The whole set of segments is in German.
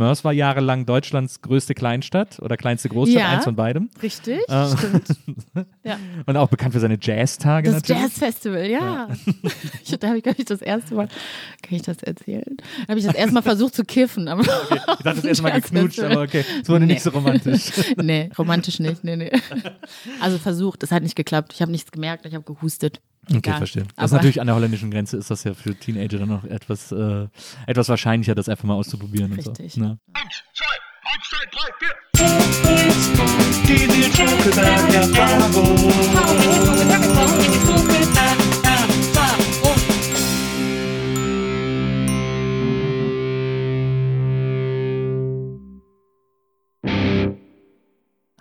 Mörs war jahrelang Deutschlands größte Kleinstadt oder kleinste Großstadt, Ja. eins von beidem. Richtig, Äh, stimmt. Ja. Und auch bekannt für seine Jazztage Das natürlich. Jazzfestival, ja. Ich, da habe ich, glaube ich, das erste Mal, kann ich das erzählen? Da habe ich das erste Mal versucht zu kiffen. Aber Ich dachte das erste Mal geknutscht, aber okay, es wurde Nee. nicht so romantisch. nee, romantisch nicht. Nee, nee. Also versucht, es hat nicht geklappt. Ich habe nichts gemerkt, ich habe gehustet. Okay, Egal. verstehe. Das ist Aber- natürlich an der holländischen Grenze ist das ja für Teenager dann noch etwas, äh, etwas wahrscheinlicher, das einfach mal auszuprobieren. Richtig. Und so. ne? Eins, zwei, eins, zwei, drei, vier.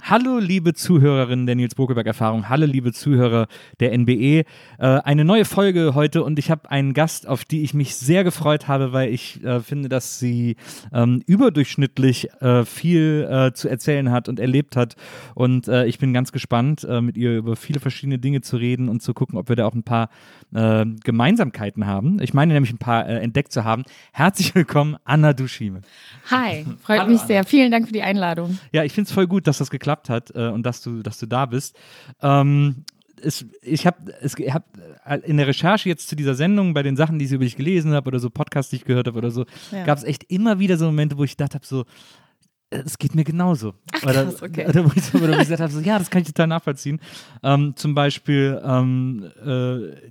Hallo, liebe Zuhörerinnen der Nils Bokelberg Erfahrung. Hallo, liebe Zuhörer der NBE. Äh, eine neue Folge heute und ich habe einen Gast, auf die ich mich sehr gefreut habe, weil ich äh, finde, dass sie ähm, überdurchschnittlich äh, viel äh, zu erzählen hat und erlebt hat. Und äh, ich bin ganz gespannt, äh, mit ihr über viele verschiedene Dinge zu reden und zu gucken, ob wir da auch ein paar äh, Gemeinsamkeiten haben. Ich meine nämlich ein paar äh, entdeckt zu haben. Herzlich willkommen, Anna Duschime. Hi, freut mich sehr. Vielen Dank für die Einladung. Ja, ich finde es voll gut, dass das geklappt hat äh, und dass du, dass du da bist. Ähm, es, ich habe hab äh, in der Recherche jetzt zu dieser Sendung, bei den Sachen, die ich über dich gelesen habe oder so Podcasts, die ich gehört habe oder so, Ja. gab es echt immer wieder so Momente, wo ich gedacht habe, so, es geht mir genauso. Ach, krass, okay. oder wo ich, so- oder wo ich gesagt habe, so, ja, das kann ich total nachvollziehen. Ähm, zum Beispiel, ähm, äh,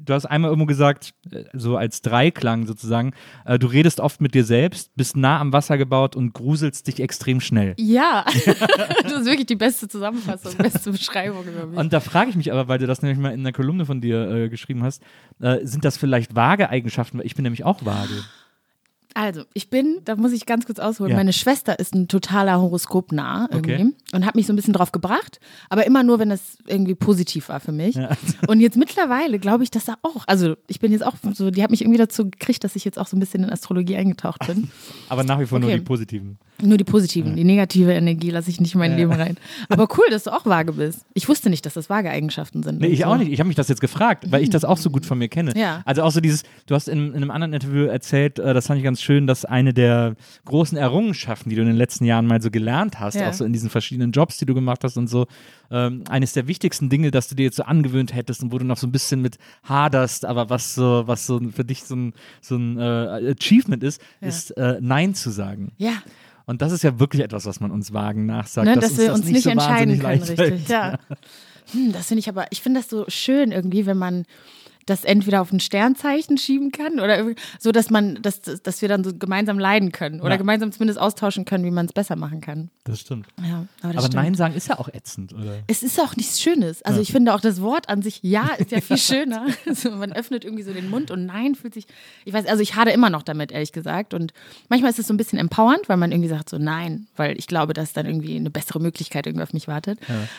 du hast einmal irgendwo gesagt, äh, so als Dreiklang sozusagen, äh, du redest oft mit dir selbst, bist nah am Wasser gebaut und gruselst dich extrem schnell. Ja, das ist wirklich die beste Zusammenfassung, beste Beschreibung über mich. Und da frage ich mich aber, weil du das nämlich mal in einer Kolumne von dir äh, geschrieben hast, äh, sind das vielleicht vage Eigenschaften? Weil Ich bin nämlich auch vage. Also, ich bin, da muss ich ganz kurz ausholen, Ja. meine Schwester ist ein totaler Horoskopnah irgendwie Okay. und hat mich so ein bisschen drauf gebracht, aber immer nur, wenn das irgendwie positiv war für mich. Ja. Und jetzt mittlerweile glaube ich, dass da auch, also ich bin jetzt auch so, die hat mich irgendwie dazu gekriegt, dass ich jetzt auch so ein bisschen in Astrologie eingetaucht bin. Aber nach wie vor nur Okay. die positiven. Nur die positiven, die negative Energie lasse ich nicht in mein Leben rein. Aber cool, dass du auch vage bist. Ich wusste nicht, dass das vage Eigenschaften sind. Nee, ich so. auch nicht. Ich habe mich das jetzt gefragt, weil ich das auch so gut von mir kenne. Ja. Also auch so dieses, du hast in, in einem anderen Interview erzählt, äh, das fand ich ganz schön, dass eine der großen Errungenschaften, die du in den letzten Jahren mal so gelernt hast, Ja. auch so in diesen verschiedenen Jobs, die du gemacht hast und so, ähm, eines der wichtigsten Dinge, dass du dir jetzt so angewöhnt hättest und wo du noch so ein bisschen mit haderst, aber was so, was so für dich so ein, so ein äh, Achievement ist, ist äh, Nein zu sagen. Ja, Und das ist ja wirklich etwas, was man uns wagen nachsagt. ne, dass dass wir uns nicht, so entscheiden können, richtig. Ja. Hm, das finde ich aber, ich finde das so schön irgendwie, wenn man das entweder auf ein Sternzeichen schieben kann oder so, dass man, dass, dass wir dann so gemeinsam leiden können oder Ja. gemeinsam zumindest austauschen können, wie man es besser machen kann. Das stimmt. Ja, aber das Aber stimmt. Nein sagen ist ja auch ätzend, oder? Es ist auch nichts Schönes. Also ich finde auch das Wort an sich Ja ist ja viel schöner. Also man öffnet irgendwie so den Mund und Nein fühlt sich. Ich weiß, also ich hade immer noch damit, ehrlich gesagt. Und manchmal ist es so ein bisschen empowernd, weil man irgendwie sagt so Nein, weil ich glaube, dass dann irgendwie eine bessere Möglichkeit irgendwie auf mich wartet.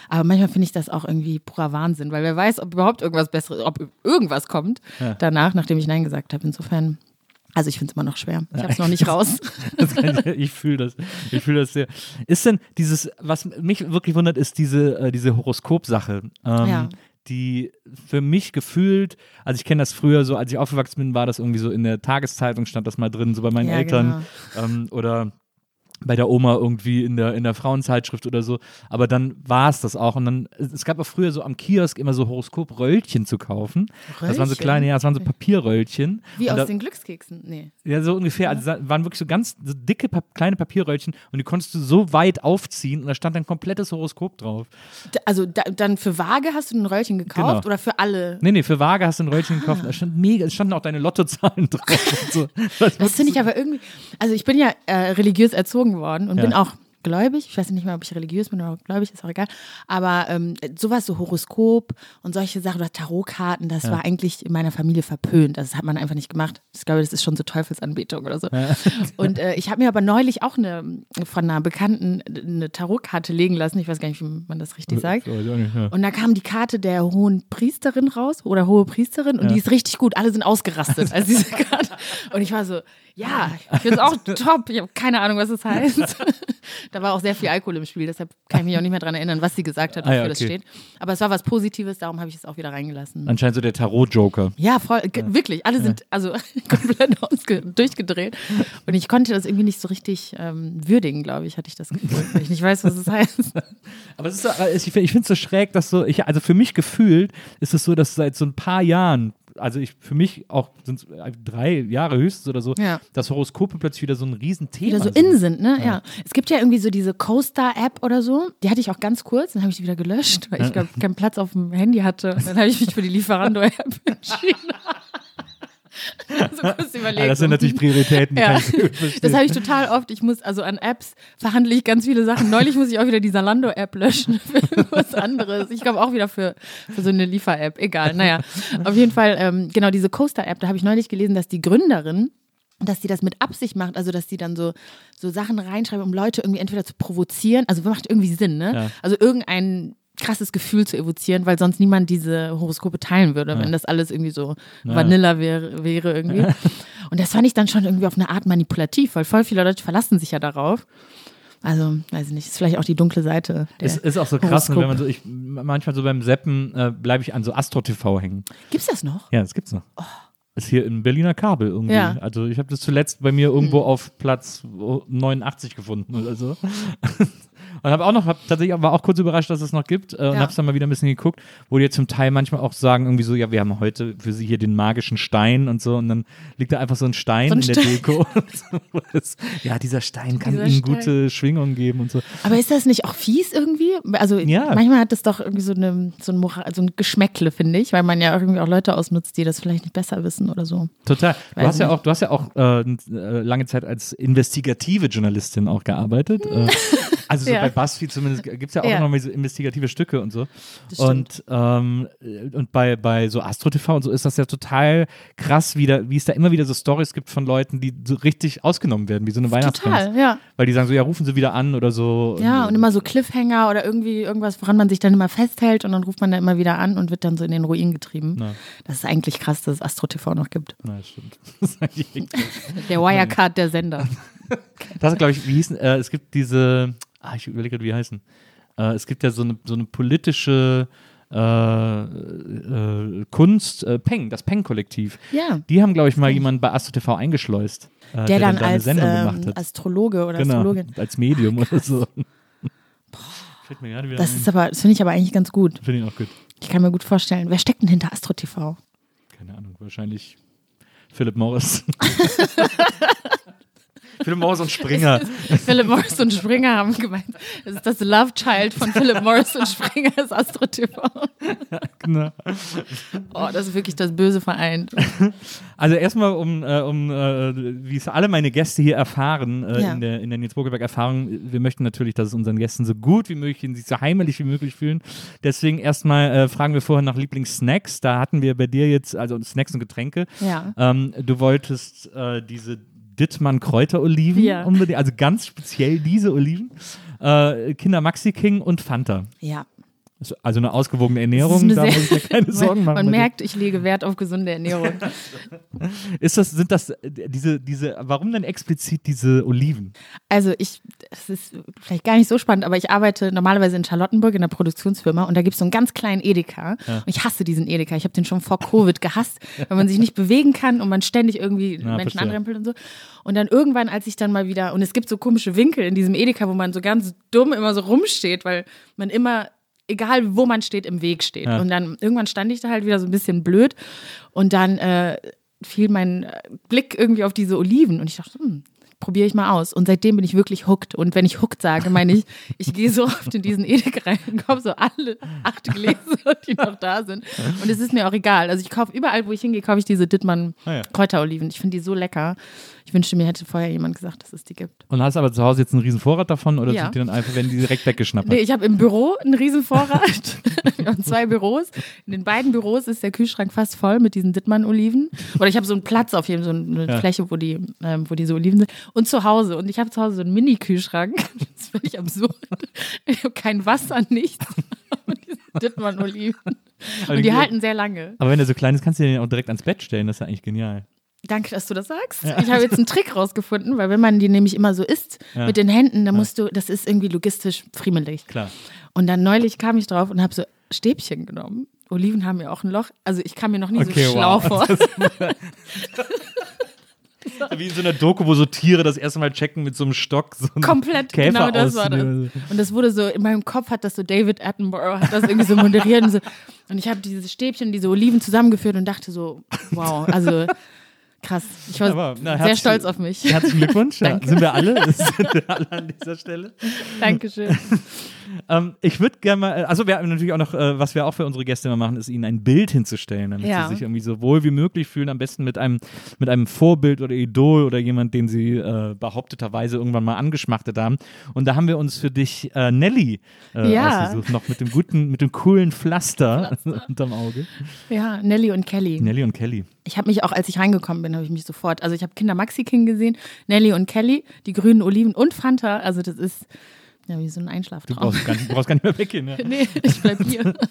Aber manchmal finde ich das auch irgendwie purer Wahnsinn, weil wer weiß, ob überhaupt irgendwas Besseres, ob irgendwas kommt danach, nachdem ich Nein gesagt habe. Insofern. Also ich finde es immer noch schwer. Ich habe es noch nicht raus. Ich ich fühle das. Ich fühle das sehr. Ist denn dieses, was mich wirklich wundert, ist diese, äh, diese Horoskopsache. Ähm, Ja. Die für mich gefühlt, also ich kenne das früher so, als ich aufgewachsen bin, war das irgendwie so in der Tageszeitung, stand das mal drin, so bei meinen Ja, Eltern ähm, oder bei der Oma irgendwie in der, in der Frauenzeitschrift oder so. Aber dann war es das auch. Und dann, es gab auch früher so am Kiosk immer so Horoskopröllchen zu kaufen. Das waren so Röllchen? kleine, ja, das waren so Papierröllchen. Wie Und aus da, den Glückskeksen. Nee. ja, so ungefähr. Also waren wirklich so ganz so dicke Pap kleine Papierröllchen und die konntest du so weit aufziehen und da stand ein komplettes Horoskop drauf. Also da, dann für Waage hast du ein Röllchen gekauft Genau. oder für alle? Nee, nee, für Waage hast du ein Röllchen gekauft. Da stand mega, es standen auch deine Lottozahlen drauf. So. Das, Das finde ich aber irgendwie. Also ich bin ja äh, religiös erzogen worden und Ja. bin auch gläubig. Ich weiß nicht mehr, ob ich religiös bin oder gläubig, ist auch egal. Aber ähm, sowas, so Horoskop und solche Sachen oder Tarotkarten, das war eigentlich in meiner Familie verpönt. Das hat man einfach nicht gemacht. Ich glaube, das ist schon so Teufelsanbetung oder so. Und äh, ich habe mir aber neulich auch eine von einer Bekannten eine Tarotkarte legen lassen. Ich weiß gar nicht, wie man das richtig sagt. Ja. Und da kam die Karte der hohen Priesterin raus oder hohe Priesterin und Ja. die ist richtig gut. Alle sind ausgerastet als diese Karte. Und ich war so, ja, ich finde es auch top. Ich habe keine Ahnung, was es heißt. Da war auch sehr viel Alkohol im Spiel, deshalb kann ich mich auch nicht mehr daran erinnern, was sie gesagt hat, Ah wofür ja, das okay. steht. Aber es war was Positives, darum habe ich es auch wieder reingelassen. Anscheinend so der Tarot-Joker. Ja, voll, ge- wirklich. Alle sind also komplett durchgedreht. Und ich konnte das irgendwie nicht so richtig ähm, würdigen, glaube ich, hatte ich das Gefühl. Weil ich nicht weiß, was es heißt. Aber es ist so, äh, ich finde es so schräg, dass so, ich, also für mich gefühlt ist es so, dass seit so ein paar Jahren, also ich für mich auch sind drei Jahre höchstens oder so, Ja. dass Horoskope plötzlich wieder so ein Riesenthema Wieder so sind. in sind, ne? Ja. Es gibt ja irgendwie so diese Coaster-App oder so. Die hatte ich auch ganz kurz, dann habe ich die wieder gelöscht, weil ich glaube, keinen Platz auf dem Handy hatte. Und dann habe ich mich für die Lieferando-App entschieden. so kurz überlegt. Das sind natürlich Prioritäten. Ja. Das habe ich total oft. Ich muss, also an Apps verhandle ich ganz viele Sachen. Neulich muss ich auch wieder die Salando-App löschen für irgendwas anderes. Ich glaube auch wieder für, für so eine Liefer-App. Egal, naja. Auf jeden Fall, ähm, genau, diese Coaster-App, da habe ich neulich gelesen, dass die Gründerin dass die das mit Absicht macht, also dass die dann so, so Sachen reinschreiben, um Leute irgendwie entweder zu provozieren, also macht irgendwie Sinn, ne? Ja. Also irgendein krasses Gefühl zu evozieren, weil sonst niemand diese Horoskope teilen würde, wenn das alles irgendwie so Vanilla wäre, wäre irgendwie. Und das fand ich dann schon irgendwie auf eine Art manipulativ, weil voll viele Leute verlassen sich ja darauf. Also, weiß ich nicht, ist vielleicht auch die dunkle Seite. Es ist auch so krass, Horoskop. wenn man so, ich, manchmal so beim Seppen äh, bleibe ich an so Astro TV hängen. Gibt's das noch? Ja, das gibt's noch. Ist hier im Berliner Kabel irgendwie. Ja. Also ich habe das zuletzt bei mir irgendwo auf Platz 89 gefunden oder so. Und habe auch noch, hab tatsächlich war auch kurz überrascht, dass es noch gibt äh, und Ja. habe es dann mal wieder ein bisschen geguckt, wo die zum Teil manchmal auch sagen irgendwie so, ja, wir haben heute für sie hier den magischen Stein und so und dann liegt da einfach so ein Stein So ein in der Stein. Deko. So, wo es- ja, dieser Stein kann Dieser ihnen Stein. gute Schwingungen geben und so. Aber ist das nicht auch fies irgendwie? Also Ja. manchmal hat das doch irgendwie so, eine, so, ein, Moral, so ein Geschmäckle, finde ich, weil man ja irgendwie auch Leute ausnutzt, die das vielleicht nicht besser wissen oder so. Total. Du Weiß hast ja nicht. auch, du hast ja auch äh, äh, lange Zeit als investigative Journalistin auch gearbeitet. Äh, also so Ja. bei BuzzFeed zumindest gibt es ja auch Ja. noch mal so investigative Stücke und so. Und, ähm, äh, und bei, bei so Astro TV und so ist das ja total krass, wie, da, wie es da immer wieder so Stories gibt von Leuten, die so richtig ausgenommen werden, wie so eine Weihnachtsgans. Total, ja. Weil die sagen so, ja, rufen sie wieder an oder so. Ja, und immer so Cliffhanger oder irgendwie irgendwas, woran man sich dann immer festhält und dann ruft man da immer wieder an und wird dann so in den Ruin getrieben. Na. Das ist eigentlich krass, dass es Astro TV noch gibt. Na, das stimmt. Ist. Der Wirecard der Sender. Das glaube ich, wie hießen, äh, es gibt diese, ah, ich überlege gerade, wie heißen. Äh, es gibt ja so eine, so eine politische äh, äh, Kunst, äh, Peng, das Peng-Kollektiv. Ja. Die haben, glaube ich, mal jemanden bei Astro TV eingeschleust. Äh, Der, dann da eine als Sendung ähm, gemacht hat. Astrologe oder genau, Astrologin. als Medium oder so. Fällt mir gerade wieder Das ist aber, das finde ich aber eigentlich ganz gut. Finde ich auch gut. Ich kann mir gut vorstellen. Wer steckt denn hinter Astro TV? Keine Ahnung, wahrscheinlich Philip Morris. Philip Morris und Springer. Philip Morris und Springer haben gemeint, das ist das Love Child von Philip Morris und Springer, ist Astro TV. genau. Oh, das ist wirklich das Böse vereint. Also erstmal, um, äh, um äh, wie es alle meine Gäste hier erfahren, äh, Ja. in der, in der Nils Bokelberg-Erfahrung, wir möchten natürlich, dass es unseren Gästen so gut wie möglich sich so heimelig wie möglich fühlen. Deswegen erstmal äh, fragen wir vorher nach Lieblingssnacks. Da hatten wir bei dir jetzt, also Snacks und Getränke. Ja. Ähm, du wolltest äh, diese Dittmann Kräuteroliven Ja. unbedingt, also ganz speziell diese Oliven. Äh, Kinder Maxi King und Fanta. Ja. Also eine ausgewogene Ernährung, da muss ich mir keine Sorgen machen. Man merkt, ich lege Wert auf gesunde Ernährung. Ist das, sind das äh, diese, diese, warum denn explizit diese Oliven? Also ich, es ist vielleicht gar nicht so spannend, aber ich arbeite normalerweise in Charlottenburg in einer Produktionsfirma und da gibt es so einen ganz kleinen Edeka. Und ich hasse diesen Edeka. Ich habe den schon vor Covid gehasst, weil man sich nicht bewegen kann und man ständig irgendwie Ja, Menschen verstehe. anrempelt und so. Und dann irgendwann, als ich dann mal wieder, und es gibt so komische Winkel in diesem Edeka, wo man so ganz dumm immer so rumsteht, weil man immer egal wo man steht, im Weg steht. Ja. Und dann irgendwann stand ich da halt wieder so ein bisschen blöd und dann äh, fiel mein äh, Blick irgendwie auf diese Oliven und ich dachte, hm, probiere ich mal aus. Und seitdem bin ich wirklich hooked. Und wenn ich hooked sage, meine ich, ich gehe so oft in diesen Edeka rein und kaufe so alle acht Gläser, die noch da sind. Und es ist mir auch egal. Also ich kaufe überall, wo ich hingehe, kaufe ich diese Dittmann Ah. Ich finde die so lecker. Ich wünschte, mir hätte vorher jemand gesagt, dass es die gibt. Und hast aber zu Hause jetzt einen riesen Vorrat davon oder Ja. sind die dann einfach, werden die direkt weggeschnappt? Nee, ich habe im Büro einen riesen Vorrat. Wir haben zwei Büros. In den beiden Büros ist der Kühlschrank fast voll mit diesen Dittmann-Oliven. Oder ich habe so einen Platz auf jedem, so eine Ja. Fläche, wo, die, ähm, wo diese Oliven sind. Und zu Hause. Und ich habe zu Hause so einen Mini-Kühlschrank. Das ist völlig absurd. Ich habe kein Wasser, nichts. Und diese Dittmann-Oliven. Und die halten sehr lange. aber wenn der so klein ist, kannst du den auch direkt ans Bett stellen. Das ist ja eigentlich genial. Danke, dass du das sagst. Ich habe jetzt einen Trick rausgefunden, weil wenn man die nämlich immer so isst Ja. mit den Händen, dann musst du, das ist irgendwie logistisch friemelig. Klar. Und dann neulich kam ich drauf und habe so Stäbchen genommen. Oliven haben ja auch ein Loch. Also ich kam mir noch nie Okay, so schlau wow. vor. Wie in so einer Doku, wo so Tiere das erste Mal checken mit so einem Stock. So Komplett, Käfer genau das war das. Und das wurde so, in meinem Kopf hat das so David Attenborough, hat das irgendwie so moderiert und so. Und ich habe diese Stäbchen, diese Oliven zusammengeführt und dachte so, wow, also krass. Ich war Aber, na, sehr stolz auf mich. Herzlichen Glückwunsch. Ja, sind wir alle? Sind wir alle an dieser Stelle? Dankeschön. Ähm, ich würde gerne mal, also wir haben natürlich auch noch, äh, was wir auch für unsere Gäste immer machen, ist ihnen ein Bild hinzustellen, damit Ja. sie sich irgendwie so wohl wie möglich fühlen. Am besten mit einem, mit einem Vorbild oder Idol oder jemand, den sie äh, behaupteterweise irgendwann mal angeschmachtet haben. Und da haben wir uns für dich äh, Nelly äh, Ja. ausgesucht, noch mit dem guten, mit dem coolen Pflaster unterm Auge. Ja, Nelly und Kelly. Nelly und Kelly. Ich habe mich auch, als ich reingekommen bin, habe ich mich sofort, also ich habe Kinder Maxi King gesehen, Nelly und Kelly, die grünen Oliven und Fanta. Also das ist ja wie so ein Du Einschlaftraum. brauchst gar nicht, du brauchst gar nicht mehr weggehen. Ne? nee, ich bleib hier.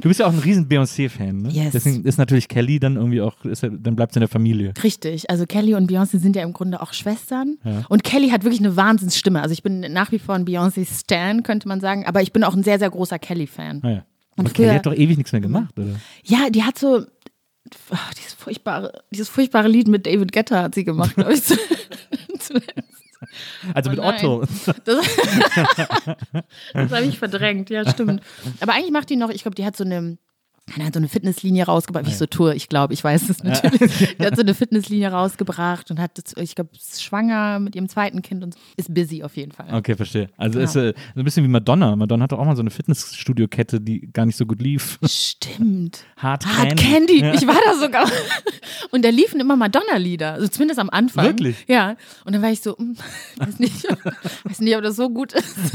Du bist ja auch ein riesen Beyoncé-Fan, ne? Yes. Deswegen ist natürlich Kelly dann irgendwie auch, ist ja, dann bleibt sie in der Familie. Richtig, also Kelly und Beyoncé sind ja im Grunde auch Schwestern. Ja. Und Kelly hat wirklich eine Wahnsinnsstimme. Also ich bin nach wie vor ein Beyoncé-Stan, könnte man sagen, aber ich bin auch ein sehr, sehr großer Kelly-Fan. Naja. Und Aber Kelly früher- hat doch ewig nichts mehr gemacht, oder? Ja, die hat so ach, dieses, furchtbare, dieses furchtbare Lied mit David Guetta hat sie gemacht, glaube ich. zu- zuletzt. Also Oh mit nein. Otto. Das, das habe ich verdrängt, ja, stimmt. Aber eigentlich macht die noch, ich glaube, die hat so eine, die hat so eine Fitnesslinie rausgebracht, wie ich so tue, ich glaube, ich weiß es natürlich. Die hat so eine Fitnesslinie rausgebracht und hat, ich glaube, schwanger mit ihrem zweiten Kind und so. ist busy auf jeden Fall. Okay, verstehe. Also Ja. ist äh, so ein bisschen wie Madonna. Madonna hatte auch mal so eine Fitnessstudio-Kette, die gar nicht so gut lief. Stimmt. Hard Hard Candy. Candy, Ja. ich war da sogar. Und da liefen immer Madonna-Lieder, also zumindest am Anfang. Wirklich? Ja. Und dann war ich so, hm, weiß nicht, weiß nicht, ob das so gut ist.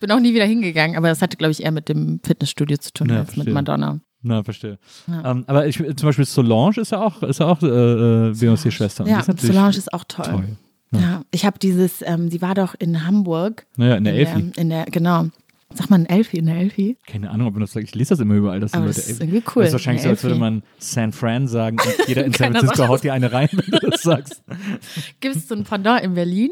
Bin auch nie wieder hingegangen, aber das hatte, glaube ich, eher mit dem Fitnessstudio zu tun Ja, als mit verstehe. Madonna. Na, verstehe. Ähm, aber ich, zum Beispiel Solange ist ja auch, ist ja auch äh, äh, die Ja, ist Solange ist auch toll. toll. Ja, ich habe dieses, ähm, sie war doch in Hamburg. Naja, in der Elfi. Der, in der, genau. Sag mal ein Elfi, in der Elfi. Keine Ahnung, ob man das sagt. Ich lese das immer überall, dass Aber Leute das ist irgendwie cool, Das ist wahrscheinlich so, als würde man San Fran sagen und jeder in San Francisco sagt haut dir eine rein, wenn du das sagst. Gibt es so ein Pendant in Berlin?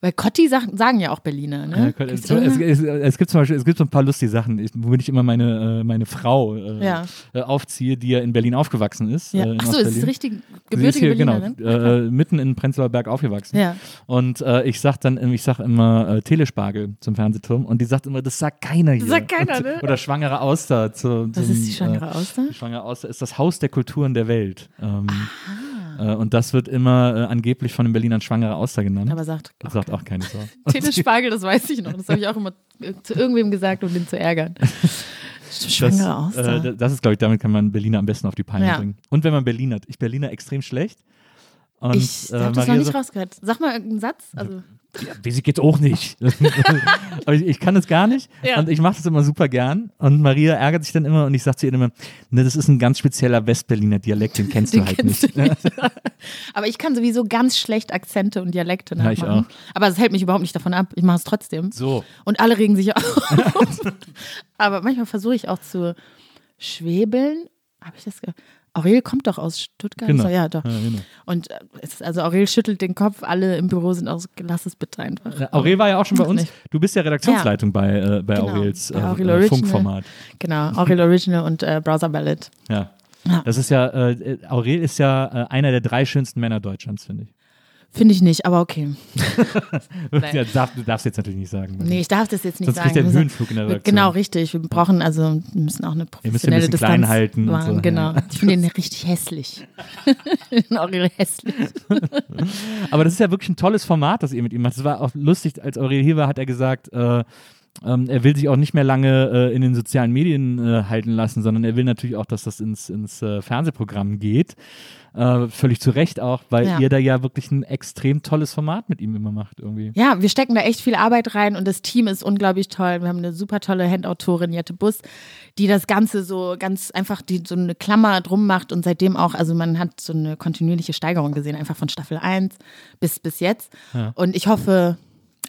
Weil Cotti sagen, sagen ja auch Berliner, ne? Ja, es, es, es, gibt zum Beispiel, es gibt so ein paar lustige Sachen, womit ich immer meine, äh, meine Frau äh, Ja. äh, aufziehe, die ja in Berlin aufgewachsen ist. ja. Äh, Achso, ist richtig gebürtige hier, Berlinerin? genau, äh, mitten in Prenzlauer Berg aufgewachsen. Ja. Und äh, ich sag dann, ich sag immer äh, Telespargel zum Fernsehturm und die sagt immer, das sagt keiner hier. sagt keiner, ne? Oder schwangere Auster. Zu, Was zum, ist die schwangere Äh, Auster? die schwangere Auster ist das Haus der Kulturen der Welt. Ähm, äh, und das wird immer äh, angeblich von den Berlinern schwangere Auster genannt. Aber sagt, das sagt auch keine Sau. Telespargel, das weiß ich noch. Das habe ich auch immer äh, zu irgendwem gesagt, um den zu ärgern. Schwangere Auster. Äh, das ist, glaube ich, damit kann man Berliner am besten auf die Palme Ja. bringen. Und wenn man Berliner hat. Ich Berliner extrem schlecht. Und, ich äh, habe das noch nicht rausgehört. Sag mal irgendeinen Satz. Also, Ja, Basic geht's auch nicht. Aber ich, ich kann es gar nicht Ja. und ich mache das immer super gern. Und Maria ärgert sich dann immer und ich sage zu ihr immer, ne, das ist ein ganz spezieller Westberliner Dialekt, den kennst den du halt kennst nicht. du nicht. Aber ich kann sowieso ganz schlecht Akzente und Dialekte Ja, ich nachmachen. Aber es hält mich überhaupt nicht davon ab. Ich mache es trotzdem. So. Und alle regen sich auf. Aber manchmal versuche ich auch zu schwebeln. Habe ich das ge Aurel kommt doch aus Stuttgart. Genau. So, ja, doch. Ja, genau. Und äh, es also Aurel schüttelt den Kopf, alle im Büro sind auch so, lass es bitte einfach. Äh, Aurel war ja auch schon bei uns. nicht. Du bist ja Redaktionsleitung bei, äh, bei Genau, Aurels äh, Aurel äh. Funkformat. Genau, Aurel Original und äh, Browser Ballad. Ja. Ja. Das ist ja, äh, Aurel ist ja einer der drei schönsten Männer Deutschlands, finde ich. Finde ich nicht, aber okay. Nein. Ja, darf, du darfst jetzt natürlich nicht sagen. Nee, ich darf das jetzt nicht Sonst sagen. kriegt er einen Höhenflug in der Redaktion. Genau, richtig. Wir brauchen also, wir müssen auch eine müsst ihn ein professionelle bisschen Distanz klein halten und wahren. so, Genau. ja. Ich finde den richtig hässlich. Aurel hässlich. Aber das ist ja wirklich ein tolles Format, das ihr mit ihm macht. Es war auch lustig, als Aurel hier war, hat er gesagt, äh, ähm, er will sich auch nicht mehr lange äh, in den sozialen Medien äh, halten lassen, sondern er will natürlich auch, dass das ins, ins äh, Fernsehprogramm geht. Äh, völlig zu Recht auch, weil Ja. ihr da ja wirklich ein extrem tolles Format mit ihm immer macht irgendwie. Ja, wir stecken da echt viel Arbeit rein und das Team ist unglaublich toll. Wir haben eine super tolle Handautorin, Jette Bus, die das Ganze so ganz einfach, die so eine Klammer drum macht und seitdem auch, also man hat so eine kontinuierliche Steigerung gesehen, einfach von Staffel 1 bis, bis jetzt. Und ich hoffe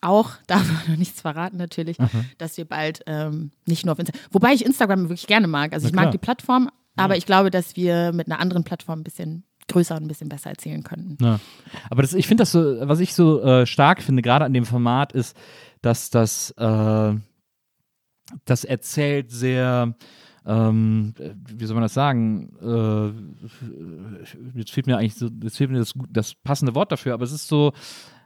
auch, darf man noch nichts verraten natürlich, dass wir bald ähm, nicht nur auf Instagram, wobei ich Instagram wirklich gerne mag. Also ich mag die Plattform, aber ich glaube, dass wir mit einer anderen Plattform ein bisschen größer und ein bisschen besser erzählen könnten. Ja. Aber das, ich finde das so, was ich so äh, stark finde, gerade an dem Format, ist, dass das, äh, das erzählt sehr, ähm, wie soll man das sagen? Äh, jetzt fehlt mir eigentlich so, jetzt fehlt mir das, das passende Wort dafür, aber es ist so,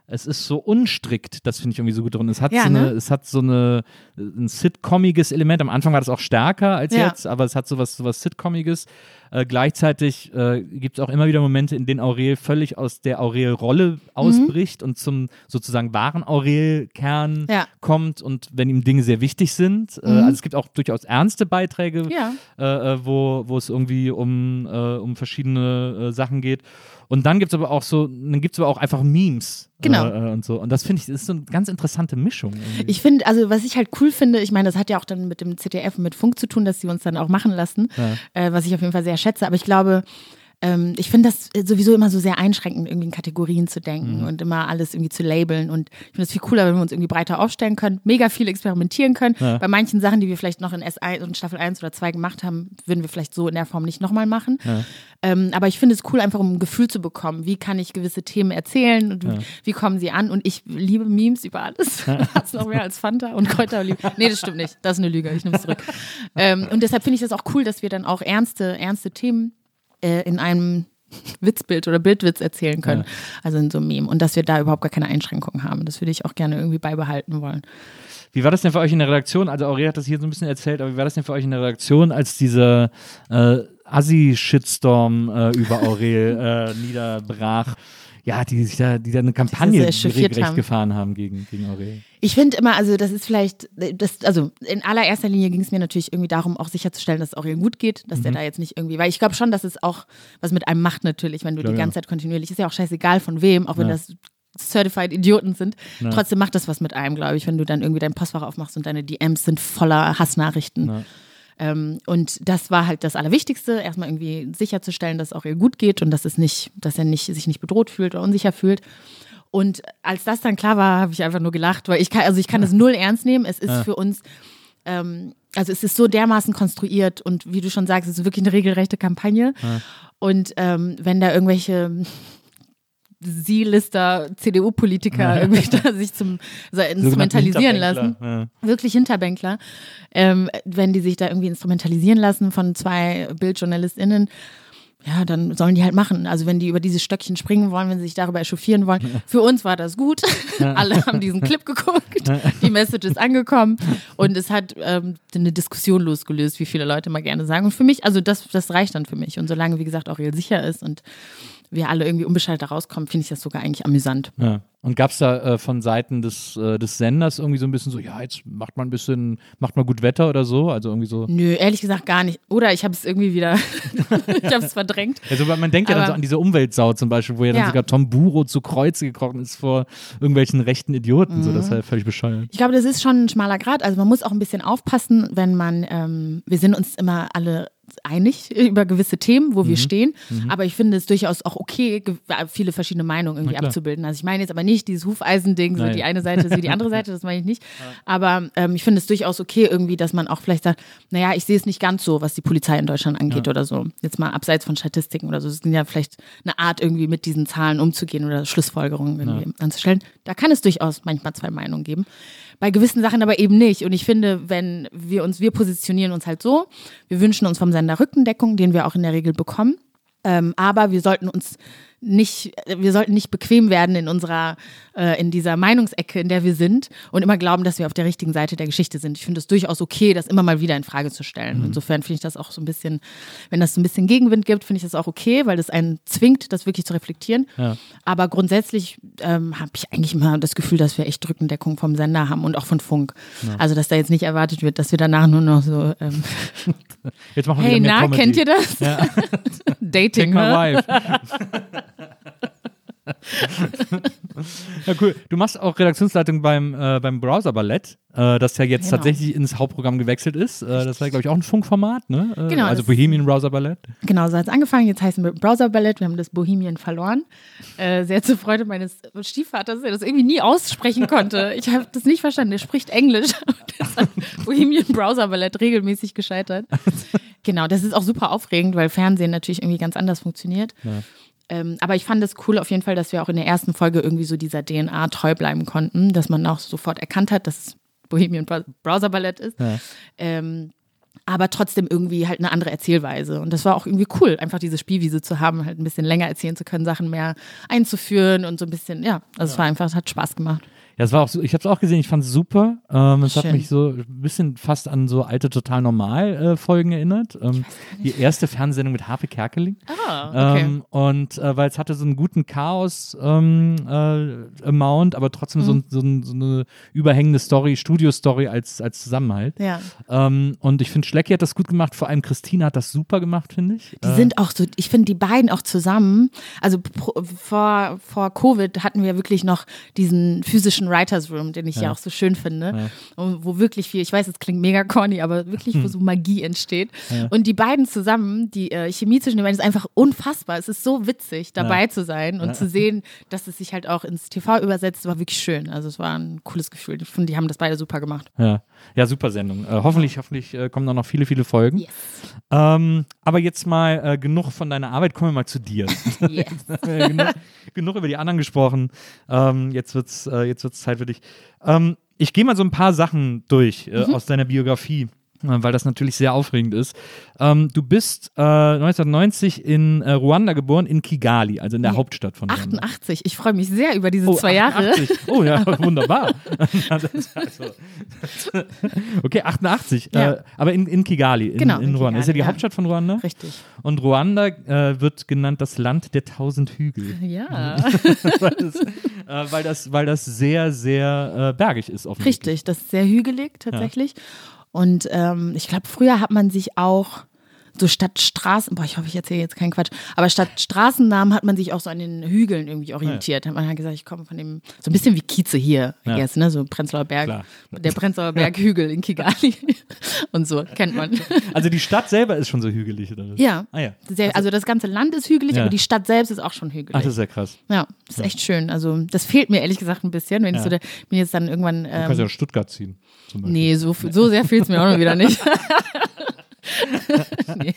es ist so unstrickt, das finde ich irgendwie so gut drin. Es hat Ja, so eine, ne? es hat so eine ein sitcomiges Element. Am Anfang war das auch stärker als Ja. jetzt, aber es hat so was, so was Sitcomiges. Äh, gleichzeitig äh, gibt es auch immer wieder Momente, in denen Aurel völlig aus der Aurel-Rolle Mhm. ausbricht und zum sozusagen wahren Aurel-Kern Ja. kommt und wenn ihm Dinge sehr wichtig sind. Äh, Mhm. also es gibt auch durchaus ernste Beiträge, Ja. äh, äh, wo, wo es irgendwie um, äh, um verschiedene äh, Sachen geht. Und dann gibt es aber auch so, dann gibt es aber auch einfach Memes. Genau. Äh, äh, und so. Und das finde ich, das ist so eine ganz interessante Mischung. irgendwie. Ich finde, also was ich halt cool finde, ich meine, das hat ja auch dann mit dem ZDF und mit Funk zu tun, dass sie uns dann auch machen lassen, Ja. äh, was ich auf jeden Fall sehr schätze. Aber ich glaube, ähm, ich finde das sowieso immer so sehr einschränkend, irgendwie in Kategorien zu denken und immer alles irgendwie zu labeln. Und ich finde es viel cooler, wenn wir uns irgendwie breiter aufstellen können, mega viel experimentieren können. Ja. Bei manchen Sachen, die wir vielleicht noch in S1 und Staffel 1 oder 2 gemacht haben, würden wir vielleicht so in der Form nicht nochmal machen. Ja. Ähm, aber ich finde es cool, einfach um ein Gefühl zu bekommen, wie kann ich gewisse Themen erzählen und Ja. wie kommen sie an. Und ich liebe Memes über alles. Das noch mehr als Fanta und Kräuteroliven. Nee, das stimmt nicht. Das ist eine Lüge. Ich nehme es zurück. ähm, und deshalb finde ich das auch cool, dass wir dann auch ernste, ernste Themen äh, in einem Witzbild oder Bildwitz erzählen können. Ja. Also in so einem Meme. Und dass wir da überhaupt gar keine Einschränkungen haben. Das würde ich auch gerne irgendwie beibehalten wollen. Wie war das denn für euch in der Redaktion? Also Aurel hat das hier so ein bisschen erzählt, aber wie war das denn für euch in der Redaktion, als dieser äh, Assi-Shitstorm äh, über Aurel äh, niederbrach? Ja, die, sich da, die da eine Kampagne regelrecht haben. gefahren haben gegen, gegen Aurel. Ich finde immer, also das ist vielleicht, das, also in allererster Linie ging es mir natürlich irgendwie darum, auch sicherzustellen, dass es Aurel gut geht, dass Mhm. der da jetzt nicht irgendwie, weil ich glaube schon, dass es auch was mit einem macht natürlich, wenn du Glaub die ganze Zeit kontinuierlich, ist ja auch scheißegal von wem, auch wenn Ja. das Certified Idioten sind, Ja. trotzdem macht das was mit einem, glaube ich, wenn du dann irgendwie dein Postfach aufmachst und deine DMs sind voller Hassnachrichten. Ja. Ähm, und das war halt das Allerwichtigste, erstmal irgendwie sicherzustellen, dass es auch ihr gut geht und dass es nicht, dass er nicht, sich nicht bedroht fühlt oder unsicher fühlt. Und als das dann klar war, habe ich einfach nur gelacht, weil ich kann, also ich kann es null ernst nehmen. Es ist Ja. für uns, ähm, also es ist so dermaßen konstruiert und wie du schon sagst, es ist wirklich eine regelrechte Kampagne. Ja. Und ähm, wenn da irgendwelche Sie-Lister, CDU-Politiker irgendwie da sich zum so instrumentalisieren lassen, Ja. wirklich Hinterbänkler, ähm, wenn die sich da irgendwie instrumentalisieren lassen von zwei BildjournalistInnen, ja, dann sollen die halt machen. Also wenn die über dieses Stöckchen springen wollen, wenn sie sich darüber echauffieren wollen. Für uns war das gut. Alle haben diesen Clip geguckt. Die Message ist angekommen und es hat ähm, eine Diskussion losgelöst, wie viele Leute mal gerne sagen. Und für mich, also das, das reicht dann für mich. Und solange, wie gesagt, auch real sicher ist und wir alle irgendwie unbeschadet da rauskommen, finde ich das sogar eigentlich amüsant. Ja. Und gab es da äh, von Seiten des, äh, des Senders irgendwie so ein bisschen so, ja, jetzt macht man ein bisschen, macht mal gut Wetter oder so? Also irgendwie so. Nö, ehrlich gesagt gar nicht. Oder ich habe es irgendwie wieder, ich habe es verdrängt. Also man denkt ja dann Aber- so an diese Umweltsau zum Beispiel, wo ja, dann Ja. sogar Tom Buro zu Kreuze gekrochen ist vor irgendwelchen rechten Idioten. So, das Mhm. ist halt völlig bescheuert. Ich glaube, das ist schon ein schmaler Grad. Also man muss auch ein bisschen aufpassen, wenn man, ähm, wir sind uns immer alle einig über gewisse Themen, wo wir stehen. Aber ich finde es durchaus auch okay, viele verschiedene Meinungen irgendwie abzubilden. Also ich meine jetzt aber nicht dieses Hufeisending, so Nein. die eine Seite ist wie die andere Seite, das meine ich nicht. Aber ähm, ich finde es durchaus okay irgendwie, dass man auch vielleicht sagt, naja, ich sehe es nicht ganz so, was die Polizei in Deutschland angeht oder so. Jetzt mal abseits von Statistiken oder so. Es ist ja vielleicht eine Art, irgendwie mit diesen Zahlen umzugehen oder Schlussfolgerungen irgendwie anzustellen. Da kann es durchaus manchmal zwei Meinungen geben. Bei gewissen Sachen aber eben nicht. Und ich finde, wenn wir uns, wir positionieren uns halt so, wir wünschen uns vom Sender Rückendeckung, den wir auch in der Regel bekommen. Ähm, aber wir sollten uns nicht, wir sollten nicht bequem werden in unserer, äh, in dieser Meinungsecke, in der wir sind und immer glauben, dass wir auf der richtigen Seite der Geschichte sind. Ich finde es durchaus okay, das immer mal wieder in Frage zu stellen. Insofern finde ich das auch so ein bisschen, wenn das so ein bisschen Gegenwind gibt, finde ich das auch okay, weil das einen zwingt, das wirklich zu reflektieren. Ja. Aber grundsätzlich ähm, habe ich eigentlich immer das Gefühl, dass wir echt Rückendeckung vom Sender haben und auch von Funk. Also, dass da jetzt nicht erwartet wird, dass wir danach nur noch so, ähm, Jetzt machen wir hey, na, Comedy. kennt ihr das? Ja. Take Dating, my ne? wife. ja, cool. Du machst auch Redaktionsleitung beim, äh, beim Browser Ballett, äh, das ja jetzt Genau. tatsächlich ins Hauptprogramm gewechselt ist. Äh, das war, glaube ich, auch ein Funkformat, ne? Äh, Genau, Also Bohemian Browser Ballett. Genau, so hat es angefangen. Jetzt heißen wir Browser Ballett. Wir haben das Bohemian verloren. Äh, sehr zur Freude meines Stiefvaters, der das irgendwie nie aussprechen konnte. Ich habe das nicht verstanden. Der spricht Englisch. Bohemian Browser Ballett regelmäßig gescheitert. Genau, das ist auch super aufregend, weil Fernsehen natürlich irgendwie ganz anders funktioniert. Ähm, aber ich fand es cool auf jeden Fall, dass wir auch in der ersten Folge irgendwie so dieser DNA treu bleiben konnten, dass man auch sofort erkannt hat, dass es Bohemian Browser Ballett ist. Ja. Ähm, aber trotzdem irgendwie halt eine andere Erzählweise. Und das war auch irgendwie cool, einfach diese Spielwiese zu haben, halt ein bisschen länger erzählen zu können, Sachen mehr einzuführen und so ein bisschen, ja, also es war einfach, es hat Spaß gemacht. Ja, es war auch so, ich habe es auch gesehen, ich fand es super. Ähm, es hat mich so ein bisschen fast an so alte Total Normal-Folgen erinnert. Ähm, die erste Fernsehsendung mit Harpe Kerkeling. Ah, okay. Ähm, und äh, weil es hatte so einen guten Chaos-Amount, aber trotzdem Mhm. so, so, so eine überhängende Story, Studio-Story als, als Zusammenhalt. ja. Ähm, und ich finde, Schlecki hat das gut gemacht, vor allem Christine hat das super gemacht, finde ich. Die sind auch so, ich finde die beiden auch zusammen, also pro, vor, vor Covid hatten wir wirklich noch diesen physischen Writers Room, den ich ja, auch so schön finde, und wo wirklich viel, ich weiß, es klingt mega corny, aber wirklich, Hm. wo so Magie entsteht. Und die beiden zusammen, die äh, Chemie zwischen den beiden ist einfach unfassbar. Es ist so witzig, dabei zu sein und zu sehen, dass es sich halt auch ins TV übersetzt, war wirklich schön. Also es war ein cooles Gefühl. Ich finde, die haben das beide super gemacht. Ja, ja super Sendung. Äh, hoffentlich, hoffentlich äh, kommen da noch viele, viele Folgen. Yes. Ähm, aber jetzt mal äh, genug von deiner Arbeit, kommen wir mal zu dir. Yes. Genug, genug über die anderen gesprochen. Ähm, jetzt wird es äh, jetzt wird's Zeit für dich. Ähm, ich gehe mal so ein paar Sachen durch äh, Mhm. aus deiner Biografie. Äh, Weil das natürlich sehr aufregend ist. Ähm, du bist äh, 1990 in äh, Ruanda geboren, in Kigali, also in der Hauptstadt von Ruanda. 88. Ich freue mich sehr über diese Oh, zwei Jahre. 88. Oh ja, wunderbar. also, okay, 88. Ja. Äh, aber in, in Kigali, in, Genau, in Ruanda. ist ja die Kigali, ja. Hauptstadt von Ruanda. Richtig. Und Ruanda äh, wird genannt das Land der tausend Hügel. Ja. weil, das, äh, weil, das, weil das sehr, sehr äh, bergig ist. Richtig, das ist sehr hügelig tatsächlich. Und ähm, ich glaube, früher hat man sich auch so statt Straßen, boah, ich hoffe, ich erzähle jetzt keinen Quatsch, aber statt Straßennamen hat man sich auch so an den Hügeln irgendwie orientiert. Hat man halt gesagt, ich komme von dem, so ein bisschen wie Kieze hier, Ja. ja. ne? so Prenzlauer Berg, Klar. der Prenzlauer Berghügel in Kigali und so, kennt man. Also die Stadt selber ist schon so hügelig, oder? Ja. Ah ja. Sehr, also das ganze Land ist hügelig, Ja. aber die Stadt selbst ist auch schon hügelig. Ach, das ist ja krass. ja, das ist echt schön. Also das fehlt mir ehrlich gesagt ein bisschen, wenn Ja. ich so, der, bin jetzt dann irgendwann. Du kannst Ähm, ja nach Stuttgart ziehen. Nee, so, so sehr fehlt es mir auch noch wieder nicht. nee.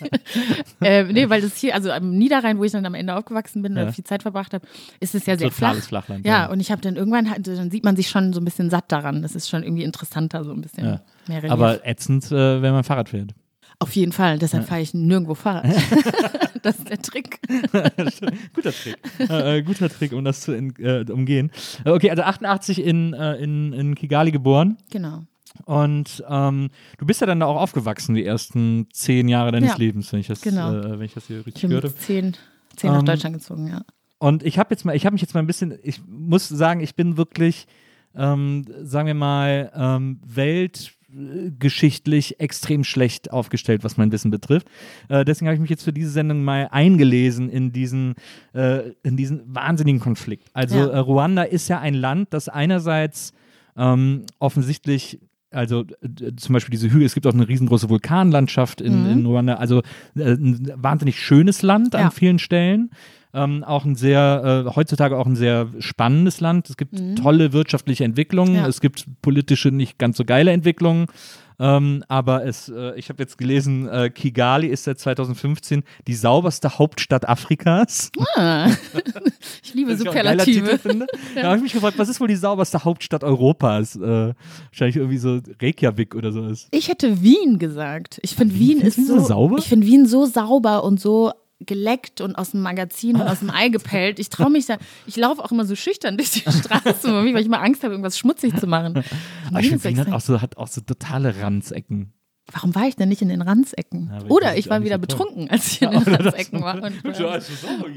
Äh, nee, weil das hier, also am Niederrhein, wo ich dann am Ende aufgewachsen bin Ja. oder viel Zeit verbracht habe, ist es ja sehr Totales flach. Flachland, Ja, ja. und ich habe dann irgendwann, dann sieht man sich schon so ein bisschen satt daran. Das ist schon irgendwie interessanter, so ein bisschen Ja. mehr Relief. Aber ätzend, äh, wenn man Fahrrad fährt. Auf jeden Fall, deshalb fahre ich nirgendwo Fahrrad. das ist der Trick. guter Trick. äh, äh, guter Trick, um das zu in, äh, umgehen. Okay, also 88 in, äh, in, in Kigali geboren. Genau. Und ähm, du bist ja dann da auch aufgewachsen, die ersten zehn Jahre deines Ja, Lebens, wenn ich das, genau. äh, wenn ich das hier richtig Ich bin habe. zehn, zehn nach Ähm, Deutschland gezogen, ja. Und ich habe jetzt mal, ich habe mich jetzt mal ein bisschen, ich muss sagen, ich bin wirklich, ähm, sagen wir mal, ähm, weltgeschichtlich extrem schlecht aufgestellt, was mein Wissen betrifft. Äh, deswegen habe ich mich jetzt für diese Sendung mal eingelesen in diesen, äh, in diesen wahnsinnigen Konflikt. Also Ja. äh, Ruanda ist ja ein Land, das einerseits ähm, offensichtlich also zum Beispiel diese Hügel, es gibt auch eine riesengroße Vulkanlandschaft in, in Ruanda, also äh, ein wahnsinnig schönes Land an Ja. vielen Stellen. Ähm, auch ein sehr, äh, heutzutage auch ein sehr spannendes Land. Es gibt tolle wirtschaftliche Entwicklungen, Ja. es gibt politische nicht ganz so geile Entwicklungen. Ähm, aber es, äh, ich habe jetzt gelesen, äh, Kigali ist seit 2015 die sauberste Hauptstadt Afrikas. Ah. ich liebe ich Superlative. Da habe ich mich gefragt, was ist wohl die sauberste Hauptstadt Europas? Äh, wahrscheinlich irgendwie so Reykjavik oder so ist. Ich hätte Wien gesagt. Ich finde Wien ist Wien so so sauber? Ich finde Wien so sauber und so geleckt und aus dem Magazin und aus dem Ei gepellt. Ich traue mich da, ich laufe auch immer so schüchtern durch die Straße, weil ich immer Angst habe, irgendwas schmutzig zu machen. Aber ich finde, Wien hat auch, so, hat auch so totale Ranzecken. Warum war ich denn nicht in den Randsecken? Ja, Oder ich war wieder betrunken, als ich in den Randsecken war. Und,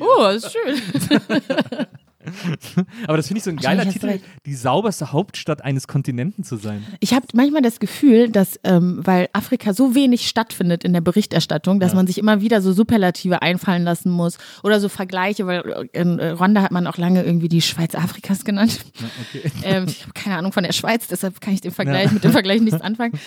oh, ist schön. Aber das finde ich so ein geiler Titel, recht. die sauberste Hauptstadt eines Kontinenten zu sein. Ich habe manchmal das Gefühl, dass, ähm, weil Afrika so wenig stattfindet in der Berichterstattung, dass man sich immer wieder so Superlative einfallen lassen muss oder so Vergleiche, weil in äh, Rwanda hat man auch lange irgendwie die Schweiz Afrikas genannt. ähm, ich habe keine Ahnung von der Schweiz, deshalb kann ich den Vergleich Ja. mit dem Vergleich nichts anfangen.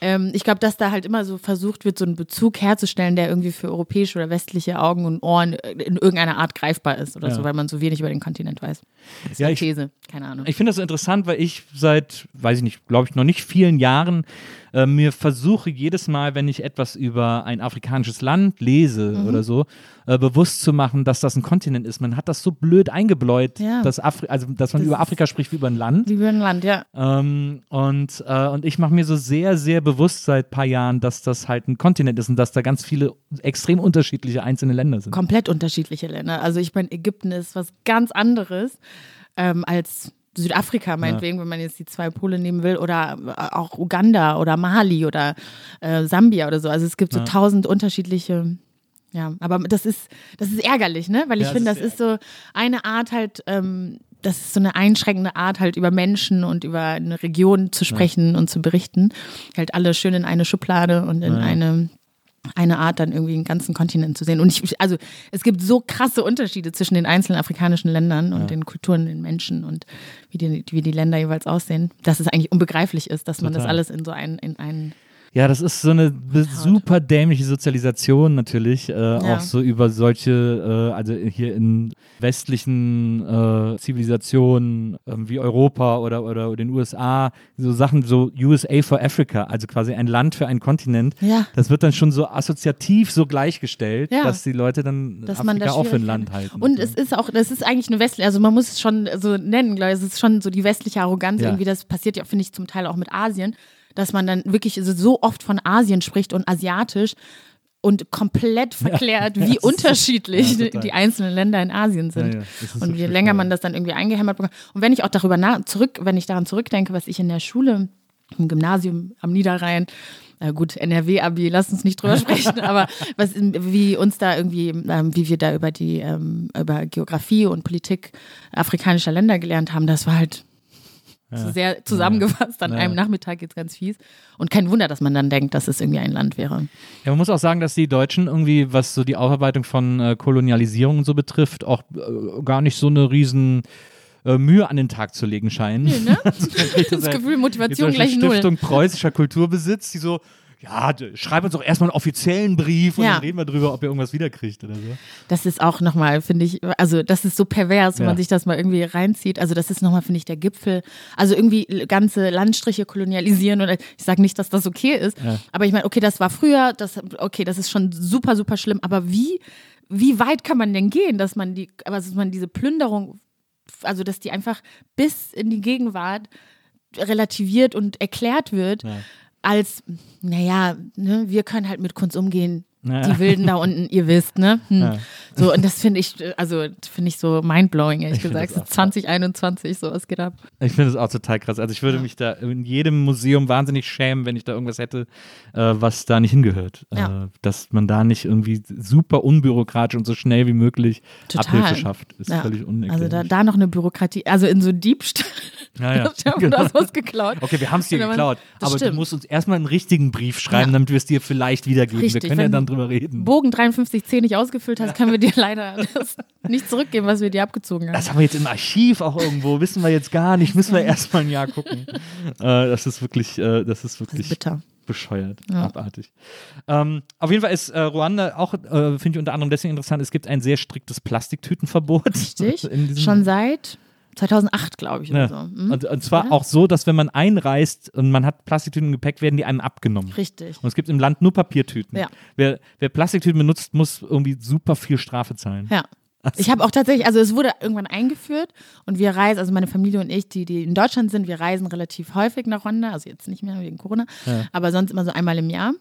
Ähm, ich glaube, dass da halt immer so versucht wird, so einen Bezug herzustellen, der irgendwie für europäische oder westliche Augen und Ohren in irgendeiner Art greifbar ist oder Ja. so, weil man so wenig über den Kontinent weiß. Das ist Ja, eine ich- These, keine Ahnung. Ich finde das interessant, weil ich seit, weiß ich nicht, glaube ich, noch nicht vielen Jahren äh, mir versuche jedes Mal, wenn ich etwas über ein afrikanisches Land lese Mhm. oder so, äh, bewusst zu machen, dass das ein Kontinent ist. Man hat das so blöd eingebläut, Ja. dass, Afri also, dass man Das über Afrika spricht wie über ein Land. Wie ein Land, ja. Ähm, und, äh, und ich mache mir so sehr, sehr bewusst seit ein paar Jahren, dass das halt ein Kontinent ist und dass da ganz viele extrem unterschiedliche einzelne Länder sind. Komplett unterschiedliche Länder. Also ich meine, Ägypten ist was ganz anderes ähm, als Südafrika, meinetwegen, wenn man jetzt die zwei Pole nehmen will, oder äh, auch Uganda oder Mali oder äh, Sambia oder so. Also es gibt so tausend unterschiedliche. Ja, aber das ist, das ist ärgerlich, ne? Weil ich Ja, finde, das ist so eine Art halt, ähm, das ist so eine einschränkende Art halt über Menschen und über eine Region zu sprechen und zu berichten. Halt alle schön in eine Schublade und in eine eine Art, dann irgendwie einen ganzen Kontinent zu sehen. Und ich, also es gibt so krasse Unterschiede zwischen den einzelnen afrikanischen Ländern und den Kulturen, den Menschen und wie die, wie die Länder jeweils aussehen, dass es eigentlich unbegreiflich ist, dass man das Total. alles in so einen, in einen Ja, das ist so eine super dämliche Sozialisation natürlich, äh, auch so über solche, äh, also hier in westlichen äh, Zivilisationen ähm, wie Europa oder, oder den USA, so Sachen, so USA for Africa, also quasi ein Land für einen Kontinent. Ja. Das wird dann schon so assoziativ so gleichgestellt, Ja. dass die Leute dann dass Afrika man das auch für ein Land halten. Und es ist auch, das ist eigentlich eine westliche, also man muss es schon so nennen, glaube ich, es ist schon so die westliche Arroganz Ja. irgendwie, das passiert ja, finde ich, zum Teil auch mit Asien, dass man dann wirklich so- so oft von Asien spricht und asiatisch und komplett verklärt, Ja, wie unterschiedlich ja, die einzelnen Länder in Asien sind. Ja, und so je viel länger man das dann irgendwie eingehämmert bekommt. Und wenn ich auch darüber nach, zurück, wenn ich daran zurückdenke, was ich in der Schule, im Gymnasium am Niederrhein, äh gut, NRW-Abi, lass uns nicht drüber sprechen, aber was, wie uns da irgendwie, ähm, wie wir da über die, ähm, über Geografie und Politik afrikanischer Länder gelernt haben, das war halt so sehr zusammengefasst an Ja. einem Nachmittag jetzt ganz fies. Und kein Wunder, dass man dann denkt, dass es irgendwie ein Land wäre. Ja, man muss auch sagen, dass die Deutschen irgendwie, was so die Aufarbeitung von äh, Kolonialisierung und so betrifft, auch äh, gar nicht so eine riesen äh, Mühe an den Tag zu legen scheinen. Ne? Also, man kriegt Das Gefühl, Motivation gleich null. Stiftung Preußischer Kulturbesitz, die so, ja, schreib uns doch erstmal einen offiziellen Brief und Ja. dann reden wir drüber, ob ihr irgendwas wiederkriegt oder so. Das ist auch nochmal, finde ich, also das ist so pervers, wenn Ja. man sich das mal irgendwie reinzieht. Also das ist nochmal, finde ich, der Gipfel. Also irgendwie ganze Landstriche kolonialisieren oder ich sage nicht, dass das okay ist, Ja. aber ich meine, okay, das war früher, das, okay, das ist schon super, super schlimm, aber wie, wie weit kann man denn gehen, dass man die, aber dass man diese Plünderung, also dass die einfach bis in die Gegenwart relativiert und erklärt wird, Ja. Als, naja, ne, wir können halt mit Kunst umgehen. Ja. Die Wilden da unten, ihr wisst, ne? Hm. Ja. So, und das finde ich, äh, also finde ich so mindblowing, ehrlich Ich gesagt. das auch. 2021, sowas geht ab. Ich finde es auch total krass. Also ich würde mich da in jedem Museum wahnsinnig schämen, wenn ich da irgendwas hätte, äh, was da nicht hingehört. Ja. Äh, dass man da nicht irgendwie super unbürokratisch und so schnell wie möglich Total. Abhilfe schafft. Ist Ja. völlig unerklärlich. Also da, da noch eine Bürokratie, also in so Diebstahl. Ja, ja. Genau. das was geklaut. Okay, wir haben es dir man- geklaut, das aber stimmt. du musst uns erstmal einen richtigen Brief schreiben, Ja. damit wir es dir vielleicht wiedergeben. Richtig, wir können ja dann du drüber reden. Bogen 53C nicht ausgefüllt hast, können wir dir leider das nicht zurückgeben, was wir dir abgezogen haben. Das haben wir jetzt im Archiv auch irgendwo, wissen wir jetzt gar nicht, müssen wir erstmal ein Jahr gucken. äh, das ist wirklich, äh, das ist Das wirklich ist bitter. bescheuert, Ja. abartig. Ähm, auf jeden Fall ist äh, Ruanda auch, äh, finde ich unter anderem deswegen interessant, es gibt ein sehr striktes Plastiktütenverbot. Richtig. Schon seit 2008, glaube ich, Ja. oder so. Hm? Und, und zwar Oder? auch so, dass wenn man einreist und man hat Plastiktüten im Gepäck, werden die einem abgenommen. Richtig. Und es gibt im Land nur Papiertüten. Ja. Wer, wer Plastiktüten benutzt, muss irgendwie super viel Strafe zahlen. Ja. Ich habe auch tatsächlich, also es wurde irgendwann eingeführt und wir reisen, also meine Familie und ich, die, die in Deutschland sind, wir reisen relativ häufig nach Rwanda, also jetzt nicht mehr wegen Corona, aber sonst immer so einmal im Jahr.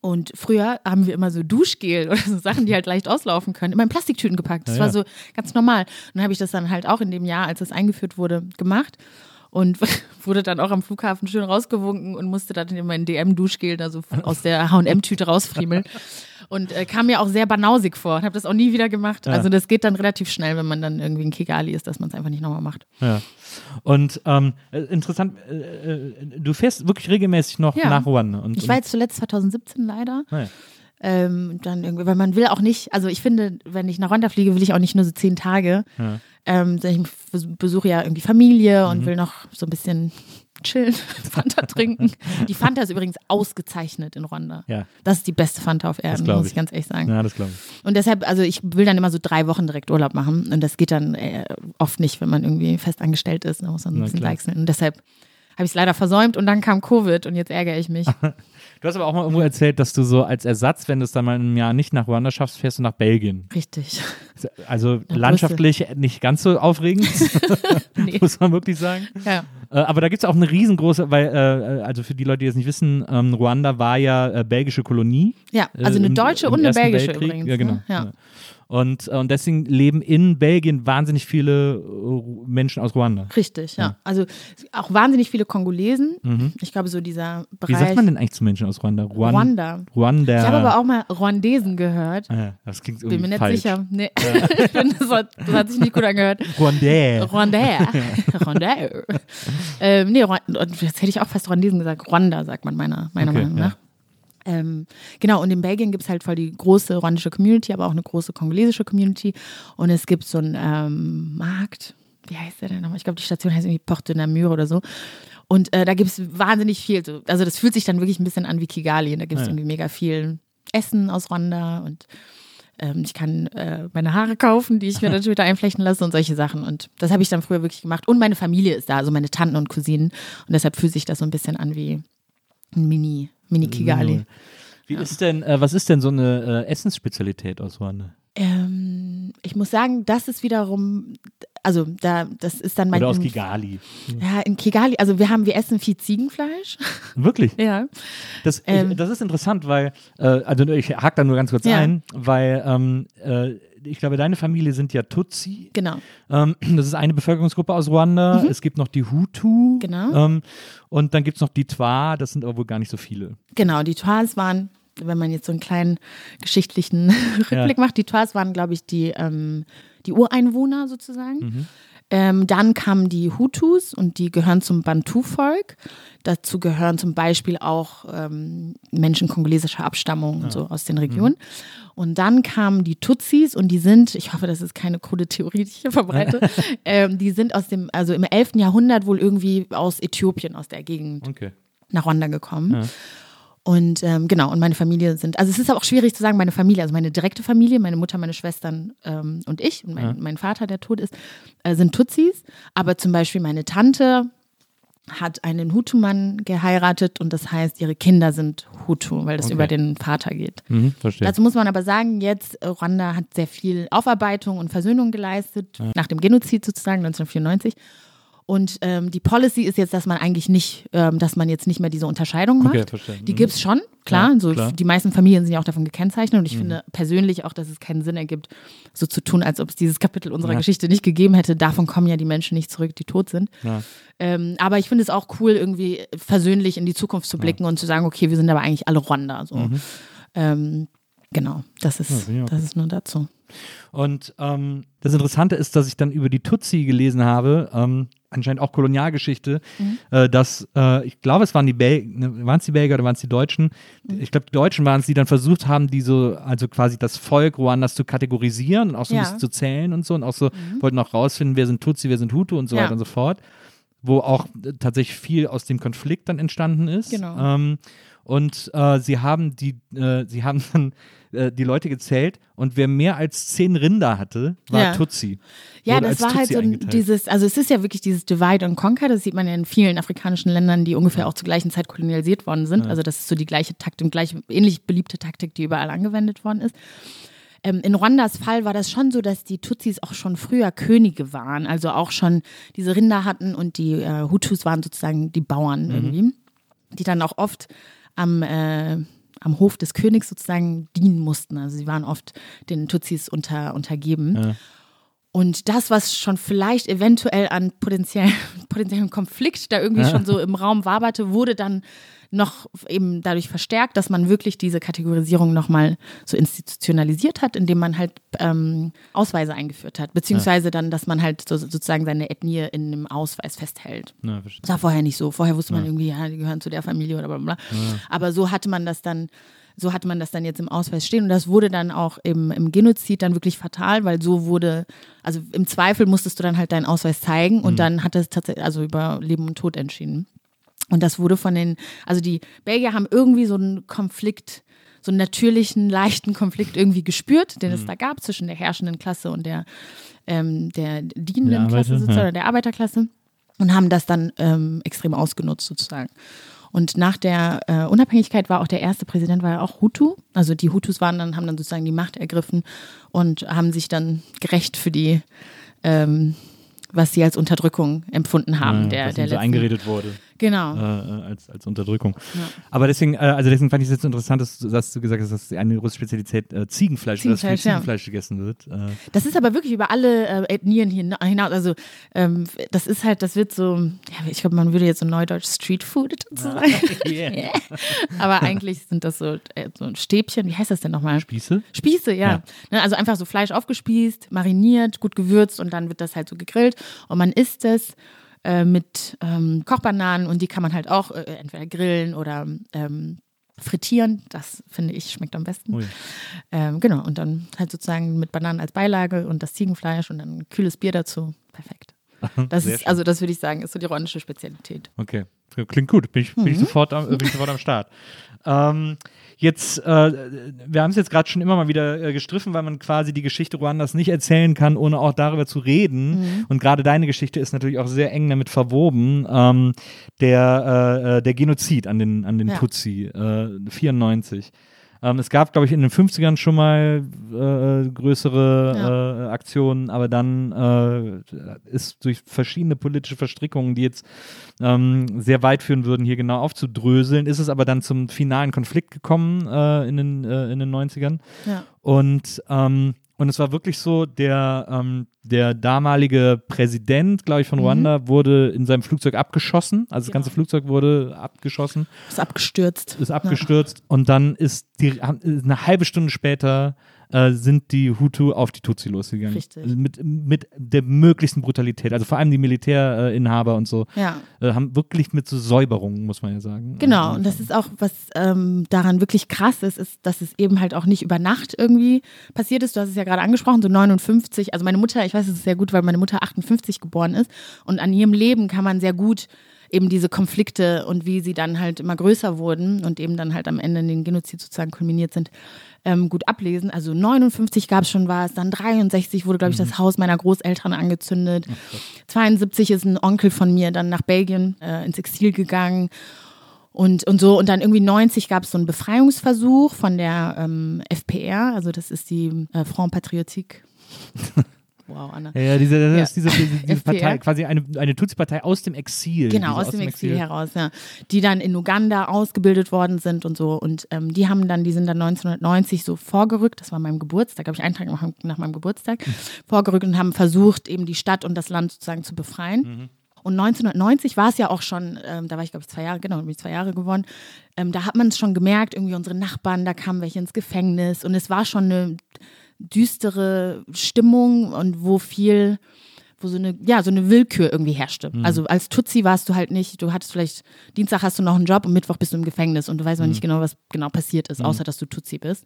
Und früher haben wir immer so Duschgel oder so Sachen, die halt leicht auslaufen können, immer in Plastiktüten gepackt. Das Ja, war so ganz normal. Und dann habe ich das dann halt auch in dem Jahr, als es eingeführt wurde, gemacht. Und wurde dann auch am Flughafen schön rausgewunken und musste dann immer ein DM-Duschgel da so aus der H&M-Tüte rausfriemeln. Und äh, kam mir auch sehr banausig vor und habe das auch nie wieder gemacht. Ja. Also das geht dann relativ schnell, wenn man dann irgendwie ein Kigali ist, dass man es einfach nicht nochmal macht. Ja. Und ähm, äh, interessant, äh, äh, du fährst wirklich regelmäßig noch Ja. nach Ruanda. Und, Ich war jetzt zuletzt 2017 leider. naja. Ähm, dann irgendwie, weil man will auch nicht, also ich finde, wenn ich nach Rwanda fliege, will ich auch nicht nur so zehn Tage. Ja. Ähm, ich besuche ja irgendwie Familie Mhm. und will noch so ein bisschen chillen, Fanta trinken. Die Fanta ist übrigens ausgezeichnet in Rwanda. Ja. Das ist die beste Fanta auf Erden, muss ich. ich ganz ehrlich sagen. ja, das glaube ich. Und deshalb, also ich will dann immer so drei Wochen direkt Urlaub machen. Und das geht dann äh, oft nicht, wenn man irgendwie fest angestellt ist. Da muss man ein Na bisschen klar. wechseln. Und deshalb habe ich es leider versäumt und dann kam Covid und jetzt ärgere ich mich. Du hast aber auch mal irgendwo erzählt, dass du so als Ersatz, wenn du es dann mal im Jahr nicht nach Ruanda schaffst, fährst du nach Belgien. Richtig. Also landschaftlich nicht ganz so aufregend, Nee. muss man wirklich sagen. Ja. Äh, aber da gibt es auch eine riesengroße, weil, äh, also für die Leute, die es nicht wissen, ähm, Ruanda war ja äh, belgische Kolonie. Ja, also eine deutsche im und eine belgische Weltkrieg. übrigens. Ja, genau. Ne? Ja. Und, äh, und deswegen leben in Belgien wahnsinnig viele äh, Menschen aus Ruanda. Richtig, ja. Ja. Also auch wahnsinnig viele Kongolesen. Ich glaube, so dieser Wie Bereich. sagt man denn eigentlich zu Menschen aus Ruanda? Ruan Ruanda. Ruanda. Ich habe aber auch mal Rwandesen gehört. Ah, ja, das klingt Bin irgendwie mir nicht falsch. sicher. Nee. ich bin, das, hat, das hat sich nicht gut angehört. Ruanda. Rwanda. Rwanda. ähm, nee, und jetzt hätte ich auch fast Rwandesen gesagt. Rwanda, sagt man meiner, meiner Okay, Meinung ja. Ähm, genau, und in Belgien gibt es halt voll die große rwandische Community, aber auch eine große kongolesische Community. Und es gibt so einen ähm, Markt, wie heißt der denn nochmal? Ich glaube, die Station heißt irgendwie Porte de Namur oder so. Und äh, da gibt es wahnsinnig viel. So, also das fühlt sich dann wirklich ein bisschen an wie Kigali. Und da gibt es Ja. irgendwie mega viel Essen aus Rwanda und ähm, ich kann äh, meine Haare kaufen, die ich mir dann später einflechten lasse und solche Sachen. Und das habe ich dann früher wirklich gemacht. Und meine Familie ist da, also meine Tanten und Cousinen. Und deshalb fühlt sich das so ein bisschen an wie ein Mini, Mini-Kigali. Wie ist denn, äh, was ist denn so eine äh, Essensspezialität aus Ruanda? Ähm, ich muss sagen, das ist wiederum, also da, das ist dann mein. Oder aus Kigali? Ja, in Kigali, also wir haben, wir essen viel Ziegenfleisch. Wirklich? Ja. Das, Ähm. ich, das ist interessant, weil, äh, also ich hake da nur ganz kurz Ja. ein, weil ähm, äh, ich glaube, deine Familie sind ja Tutsi. Genau. Ähm, das ist eine Bevölkerungsgruppe aus Ruanda. Es gibt noch die Hutu. Mhm. Genau. Ähm, und dann gibt es noch die Twa, das sind aber wohl gar nicht so viele. Genau, die Toiles waren, wenn man jetzt so einen kleinen geschichtlichen Rückblick macht, die Toiles waren, glaube ich, die, ähm, die Ureinwohner sozusagen. Ähm, dann kamen die Hutus und die gehören zum Bantu-Volk. Dazu gehören zum Beispiel auch ähm, Menschen kongolesischer Abstammung und so aus den Regionen. Und dann kamen die Tutsis und die sind, ich hoffe, das ist keine krude Theorie, die ich hier verbreite, ähm, die sind aus dem, also im 11. Jahrhundert wohl irgendwie aus Äthiopien, aus der Gegend Okay. nach Rwanda gekommen. Und ähm, genau, und meine Familie sind, also es ist auch schwierig zu sagen, meine Familie, also meine direkte Familie, meine Mutter, meine Schwestern ähm, und ich und mein, mein Vater, der tot ist, äh, sind Tutsis. Aber zum Beispiel meine Tante hat einen Hutu-Mann geheiratet und das heißt, ihre Kinder sind Hutu, weil das Okay. über den Vater geht. Mhm, verstehe. Dazu muss man aber sagen, jetzt äh, Ruanda hat sehr viel Aufarbeitung und Versöhnung geleistet, nach dem Genozid sozusagen 1994. Und ähm, die Policy ist jetzt, dass man eigentlich nicht, ähm, dass man jetzt nicht mehr diese Unterscheidung macht. Okay. Die Mhm. gibt es schon, klar. Ja, so, klar. Mhm. Die meisten Familien sind ja auch davon gekennzeichnet. Und ich finde persönlich auch, dass es keinen Sinn ergibt, so zu tun, als ob es dieses Kapitel unserer Ja. Geschichte nicht gegeben hätte. Davon kommen ja die Menschen nicht zurück, die tot sind. Ja. Ähm, aber ich finde es auch cool, irgendwie versöhnlich in die Zukunft zu blicken und zu sagen, okay, wir sind aber eigentlich alle Rwanda. So. Ähm, genau, das ist, Mhm. das ist nur dazu. Und ähm, das Interessante ist, dass ich dann über die Tutsi gelesen habe, ähm, anscheinend auch Kolonialgeschichte, Mhm. äh, dass äh, ich glaube, es waren die Belgier, waren es die Belgier oder waren es die Deutschen? Mhm. Ich glaube, die Deutschen waren es, die dann versucht haben, die so, also quasi das Volk Ruandas zu kategorisieren und auch so ein Ja. bisschen zu zählen und so und auch so wollten auch rausfinden, wer sind Tutsi, wer sind Hutu und so Ja. weiter und so fort. Wo auch äh, tatsächlich viel aus dem Konflikt dann entstanden ist. Genau. Ähm, und äh, sie haben die, äh, sie haben dann äh, die Leute gezählt und wer mehr als zehn Rinder hatte, war Ja. Tutsi. Ja, das war halt Tutsi so ein, eingeteilt. dieses, also es ist ja wirklich dieses Divide and Conquer, das sieht man ja in vielen afrikanischen Ländern, die ungefähr auch zur gleichen Zeit kolonialisiert worden sind. Also das ist so die gleiche Taktik, gleiche, ähnlich beliebte Taktik, die überall angewendet worden ist. Ähm, in Rwandas Fall war das schon so, dass die Tutsis auch schon früher Könige waren, also auch schon diese Rinder hatten und die äh, Hutus waren sozusagen die Bauern irgendwie, die dann auch oft am, äh, am Hof des Königs sozusagen dienen mussten. Also sie waren oft den Tutsis unter, untergeben. Ja. Und das, was schon vielleicht eventuell an potenziell, potenziellem Konflikt da irgendwie schon so im Raum waberte, wurde dann noch eben dadurch verstärkt, dass man wirklich diese Kategorisierung nochmal so institutionalisiert hat, indem man halt ähm, Ausweise eingeführt hat, beziehungsweise dann, dass man halt so, sozusagen seine Ethnie in einem Ausweis festhält. Ja. Das war vorher nicht so. Vorher wusste man irgendwie, ja, die gehören zu der Familie oder bla bla. Aber so hatte man das dann, so hatte man das dann jetzt im Ausweis stehen. Und das wurde dann auch im, im Genozid dann wirklich fatal, weil so wurde, also im Zweifel musstest du dann halt deinen Ausweis zeigen und dann hat es tatsächlich, also über Leben und Tod entschieden. Und das wurde von den, also die Belgier haben irgendwie so einen Konflikt, so einen natürlichen, leichten Konflikt irgendwie gespürt, den es da gab zwischen der herrschenden Klasse und der, ähm, der dienenden Der Klasse Arbeiter, sozusagen, ja. oder der Arbeiterklasse. und haben das dann ähm, extrem ausgenutzt sozusagen. Und nach der äh, Unabhängigkeit war auch der erste Präsident war ja auch Hutu. Also die Hutus waren dann, haben dann sozusagen die Macht ergriffen und haben sich dann gerecht für die, ähm, was sie als Unterdrückung empfunden haben. Ja, der, was der so letzten- eingeredet wurde. Genau. äh, als, als Unterdrückung. Ja. Aber deswegen, äh, also deswegen fand ich es jetzt interessant, dass, du- dass du gesagt hast, dass eine russische Spezialität äh, Ziegenfleisch, Ziegenfleisch, ja. Ziegenfleisch gegessen wird. Äh, Das ist aber wirklich über alle äh, Ethnien hina- hinaus. Also ähm, das ist halt, das wird so, ja, ich glaube, man würde jetzt so neudeutsch Streetfood dazu sagen. Yeah. aber eigentlich sind das so, äh, so Stäbchen, wie heißt das denn nochmal? Spieße? Spieße, ja. Ja. Ne, also einfach so Fleisch aufgespießt, mariniert, gut gewürzt und dann wird das halt so gegrillt. Und man isst es äh, mit ähm, Kochbananen und die kann man halt auch äh, entweder grillen oder ähm, frittieren. Das finde ich schmeckt am besten. Ähm, genau, und dann halt sozusagen mit Bananen als Beilage und das Ziegenfleisch und dann ein kühles Bier dazu. Perfekt. Das ist, also das würde ich sagen, ist so die rwandische Spezialität. Okay, klingt gut. Bin ich, bin Mhm. ich, sofort, am, bin ich sofort am Start. Ähm, jetzt, äh, wir haben es jetzt gerade schon immer mal wieder äh, gestriffen, weil man quasi die Geschichte Ruandas nicht erzählen kann, ohne auch darüber zu reden. Mhm. Und gerade deine Geschichte ist natürlich auch sehr eng damit verwoben. Ähm, der, äh, äh, der Genozid an den, an den Ja. Tutsi, äh, 94. Ähm, es gab, glaube ich, in den 50ern schon mal äh, größere äh, Aktionen, aber dann äh, ist durch verschiedene politische Verstrickungen, die jetzt ähm, sehr weit führen würden, hier genau aufzudröseln, ist es aber dann zum finalen Konflikt gekommen äh, in, den, äh, in den 90ern. Ja. Und, ähm, und es war wirklich so, der, ähm, der damalige Präsident, glaube ich, von Ruanda, wurde in seinem Flugzeug abgeschossen. Also das Genau. ganze Flugzeug wurde abgeschossen Ist abgestürzt. ist abgestürzt und dann ist die eine halbe Stunde später äh, sind die Hutu auf die Tutsi losgegangen. Richtig. Mit, mit der möglichsten Brutalität. Also vor allem die Militärinhaber und so Ja. äh, haben wirklich mit so Säuberungen, muss man ja sagen. Genau, äh, und das ist auch, was ähm, daran wirklich krass ist, ist, dass es eben halt auch nicht über Nacht irgendwie passiert ist. Du hast es ja gerade angesprochen, so 59. Also meine Mutter, ich weiß es sehr gut, weil meine Mutter 58 geboren ist und an ihrem Leben kann man sehr gut eben diese Konflikte und wie sie dann halt immer größer wurden und eben dann halt am Ende in den Genozid sozusagen kulminiert sind, ähm, gut ablesen. Also 59 gab es schon was, dann 63 wurde, glaube ich, das Haus meiner Großeltern angezündet. 72 ist ein Onkel von mir dann nach Belgien äh, ins Exil gegangen. Und, und so, und dann irgendwie 90 gab es so einen Befreiungsversuch von der ähm, FPR, also das ist die äh, Front Patriotique. wow, Anna. Ja, ja, diese, das Ja. ist diese, diese. Partei, quasi eine, eine Tutsi-Partei aus dem Exil. Genau, diese aus dem Exil heraus, ja. Die dann in Uganda ausgebildet worden sind und so. Und ähm, die haben dann, die sind dann 1990 so vorgerückt, das war meinem Geburtstag, glaube ich, einen Tag nach, meinem- nach meinem Geburtstag, vorgerückt und haben versucht, eben die Stadt und das Land sozusagen zu befreien. Und 1990 war es ja auch schon, ähm, da war ich glaube ich zwei Jahre, genau, bin ich zwei Jahre geworden. Ähm, da hat man es schon gemerkt, irgendwie unsere Nachbarn, da kamen welche ins Gefängnis und es war schon eine düstere Stimmung und wo viel, wo so eine, ja, so eine Willkür irgendwie herrschte. Also als Tutsi warst du halt nicht, du hattest vielleicht, Dienstag hast du noch einen Job und Mittwoch bist du im Gefängnis und du weißt noch nicht genau, was genau passiert ist, außer dass du Tutsi bist.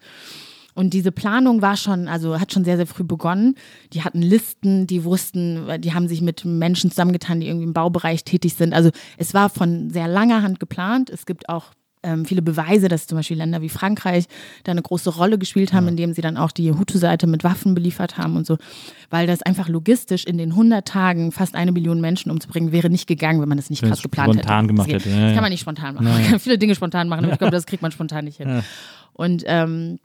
Und diese Planung war schon, also hat schon sehr, sehr früh begonnen. Die hatten Listen, die wussten, die haben sich mit Menschen zusammengetan, die irgendwie im Baubereich tätig sind. Also es war von sehr langer Hand geplant. Es gibt auch ähm, viele Beweise, dass zum Beispiel Länder wie Frankreich da eine große Rolle gespielt haben, indem sie dann auch die Hutu-Seite mit Waffen beliefert haben und so. Weil das einfach logistisch in den 100 Tagen fast eine Million Menschen umzubringen, wäre nicht gegangen, wenn man das nicht Wenn krass geplant spontan hätte. gemacht das, hätte, ja, das ja. kann man nicht spontan machen. Man kann viele Dinge spontan machen, aber ich glaube, das kriegt man spontan nicht hin. Und ähm,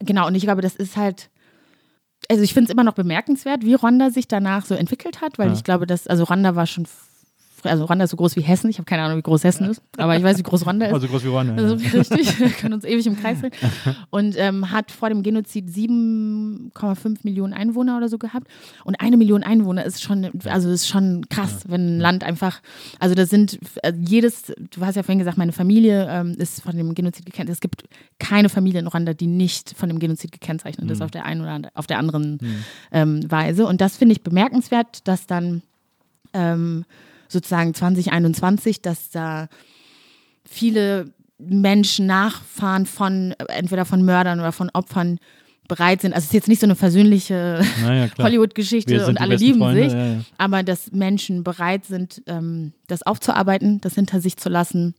genau, und ich glaube, das ist halt, also ich finde es immer noch bemerkenswert, wie Rwanda sich danach so entwickelt hat, weil Ja. ich glaube, dass, also Rwanda war schon, also Rwanda ist so groß wie Hessen, ich habe keine Ahnung, wie groß Hessen ist, aber ich weiß, wie groß Rwanda ist. Also groß wie Ruanda. Also richtig, wir können uns ewig im Kreis drehen. Und ähm, hat vor dem Genozid 7,5 Millionen Einwohner oder so gehabt. Und eine Million Einwohner ist schon, also ist schon krass, wenn ein Land einfach, also das sind äh, jedes, du hast ja vorhin gesagt, meine Familie ähm, ist von dem Genozid gekennzeichnet. Es gibt keine Familie in Ruanda, die nicht von dem Genozid gekennzeichnet ist, auf der einen oder auf der anderen ähm, Weise. Und das finde ich bemerkenswert, dass dann ähm, sozusagen 2021, dass da viele Menschen, Nachfahren von entweder von Mördern oder von Opfern bereit sind. Also es ist jetzt nicht so eine versöhnliche Naja, Hollywood-Geschichte und alle lieben Freunde, sich, ja, ja. aber dass Menschen bereit sind, ähm, das aufzuarbeiten, das hinter sich zu lassen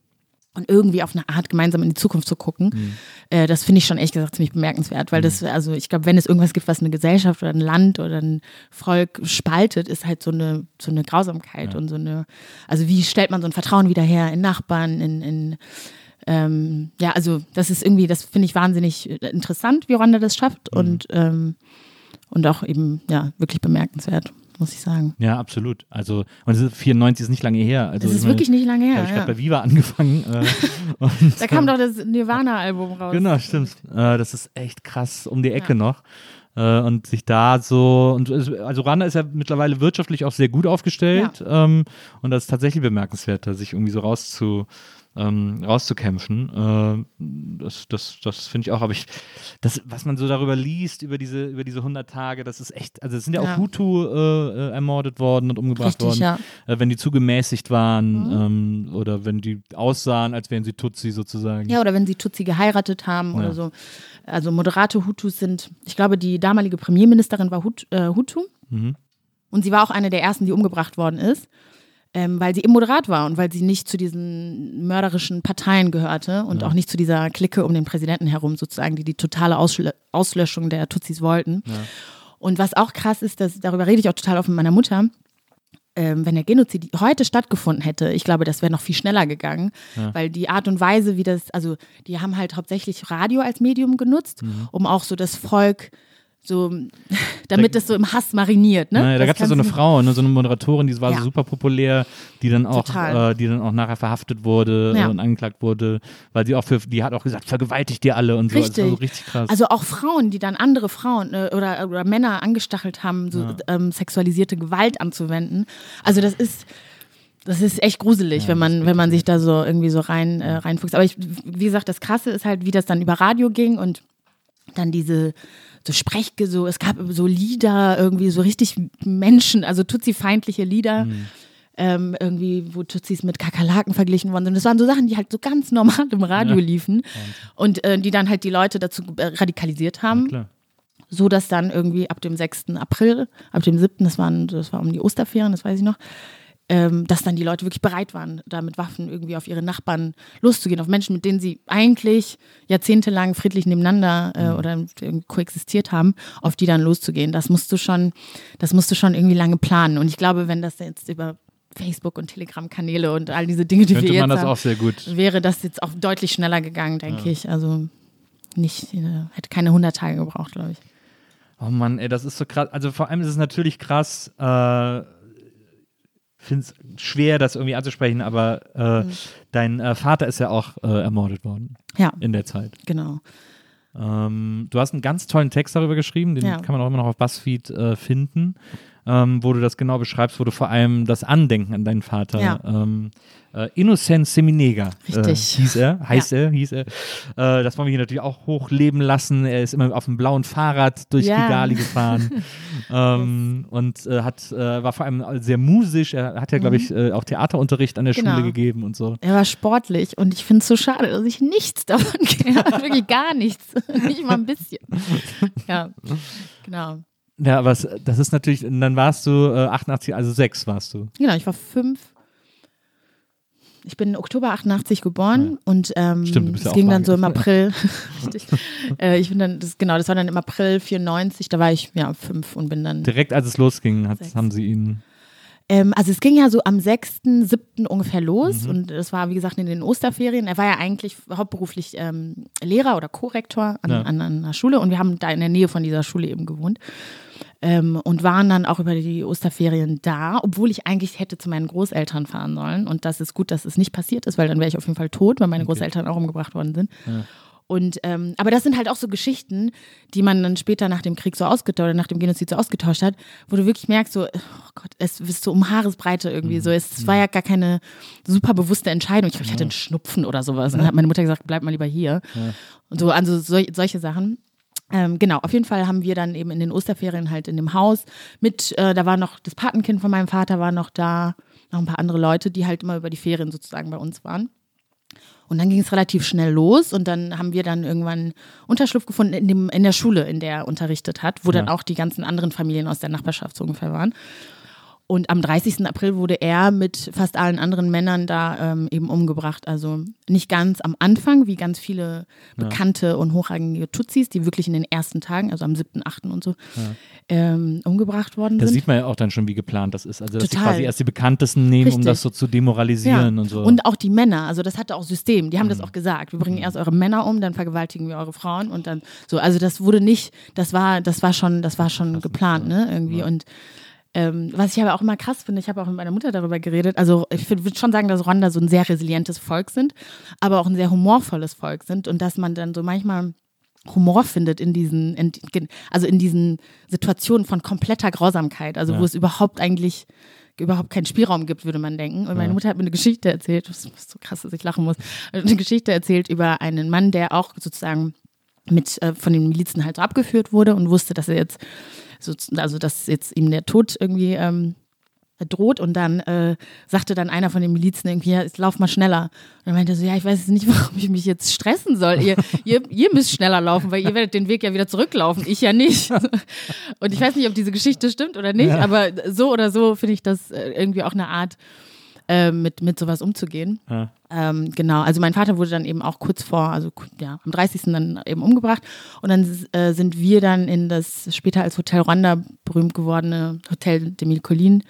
und irgendwie auf eine Art gemeinsam in die Zukunft zu gucken. Mhm. Äh, das finde ich schon ehrlich gesagt ziemlich bemerkenswert, weil das, also ich glaube, wenn es irgendwas gibt, was eine Gesellschaft oder ein Land oder ein Volk spaltet, ist halt so eine, so eine Grausamkeit und so eine, also wie stellt man so ein Vertrauen wieder her in Nachbarn, in, in ähm, ja, also das ist irgendwie, das finde ich wahnsinnig interessant, wie Rwanda das schafft Mhm. und, ähm, und auch eben, ja, wirklich bemerkenswert, muss ich sagen. Ja, absolut. Also, und es ist 94 ist nicht lange her. Also, Das ist wirklich nicht lange Ich her. habe ich Ja. gerade bei Viva angefangen. Äh, Da kam doch das Nirvana-Album raus. Genau, stimmt. Äh, das ist echt krass um die Ecke noch. Äh, und sich da so, und es- also Rwanda ist ja mittlerweile wirtschaftlich auch sehr gut aufgestellt. Ähm, und das ist tatsächlich bemerkenswert, da sich irgendwie so rauszu, ähm, rauszukämpfen. Äh, das das, das finde ich auch. Aber ich, das, was man so darüber liest, über diese, über diese 100 Tage, das ist echt, also es sind ja, Ja. auch Hutu äh, äh, ermordet worden und umgebracht Richtig, worden, ja. Mhm. äh, wenn die zu gemäßigt waren ähm, oder wenn die aussahen, als wären sie Tutsi sozusagen. Ja, oder wenn sie Tutsi geheiratet haben Ja. oder so. Also moderate Hutus sind, ich glaube, die damalige Premierministerin war Hut, äh, Hutu. Mhm. Und sie war auch eine der ersten, die umgebracht worden ist, ähm, weil sie eben moderat war und weil sie nicht zu diesen mörderischen Parteien gehörte und auch nicht zu dieser Clique um den Präsidenten herum, sozusagen, die die totale Auslö Auslöschung der Tutsis wollten. Und was auch krass ist, dass, darüber rede ich auch total offen mit meiner Mutter, ähm, wenn der Genozid heute stattgefunden hätte, ich glaube, das wäre noch viel schneller gegangen, weil die Art und Weise, wie das, also die haben halt hauptsächlich Radio als Medium genutzt, um auch so das Volk so, damit es so im Hass mariniert. Ne? Naja, da Das gab es ja so eine Frau, ne, so eine Moderatorin, die war Ja. so super populär, die dann auch, äh, die dann auch nachher verhaftet wurde Ja. äh, und angeklagt wurde, weil sie auch für, die hat auch gesagt, vergewaltigt ihr alle und so. Richtig. Das war so richtig krass. Also auch Frauen, die dann andere Frauen äh, oder, oder Männer angestachelt haben, so ähm, sexualisierte Gewalt anzuwenden. Also das ist das ist echt gruselig, wenn man wenn man sich da so irgendwie so rein äh, reinfuchst. Aber ich, wie gesagt, das Krasse ist halt, wie das dann über Radio ging und dann diese so Sprechge, so es gab so Lieder irgendwie so richtig Menschen, also Tutsi-feindliche Lieder. Ähm, irgendwie, wo Tutsis mit Kakerlaken verglichen worden sind. Das waren so Sachen, die halt so ganz normal im Radio liefen und äh, die dann halt die Leute dazu äh, radikalisiert haben Klar. so dass dann irgendwie ab dem 6. April, ab dem 7., das, waren, das war um die Osterferien, das weiß ich noch, ähm, dass dann die Leute wirklich bereit waren, da mit Waffen irgendwie auf ihre Nachbarn loszugehen, auf Menschen, mit denen sie eigentlich jahrzehntelang friedlich nebeneinander äh, oder irgendwie koexistiert haben, auf die dann loszugehen. Das musst du schon, das musst du schon irgendwie lange planen. Und ich glaube, wenn das jetzt über Facebook und Telegram-Kanäle und all diese Dinge, die Könnte wir man jetzt das haben, auch sehr gut. wäre das jetzt auch deutlich schneller gegangen, denke ich. Also nicht, äh, hätte keine 100 Tage gebraucht, glaube ich. Oh Mann, ey, das ist so krass. Also vor allem ist es natürlich krass, äh, finde es schwer, das irgendwie anzusprechen, aber äh, Mhm. dein äh, Vater ist ja auch äh, ermordet worden Ja, in der Zeit. genau. Ähm, du hast einen ganz tollen Text darüber geschrieben, den Ja. kann man auch immer noch auf BuzzFeed äh, finden, ähm, wo du das genau beschreibst, wo du vor allem das Andenken an deinen Vater, Ja. ähm, äh, Innocent Seminega, äh, Richtig. hieß er, heißt er, hieß er. Äh, das wollen wir hier natürlich auch hochleben lassen. Er ist immer auf dem blauen Fahrrad durch Ja. Kigali gefahren ähm, und äh, hat, äh, war vor allem sehr musisch. Er hat ja, glaube ich, äh, auch Theaterunterricht an der Mhm. Genau. Schule gegeben und so. Er war sportlich und ich finde es so schade, dass ich nichts davon kenne. Wirklich gar nichts. Nicht mal ein bisschen. Ja, genau. Ja, aber das ist natürlich, dann warst du äh, 88, also sechs warst du. Genau, ich war fünf. Ich bin Oktober 88 geboren und ähm, Stimmt, ja es ging dann so im. April. Richtig. Äh, ich bin dann, das, genau, das war dann im April 94, da war ich ja fünf und bin dann Direkt als es losging, hat, haben sie ihn. Ähm, also es ging ja so am 6., 7. ungefähr los Mhm. und das war, wie gesagt, in den Osterferien. Er war ja eigentlich hauptberuflich ähm, Lehrer oder Korrektor an, Ja. an, an einer Schule und wir haben da in der Nähe von dieser Schule eben gewohnt ähm, und waren dann auch über die Osterferien da, obwohl ich eigentlich hätte zu meinen Großeltern fahren sollen und das ist gut, dass es nicht passiert ist, weil dann wäre ich auf jeden Fall tot, weil meine Großeltern auch umgebracht worden sind. Und ähm, aber das sind halt auch so Geschichten, die man dann später nach dem Krieg so ausgetauscht oder nach dem Genozid so ausgetauscht hat, wo du wirklich merkst, so, oh Gott, es ist so um Haaresbreite irgendwie so. Es war ja gar keine super bewusste Entscheidung. Ich glaube, ich hatte einen Schnupfen oder sowas. Und dann hat meine Mutter gesagt, bleib mal lieber hier. Und so, also sol solche Sachen. Ähm, genau, auf jeden Fall haben wir dann eben in den Osterferien halt in dem Haus mit, äh, da war noch das Patenkind von meinem Vater war noch da, noch ein paar andere Leute, die halt immer über die Ferien sozusagen bei uns waren. Und dann ging es relativ schnell los und dann haben wir dann irgendwann Unterschlupf gefunden in, dem, in der Schule, in der er unterrichtet hat, wo dann Ja. auch die ganzen anderen Familien aus der Nachbarschaft so ungefähr waren. Und am 30. April wurde er mit fast allen anderen Männern da ähm, eben umgebracht. Also nicht ganz am Anfang, wie ganz viele bekannte und hochrangige Tutsis, die wirklich in den ersten Tagen, also am 7., 8. und so, ähm, umgebracht worden Da sind. sieht man ja auch dann schon, wie geplant das ist. Also, dass Total. quasi erst die Bekanntesten nehmen, um Richtig. das so zu demoralisieren und so. Und auch die Männer, also das hatte auch System, die haben Mhm. das auch gesagt. Wir bringen erst eure Männer um, dann vergewaltigen wir eure Frauen und dann so. Also das wurde nicht, das war, das war schon, das war schon geplant, ne? Irgendwie. Und ähm, was ich aber auch immer krass finde, ich habe auch mit meiner Mutter darüber geredet. Also ich würde schon sagen, dass Rwanda so ein sehr resilientes Volk sind, aber auch ein sehr humorvolles Volk sind und dass man dann so manchmal Humor findet in diesen, in, also in diesen Situationen von kompletter Grausamkeit, also wo es überhaupt eigentlich überhaupt keinen Spielraum gibt, würde man denken. Und meine Mutter hat mir eine Geschichte erzählt, das ist so krass, dass ich lachen muss, eine Geschichte erzählt über einen Mann, der auch sozusagen mit äh, von den Milizen halt so abgeführt wurde und wusste, dass er jetzt so, also dass jetzt ihm der Tod irgendwie ähm, droht und dann äh, sagte dann einer von den Milizen irgendwie, ja, lauf mal schneller. Und er meinte so, ja, ich weiß jetzt nicht, warum ich mich jetzt stressen soll. Ihr, ihr, ihr müsst schneller laufen, weil ihr werdet den Weg ja wieder zurücklaufen, ich ja nicht. Und ich weiß nicht, ob diese Geschichte stimmt oder nicht, aber so oder so finde ich das äh, irgendwie auch eine Art, äh, mit, mit sowas umzugehen. Ja. Ähm, genau, also mein Vater wurde dann eben auch kurz vor, also ja, am 30. dann eben umgebracht. Und dann äh, sind wir dann in das später als Hotel Rwanda berühmt gewordene Hotel de Mille Collines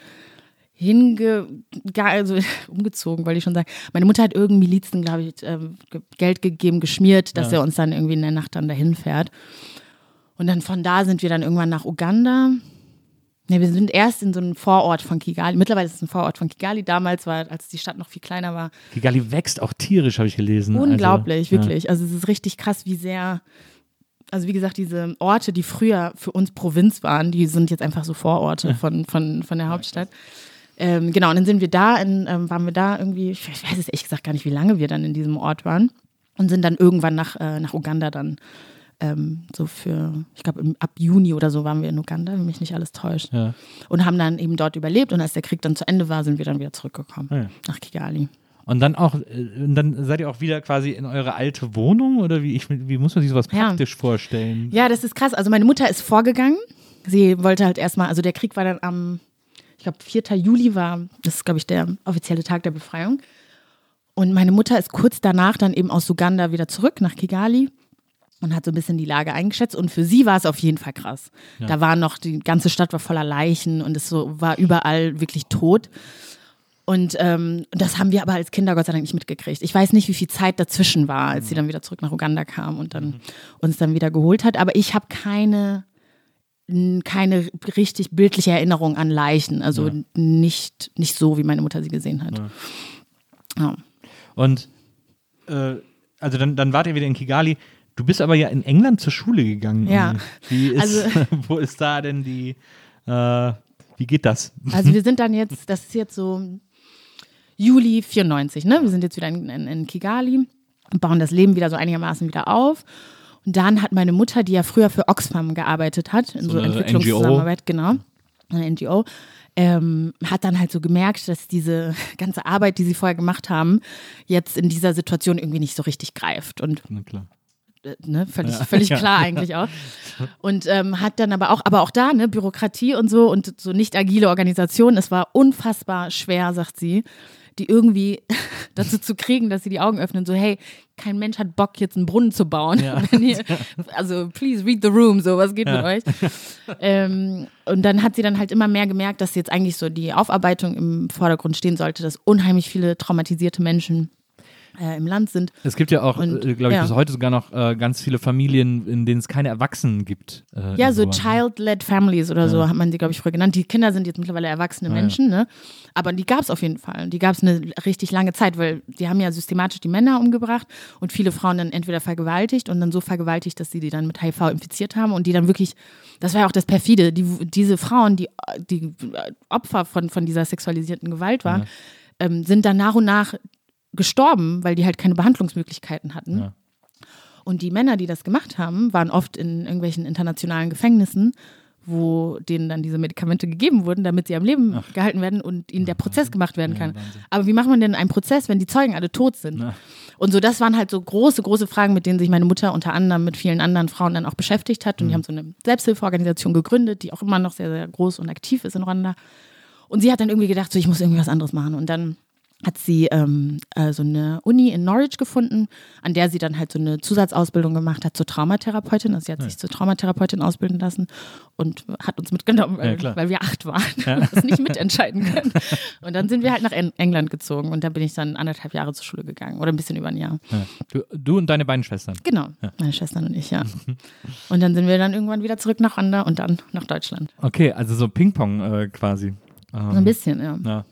hinge, also umgezogen, wollte ich schon sagen. Meine Mutter hat irgendeinem Milizen, glaube ich, ge- Geld gegeben, geschmiert, dass er uns dann irgendwie in der Nacht dann dahin fährt. Und dann von da sind wir dann irgendwann nach Uganda. Ne, wir sind erst in so einem Vorort von Kigali. Mittlerweile ist es ein Vorort von Kigali. Damals war, als die Stadt noch viel kleiner war, Kigali wächst auch tierisch, habe ich gelesen. unglaublich, also, ja. wirklich. Also es ist richtig krass, wie sehr, also wie gesagt, diese Orte, die früher für uns Provinz waren, die sind jetzt einfach so Vororte von, von, von der Hauptstadt. Ähm, genau, und dann sind wir da, in, ähm, waren wir da irgendwie, ich weiß es ehrlich gesagt gar nicht, wie lange wir dann in diesem Ort waren und sind dann irgendwann nach, äh, nach Uganda dann ähm, so für, ich glaube ab Juni oder so waren wir in Uganda, wenn mich nicht alles täuscht. Ja. Und haben dann eben dort überlebt und als der Krieg dann zu Ende war, sind wir dann wieder zurückgekommen Ah ja. nach Kigali. Und dann auch, äh, dann seid ihr auch wieder quasi in eure alte Wohnung oder wie, ich, wie muss man sich sowas Ja. praktisch vorstellen? Ja, das ist krass. Also meine Mutter ist vorgegangen. Sie wollte halt erstmal, also der Krieg war dann am, ich glaube, 4. Juli war, das ist, glaube ich, der offizielle Tag der Befreiung. Und meine Mutter ist kurz danach dann eben aus Uganda wieder zurück nach Kigali und hat so ein bisschen die Lage eingeschätzt. Und für sie war es auf jeden Fall krass. Da war noch, die ganze Stadt war voller Leichen und es so war überall wirklich tot. Und ähm, das haben wir aber als Kinder Gott sei Dank nicht mitgekriegt. Ich weiß nicht, wie viel Zeit dazwischen war, als sie dann wieder zurück nach Uganda kam und dann uns dann wieder geholt hat. Aber ich habe keine, keine richtig bildliche Erinnerung an Leichen. Also nicht, nicht so, wie meine Mutter sie gesehen hat. Ja. Und äh, also dann, dann wart ihr wieder in Kigali. Du bist aber ja in England zur Schule gegangen. Ja. Ist, Also- wo ist da denn die, äh, wie geht das? Also wir sind dann jetzt, das ist jetzt so Juli 94, ne? Wir sind jetzt wieder in, in, in Kigali und bauen das Leben wieder so einigermaßen wieder auf. Und dann hat meine Mutter, die ja früher für Oxfam gearbeitet hat, in So so, Entwicklungszusammenarbeit, genau, eine NGO, ähm, hat dann halt so gemerkt, dass diese ganze Arbeit, die sie vorher gemacht haben, jetzt in dieser Situation irgendwie nicht so richtig greift. Und Äh, ne, völlig, völlig klar eigentlich auch. Und ähm, hat dann aber auch, aber auch da, ne, Bürokratie und so und so nicht agile Organisation, es war unfassbar schwer, sagt sie, die irgendwie dazu zu kriegen, dass sie die Augen öffnen, so, hey, kein Mensch hat Bock, jetzt einen Brunnen zu bauen. Wenn ihr, also, please read the room, so, was geht mit euch? ähm, und dann hat sie dann halt immer mehr gemerkt, dass jetzt eigentlich so die Aufarbeitung im Vordergrund stehen sollte, dass unheimlich viele traumatisierte Menschen äh, im Land sind. Es gibt ja auch, äh, glaube ich, ja. bis heute sogar noch äh, ganz viele Familien, in denen es keine Erwachsenen gibt. Äh, Ja, so. Child-led Families oder so hat man sie, glaube ich, früher genannt. Die Kinder sind jetzt mittlerweile erwachsene Menschen, ne? Aber die gab es auf jeden Fall. Die gab es eine richtig lange Zeit, weil die haben ja systematisch die Männer umgebracht und viele Frauen dann entweder vergewaltigt und dann so vergewaltigt, dass sie die dann mit HIV infiziert haben und die dann wirklich, das war ja auch das perfide, die, diese Frauen, die, die Opfer von, von dieser sexualisierten Gewalt waren, ähm, sind dann nach und nach gestorben, weil die halt keine Behandlungsmöglichkeiten hatten. Ja. Und die Männer, die das gemacht haben, waren oft in irgendwelchen internationalen Gefängnissen, wo denen dann diese Medikamente gegeben wurden, damit sie am Leben gehalten werden und ihnen der Prozess gemacht werden kann. Aber wie macht man denn einen Prozess, wenn die Zeugen alle tot sind? Und so, das waren halt so große, große Fragen, mit denen sich meine Mutter unter anderem mit vielen anderen Frauen dann auch beschäftigt hat. Und die haben so eine Selbsthilfeorganisation gegründet, die auch immer noch sehr, sehr groß und aktiv ist in Rwanda. Und sie hat dann irgendwie gedacht, so ich muss irgendwie was anderes machen. Und dann hat sie ähm, äh, so eine Uni in Norwich gefunden, an der sie dann halt so eine Zusatzausbildung gemacht hat zur Traumatherapeutin. Also sie hat sich zur Traumatherapeutin ausbilden lassen und hat uns mitgenommen, weil, Ja, weil wir acht waren und das nicht mitentscheiden können. Und dann sind wir halt nach En England gezogen und da bin ich dann anderthalb Jahre zur Schule gegangen oder ein bisschen über ein Jahr. Ja. Du, du und deine beiden Schwestern. Genau, meine Schwestern und ich, ja. Und dann sind wir dann irgendwann wieder zurück nach Rwanda und dann nach Deutschland. Okay, also so Ping-Pong äh, quasi. So ein bisschen, ja.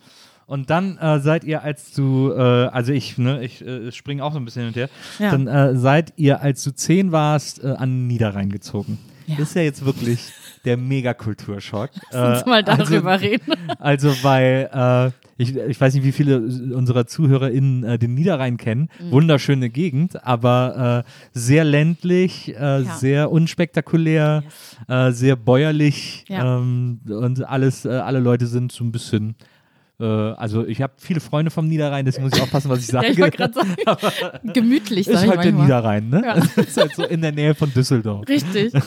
Und dann äh, seid ihr, als du, äh, also ich, ne, ich äh, springe auch so ein bisschen hin und her, Ja. dann äh, seid ihr, als du zehn warst, äh, an Niederrhein gezogen. Ja. Das ist ja jetzt wirklich der Megakulturschock. Lass uns mal darüber also, reden. Also, weil äh, ich, ich weiß nicht, wie viele unserer ZuhörerInnen äh, den Niederrhein kennen. Mhm. Wunderschöne Gegend, aber äh, sehr ländlich, äh, Ja. sehr unspektakulär, äh, sehr bäuerlich Ja. ähm, und alles, äh, alle Leute sind so ein bisschen. Äh, also ich habe viele Freunde vom Niederrhein, deswegen muss ich aufpassen, was ich Ja, sage. ich wollte gerade sagen, gemütlich, ist sag ich halt der. Niederrhein, ne? Ja. ist halt so in der Nähe von Düsseldorf. Richtig. In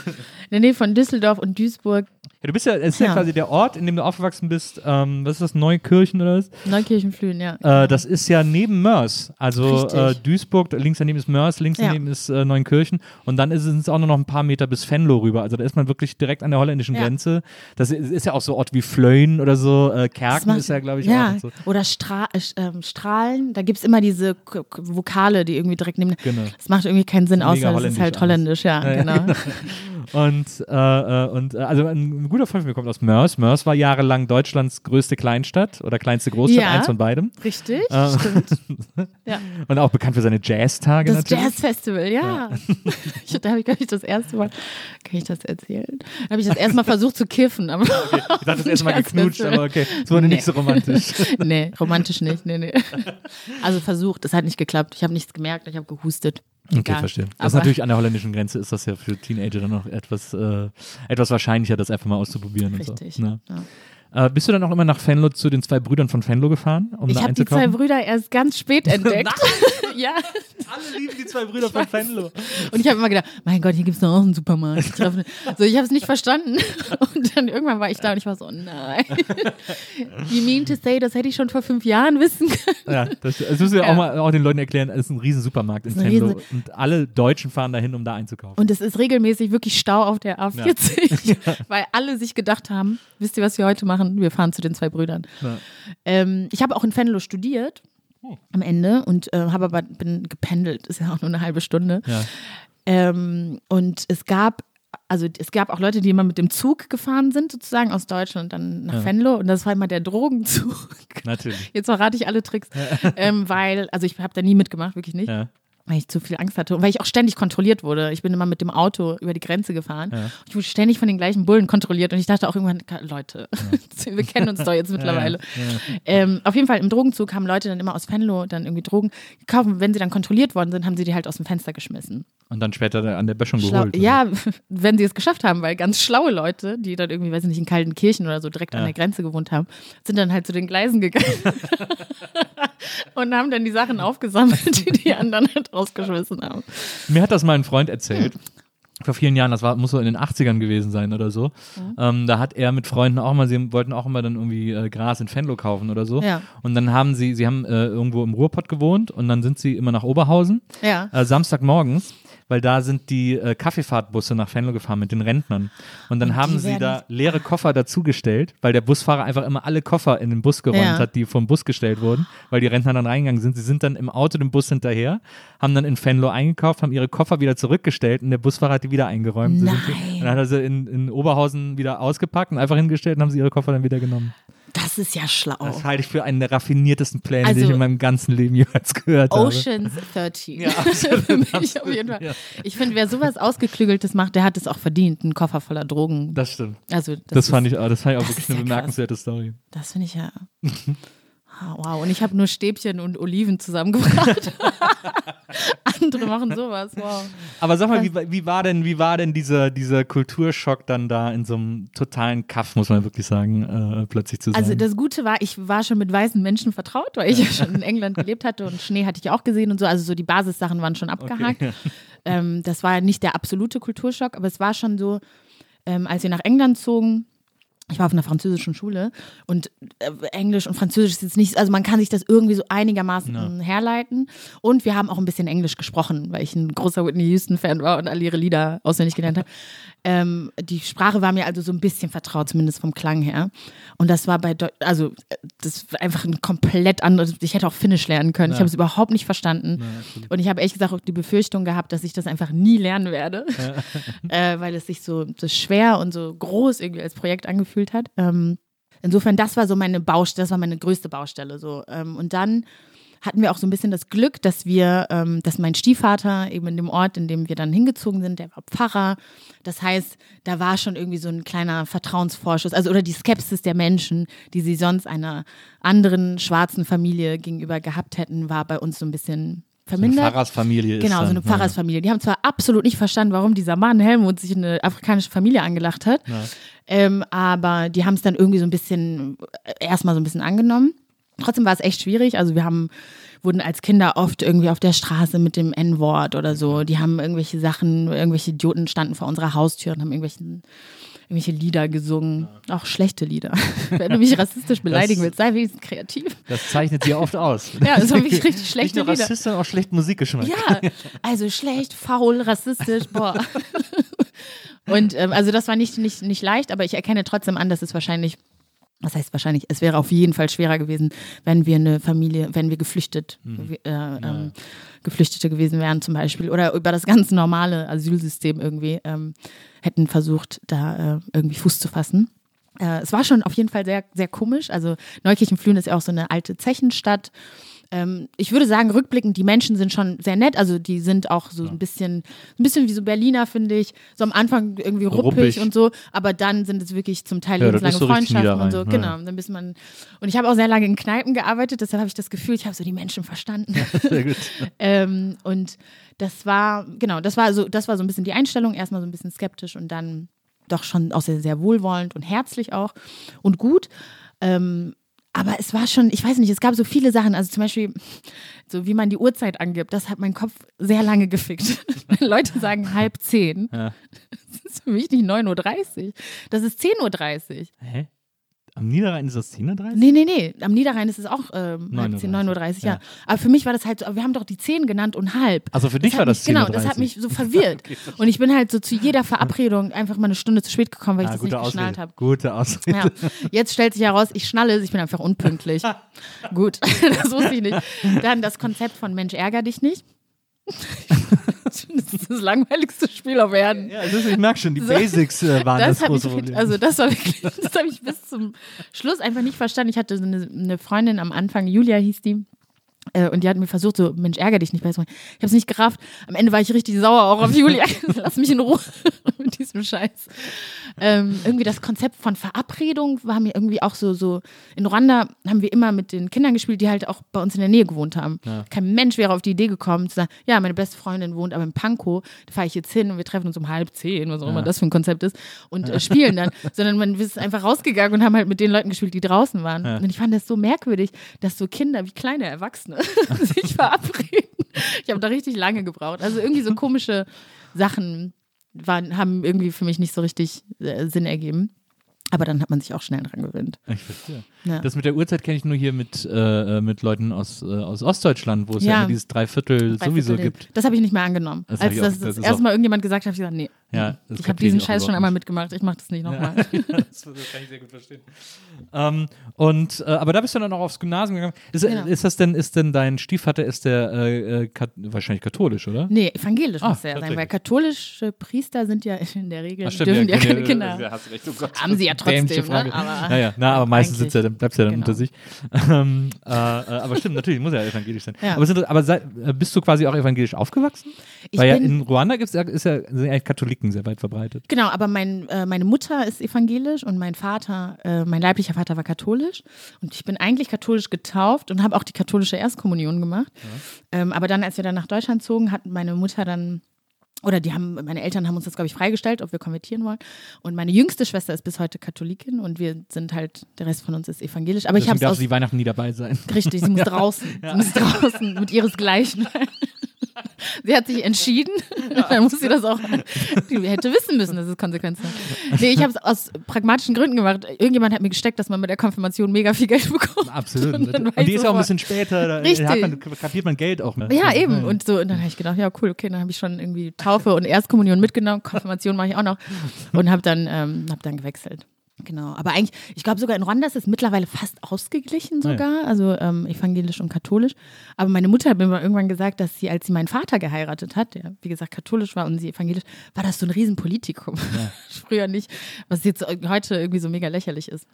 der Nähe von Düsseldorf und Duisburg, Ja, du bist ja, es ist ja. Ja. quasi der Ort, in dem du aufgewachsen bist. Ähm, was ist das, Neukirchen oder was? Neukirchenflühen, ja. Äh, das ist ja neben Mörs. Also äh, Duisburg, links daneben ist Mörs, links Ja. daneben ist äh, Neunkirchen. Und dann ist es auch nur noch ein paar Meter bis Venlo rüber. Also da ist man wirklich direkt an der holländischen Ja. Grenze. Das ist, ist ja auch so Ort wie Flöhen oder so. Äh, Das Kerken ist ja, glaube ich, ja. auch. So. Oder Stra äh, ähm, Strahlen, da gibt es immer diese K K Vokale, die irgendwie direkt neben. Genau. Das macht irgendwie keinen Sinn, mega außer das ist halt holländisch ja, Ja, ja, genau. Und, äh, äh, und äh, also ein guter Freund von mir kommt aus Mörs. Mörs war jahrelang Deutschlands größte Kleinstadt oder kleinste Großstadt, Ja. eins von beidem. Richtig, Äh, stimmt. Ja. Und auch bekannt für seine Jazztage Das natürlich. Jazzfestival, ja. Ich, da habe ich, glaube ich, das erste Mal, kann ich das erzählen? Da habe ich das erste Mal versucht zu kiffen. Aber Ich dachte das erste Mal geknutscht, aber okay, es wurde Nee. nicht so romantisch. nee, romantisch nicht. Nee, nee. Also versucht, es hat nicht geklappt. Ich habe nichts gemerkt, ich habe gehustet. Okay, Egal. verstehe. Das ist natürlich an der holländischen Grenze ist das ja für Teenager dann noch etwas, äh, etwas wahrscheinlicher, das einfach mal auszuprobieren. Richtig. Und so. Ne? Ja. Äh, bist du dann auch immer nach Venlo zu den zwei Brüdern von Venlo gefahren, um Ich habe die zwei? Brüder erst ganz spät entdeckt. ja. Alle lieben die zwei Brüder von Venlo. Und ich habe immer gedacht, mein Gott, hier gibt es noch einen Supermarkt. So, ich habe es nicht verstanden. Und dann irgendwann war ich da und ich war so, nein. You mean to say, das hätte ich schon vor fünf Jahren wissen können? Ja, das, das müssen wir Ja. auch mal auch den Leuten erklären. Es ist ein riesen Supermarkt in riesen- und alle Deutschen fahren dahin, um da einzukaufen. Und es ist regelmäßig wirklich Stau auf der A40, weil alle sich gedacht haben, wisst ihr, was wir heute machen? Wir fahren zu den zwei Brüdern. Ja. Ähm, ich habe auch in Venlo studiert am Ende und äh, habe aber bin gependelt, ist ja auch nur eine halbe Stunde. Ja. Ähm, und es gab, also es gab auch Leute, die immer mit dem Zug gefahren sind, sozusagen aus Deutschland dann nach Ja. Venlo. Und das war immer der Drogenzug. Natürlich. Jetzt verrate ich alle Tricks. ähm, weil, also ich habe da nie mitgemacht, wirklich nicht. Ja. Weil ich zu viel Angst hatte und weil ich auch ständig kontrolliert wurde. Ich bin immer mit dem Auto über die Grenze gefahren. Ja. Ich wurde ständig von den gleichen Bullen kontrolliert und ich dachte auch irgendwann, Leute, wir kennen uns doch jetzt mittlerweile. Ähm, auf jeden Fall im Drogenzug haben Leute dann immer aus Venlo dann irgendwie Drogen gekauft. Und wenn sie dann kontrolliert worden sind, haben sie die halt aus dem Fenster geschmissen. Und dann später an der Böschung Schlau geholt. ja, wenn sie es geschafft haben, weil ganz schlaue Leute, die dann irgendwie, weiß ich nicht, in Kaltenkirchen oder so direkt Ja. an der Grenze gewohnt haben, sind dann halt zu den Gleisen gegangen und haben dann die Sachen aufgesammelt, die die anderen halt rausgeschmissen haben. Mir hat das mal ein Freund erzählt. Vor vielen Jahren, das war, muss so in den 80ern gewesen sein oder so. Mhm. Ähm, da hat er mit Freunden auch mal, sie wollten auch immer dann irgendwie äh, Gras in Venlo kaufen oder so. Ja. Und dann haben sie, sie haben äh, irgendwo im Ruhrpott gewohnt und dann sind sie immer nach Oberhausen, Ja. äh, Samstagmorgens, weil da sind die äh, Kaffeefahrtbusse nach Venlo gefahren mit den Rentnern. Und dann Und haben sie da leere Koffer dazugestellt, weil der Busfahrer einfach immer alle Koffer in den Bus geräumt Ja. hat, die vom Bus gestellt wurden, weil die Rentner dann reingegangen sind. Sie sind dann im Auto dem Bus hinterher, haben dann in Venlo eingekauft, haben ihre Koffer wieder zurückgestellt und der Busfahrer hat die wieder eingeräumt. Nein. Und dann hat er sie in, in Oberhausen wieder ausgepackt und einfach hingestellt und haben sie ihre Koffer dann wieder genommen. Das ist ja schlau. Das halte ich für einen der raffiniertesten Pläne, die Also- ich in meinem ganzen Leben jemals gehört habe. Oceans 13. Ja, absolut, Für mich absolut, auf jeden Fall. ja. Ich finde, wer sowas Ausgeklügeltes macht, der hat es auch verdient, einen Koffer voller Drogen. Das stimmt. also, das, Das, ist- fand ich, auch- das fand ich auch wirklich eine ja bemerkenswerte Story. Das finde ich ja. Ah, Wow, und ich habe nur Stäbchen und Oliven zusammengebracht. Andere machen sowas, wow. Aber sag mal, wie, wie war denn, wie war denn dieser, dieser Kulturschock dann da in so einem totalen Kaff, muss man wirklich sagen, äh, plötzlich zu sein? Also das Gute war, ich war schon mit weißen Menschen vertraut, weil ich ja schon in England gelebt hatte und Schnee hatte ich auch gesehen und so. Also so die Basissachen waren schon abgehakt. Okay. Ähm, das war nicht der absolute Kulturschock, aber es war schon so, ähm, als wir nach England zogen, ich war auf einer französischen Schule und äh, Englisch und Französisch ist jetzt nicht, also man kann sich das irgendwie so einigermaßen herleiten. Und wir haben auch ein bisschen Englisch gesprochen, weil ich ein großer Whitney Houston-Fan war und alle ihre Lieder auswendig gelernt habe. Ähm, die Sprache war mir also so ein bisschen vertraut, zumindest vom Klang her. Und das war bei, Deu also äh, das war einfach ein komplett anderes, ich hätte auch Finnisch lernen können. Ich habe es überhaupt nicht verstanden. und ich habe ehrlich gesagt auch die Befürchtung gehabt, dass ich das einfach nie lernen werde, äh, weil es sich so, so schwer und so groß irgendwie als Projekt angefühlt hat. Ähm, insofern, das war so meine Baustelle, das war meine größte Baustelle. So. Ähm, und dann hatten wir auch so ein bisschen das Glück, dass wir, ähm, dass mein Stiefvater eben in dem Ort, in dem wir dann hingezogen sind, der war Pfarrer. Das heißt, da war schon irgendwie so ein kleiner Vertrauensvorschuss, also oder die Skepsis der Menschen, die sie sonst einer anderen schwarzen Familie gegenüber gehabt hätten, war bei uns so ein bisschen So eine vermindert. Pfarrersfamilie ist Genau, so eine Pfarrersfamilie. Die haben zwar absolut nicht verstanden, warum dieser Mann Helmut sich in eine afrikanische Familie angelacht hat, ähm, aber die haben es dann irgendwie so ein bisschen, äh, erstmal so ein bisschen angenommen. Trotzdem war es echt schwierig. Also wir haben, wurden als Kinder oft irgendwie auf der Straße mit dem N-Wort oder so. Die haben irgendwelche Sachen, irgendwelche Idioten standen vor unserer Haustür und haben irgendwelchen, irgendwelche Lieder gesungen. Auch schlechte Lieder. Wenn du mich rassistisch beleidigen willst, sei wenigstens kreativ. Das zeichnet sie oft aus. Ja, das waren wirklich richtig Nicht schlechte nur Lieder. Rassist, sondern auch schlecht Musikgeschmack. Ja, also schlecht, faul, rassistisch, boah. Und ähm, also das war nicht, nicht, nicht leicht, aber ich erkenne trotzdem an, dass es wahrscheinlich, was heißt wahrscheinlich, es wäre auf jeden Fall schwerer gewesen, wenn wir eine Familie, wenn wir geflüchtet, äh, ähm, Geflüchtete gewesen wären zum Beispiel oder über das ganz normale Asylsystem irgendwie ähm, hätten versucht, da äh, irgendwie Fuß zu fassen. Äh, es war schon auf jeden Fall sehr, sehr komisch. Also Neukirchenflühen ist ja auch so eine alte Zechenstadt. Ähm, ich würde sagen, rückblickend, die Menschen sind schon sehr nett. Also die sind auch so ein bisschen, ein bisschen wie so Berliner, finde ich. So am Anfang irgendwie ruppig, Ruppig. und so, aber dann sind es wirklich zum Teil Ja, lebenslange ist so Freundschaften und so. Niederrhein, Genau. ja. Dann bis man. Und ich habe auch sehr lange in Kneipen gearbeitet, deshalb habe ich das Gefühl, ich habe so die Menschen verstanden. Sehr gut. Ähm, und das war, genau, das war so, das war so ein bisschen die Einstellung, erstmal so ein bisschen skeptisch und dann doch schon auch sehr, sehr wohlwollend und herzlich auch und gut. Ähm, aber es war schon, ich weiß nicht, es gab so viele Sachen, also zum Beispiel, so wie man die Uhrzeit angibt, das hat mein Kopf sehr lange gefickt. Leute sagen halb zehn, Ja. das ist für mich nicht 9.30 Uhr, das ist 10.30 Uhr. Hä? Am Niederrhein ist das 10.30 Uhr? Nee, nee, nee. Am Niederrhein ist es auch ähm, 9.30 9.30 Uhr, 9.30 Uhr, ja. ja. Aber für mich war das halt so, wir haben doch die 10 genannt und halb. Also für dich hat war das mich, 10.30 Genau, das hat mich so verwirrt. und ich bin halt so zu jeder Verabredung einfach mal eine Stunde zu spät gekommen, weil ich Ah, das nicht gute geschnallt Ausrede. habe. Gute Ausrede. Ja. Jetzt stellt sich heraus, ich schnalle es, ich bin einfach unpünktlich. Gut, das wusste ich nicht. Dann das Konzept von Mensch, ärger dich nicht. das ist das langweiligste Spiel auf Erden. Ja, ist, ich merke schon, die So. Basics äh, waren das, Das habe ich, große Problem. also das wirklich, das habe ich bis zum Schluss einfach nicht verstanden. Ich hatte so eine, eine Freundin am Anfang, Julia hieß die, und die hat mir versucht, so, Mensch, ärger dich nicht. Ich habe es nicht gerafft. Am Ende war ich richtig sauer auch auf Julia. Lass mich in Ruhe mit diesem Scheiß. Ähm, irgendwie das Konzept von Verabredung war mir irgendwie auch so, so. In Ruanda haben wir immer mit den Kindern gespielt, die halt auch bei uns in der Nähe gewohnt haben. Kein Mensch wäre auf die Idee gekommen, zu sagen, ja, meine beste Freundin wohnt aber in Pankow, da fahre ich jetzt hin und wir treffen uns um halb zehn, was auch immer das für ein Konzept ist, und äh, spielen dann. Sondern man ist einfach rausgegangen und haben halt mit den Leuten gespielt, die draußen waren. Und ich fand das so merkwürdig, dass so Kinder wie kleine Erwachsene sich verabreden. Ich habe da richtig lange gebraucht. Also irgendwie so komische Sachen waren, haben irgendwie für mich nicht so richtig äh, Sinn ergeben. Aber dann hat man sich auch schnell dran gewöhnt. Ich verstehe. Ja. Das mit der Uhrzeit kenne ich nur hier mit, äh, äh, mit Leuten aus, äh, aus Ostdeutschland, wo es ja, Ja. dieses Dreiviertel sowieso Dreiviertel. gibt. Das habe ich nicht mehr angenommen. Das Als auch- das, das erste Mal irgendjemand gesagt hat, habe ich gesagt, nee. Ja, ich habe diesen Scheiß schon einmal mitgemacht, ich mache das nicht nochmal. das, das kann ich sehr gut verstehen. Ähm, und, äh, aber da bist du dann auch aufs Gymnasium gegangen. Ist, Genau. ist das denn, ist denn dein Stiefvater, ist der äh, äh, kat wahrscheinlich katholisch, oder? Nee, evangelisch Ah, muss er sein, weil katholische Priester sind ja in der Regel, Ach, dürfen ja, keine ja, Kinder. ja, oh. Haben sie ja Dämliche trotzdem, ne? Frage. Aber naja, na, aber meistens sitzt er, bleibt er dann genau. unter sich. Ähm, äh, äh, aber stimmt, natürlich muss er evangelisch sein. Ja. Aber, sind, aber sei, äh, bist du quasi auch evangelisch aufgewachsen? Ich Weil ja in Ruanda gibt's, ja- ist ja, sind ja Katholiken sehr weit verbreitet. Genau, aber mein, äh, meine Mutter ist evangelisch und mein Vater, äh, mein leiblicher Vater war katholisch. Und ich bin eigentlich katholisch getauft und habe auch die katholische Erstkommunion gemacht. Ähm, aber dann, als wir dann nach Deutschland zogen, hat meine Mutter dann, oder die haben, meine Eltern haben uns das, glaube ich, freigestellt, ob wir konvertieren wollen. Und meine jüngste Schwester ist bis heute Katholikin und wir sind halt, der Rest von uns ist evangelisch. Aber ich Deswegen habe es darf aus sie Weihnachten nie dabei sein. Richtig, sie muss draußen. Sie muss draußen mit ihresgleichen. sie hat sich entschieden, dann muss sie das auch, die hätte wissen müssen, dass es Konsequenzen hat. Nee, ich habe es aus pragmatischen Gründen gemacht. Irgendjemand hat mir gesteckt, dass man mit der Konfirmation mega viel Geld bekommt. Absolut. Und Und, dann war ich die ist ja auch ein bisschen später, da Richtig. man, kapiert man Geld auch. Ne? Ja, eben. Und so, und dann habe ich gedacht, ja, cool, okay, dann habe ich schon irgendwie Taufe und Erstkommunion mitgenommen, Konfirmation mache ich auch noch und habe dann, ähm, hab dann gewechselt. Genau, aber eigentlich, ich glaube sogar in Ruanda ist es mittlerweile fast ausgeglichen Ja. sogar, also ähm, evangelisch und katholisch. Aber meine Mutter hat mir mal irgendwann gesagt, dass sie, als sie meinen Vater geheiratet hat, der wie gesagt katholisch war und sie evangelisch, war das so ein Riesenpolitikum. Früher nicht, was jetzt heute irgendwie so mega lächerlich ist.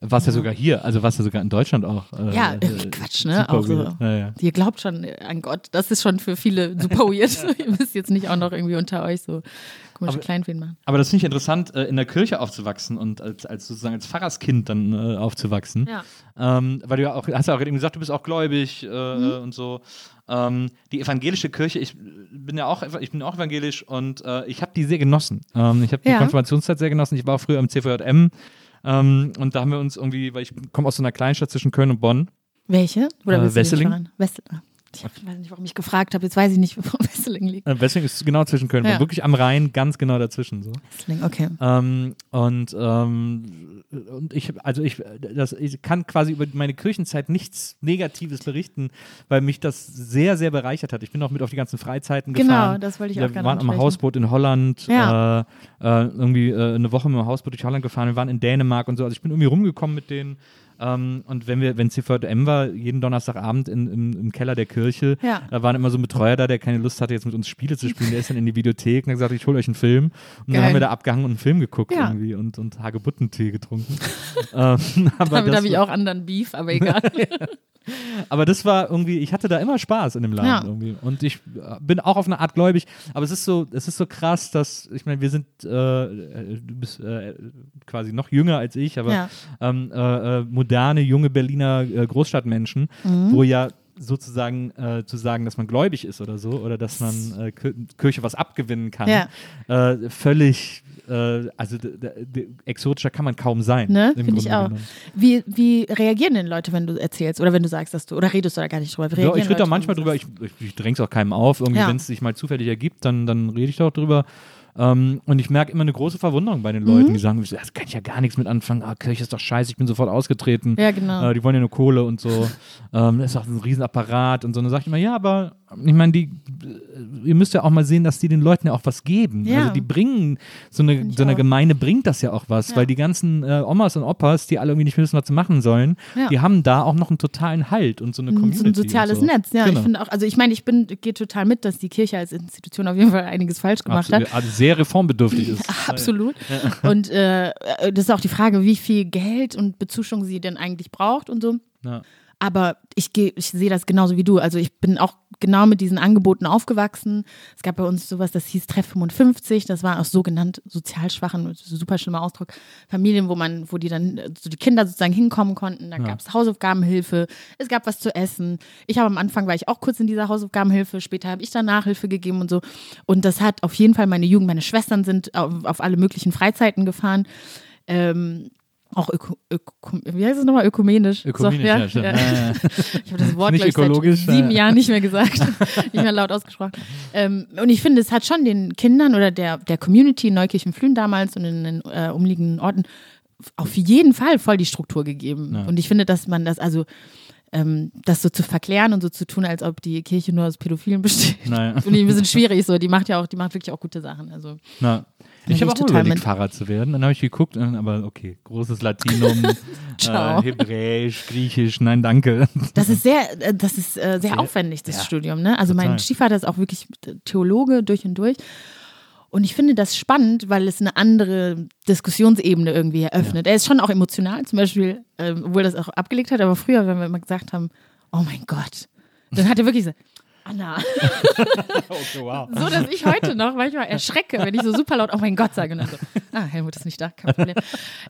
Was ja sogar hier, also was ja sogar in Deutschland auch. Äh, Ja, äh, irgendwie Quatsch, ne? Auch so. Ja, ja. Ihr glaubt schon an Gott. Das ist schon für viele super weird. Ihr müsst jetzt nicht auch noch irgendwie unter euch so komische Aber- Kleinfeen machen. Aber das finde ich interessant, äh, in der Kirche aufzuwachsen und als, als sozusagen als Pfarrerskind dann äh, aufzuwachsen. Ja. Ähm, weil du ja auch, hast ja auch eben gesagt, du bist auch gläubig äh, Mhm. und so. Ähm, die evangelische Kirche, ich bin ja auch, ich bin auch evangelisch und äh, ich habe die sehr genossen. Ähm, ich habe die Ja. Konfirmationszeit sehr genossen. Ich war auch früher im CVJM ähm, und da haben wir uns irgendwie, weil ich komme aus so einer Kleinstadt zwischen Köln und Bonn. Welche? Oder Äh, nicht Wesseling. Ich weiß nicht, warum ich gefragt habe. Jetzt weiß ich nicht, wo Wesseling liegt. Äh, Wesseling ist genau zwischen Köln Ja. Wirklich am Rhein, ganz genau dazwischen so. Wesseling, okay. Ähm, und, ähm, und ich, also ich, das, ich kann quasi über meine Kirchenzeit nichts Negatives berichten, weil mich das sehr, sehr bereichert hat. Ich bin auch mit auf die ganzen Freizeiten Genau, gefahren. das wollte ich Wir auch gerne waren am. Hausboot in Holland, Ja. äh, äh, irgendwie äh, eine Woche mit dem Hausboot durch Holland gefahren. Wir waren in Dänemark und so. Also ich bin irgendwie rumgekommen mit denen. Ähm, und wenn wir, wenn CVM war, jeden Donnerstagabend in, im, im Keller der Kirche, Ja. da waren immer so ein Betreuer da, der keine Lust hatte, jetzt mit uns Spiele zu spielen. Der ist dann in die Videothek und hat gesagt, ich hole euch einen Film. Und dann Geil. haben wir da abgehangen und einen Film geguckt Ja. irgendwie und, und Hagebuttentee getrunken. ähm, Damit habe ich auch anderen Beef, aber egal. aber das war irgendwie, ich hatte da immer Spaß in dem Laden Ja. irgendwie. Und ich äh, bin auch auf eine Art gläubig, aber es ist so, es ist so krass, dass, ich meine, wir sind, äh, äh, du bist äh, quasi noch jünger als ich, aber Ja. ähm, äh, äh, moderne, junge Berliner äh, Großstadtmenschen, Mhm. wo ja sozusagen äh, zu sagen, dass man gläubig ist oder so, oder dass man äh, Kir Kirche was abgewinnen kann, Ja. äh, völlig, äh, also exotischer kann man kaum sein. Ne? Finde ich auch. genommen. Wie, wie reagieren denn Leute, wenn du erzählst? Oder wenn du sagst, dass du, oder redest du da gar nicht drüber? Ja, ich rede da manchmal drüber, ich, ich, ich dräng's auch keinem auf, irgendwie, Ja. wenn es sich mal zufällig ergibt, dann, dann rede ich doch drüber. Ähm, und ich merke immer eine große Verwunderung bei den Leuten, Mhm. die sagen, das kann ich ja gar nichts mit anfangen, ah, Kirche ist doch scheiße, ich bin sofort ausgetreten. Ja, genau. Äh, die wollen ja nur Kohle und so. ähm, das ist auch ein Riesenapparat und so. Und dann sage ich immer, ja, aber ich meine, die, ihr müsst ja auch mal sehen, dass die den Leuten ja auch was geben. Ja. Also die bringen, so eine, so eine. Gemeinde bringt das ja auch was, Ja. weil die ganzen äh, Omas und Opas, die alle irgendwie nicht wissen, was sie machen sollen, Ja. die haben da auch noch einen totalen Halt und so eine Community. so ein soziales so. Netz, ja. Genau. Ich finde auch, also ich meine, ich bin, gehe total mit, dass die Kirche als Institution auf jeden Fall einiges falsch gemacht hat. Absolut, also sehr reformbedürftig ist. Absolut. Und äh, das ist auch die Frage, wie viel Geld und Bezuschung sie denn eigentlich braucht und so. Ja. Aber ich, ich sehe das genauso wie du. Also ich bin auch genau mit diesen Angeboten aufgewachsen. Es gab bei uns sowas, das hieß Treff 55. Das war aus sogenannt sozial schwachen, super schlimmer Ausdruck, Familien, wo man, wo die dann, so die Kinder sozusagen hinkommen konnten. Da gab es Hausaufgabenhilfe, es gab was zu essen. Ich habe am Anfang war ich auch kurz in dieser Hausaufgabenhilfe, später habe ich dann Nachhilfe gegeben und so. Und das hat auf jeden Fall meine Jugend, meine Schwestern sind auf, auf alle möglichen Freizeiten gefahren. Ähm, auch öko, öko, wie heißt es nochmal? Ökumenisch. Ökumenisch, so, ja, stimmt. Ja, ja. Ich habe das Wort Nicht ich, seit ökologisch, sieben ja. Jahren nicht mehr gesagt, nicht mehr laut ausgesprochen. Ähm, und ich finde, es hat schon den Kindern oder der, der Community in Neukirchen-Flühen damals und in den äh, umliegenden Orten auf jeden Fall voll die Struktur gegeben. Ja. Und ich finde, dass man das also ähm, das so zu verklären und so zu tun, als ob die Kirche nur aus Pädophilen besteht, Naja. finde ich ein bisschen schwierig. So, die macht ja auch, die macht wirklich auch gute Sachen. Also Na, ich habe auch total überlegt, mit. Pfarrer zu werden. Dann habe ich geguckt, äh, aber okay, großes Latinum, äh, Hebräisch, Griechisch, nein, danke. Das ist sehr, äh, das ist äh, sehr Sehr- aufwendig, das ja, Studium. Ne? Also mein total. Stiefvater ist auch wirklich Theologe durch und durch. Und ich finde das spannend, weil es eine andere Diskussionsebene irgendwie eröffnet. Er ist schon auch emotional, zum Beispiel, ähm, obwohl er das auch abgelegt hat, aber früher, wenn wir immer gesagt haben, oh mein Gott, dann hat er wirklich gesagt, Anna, Okay, wow. so dass ich heute noch manchmal erschrecke, wenn ich so super laut, oh mein Gott sage und so, ah, Helmut ist nicht da, kein Problem.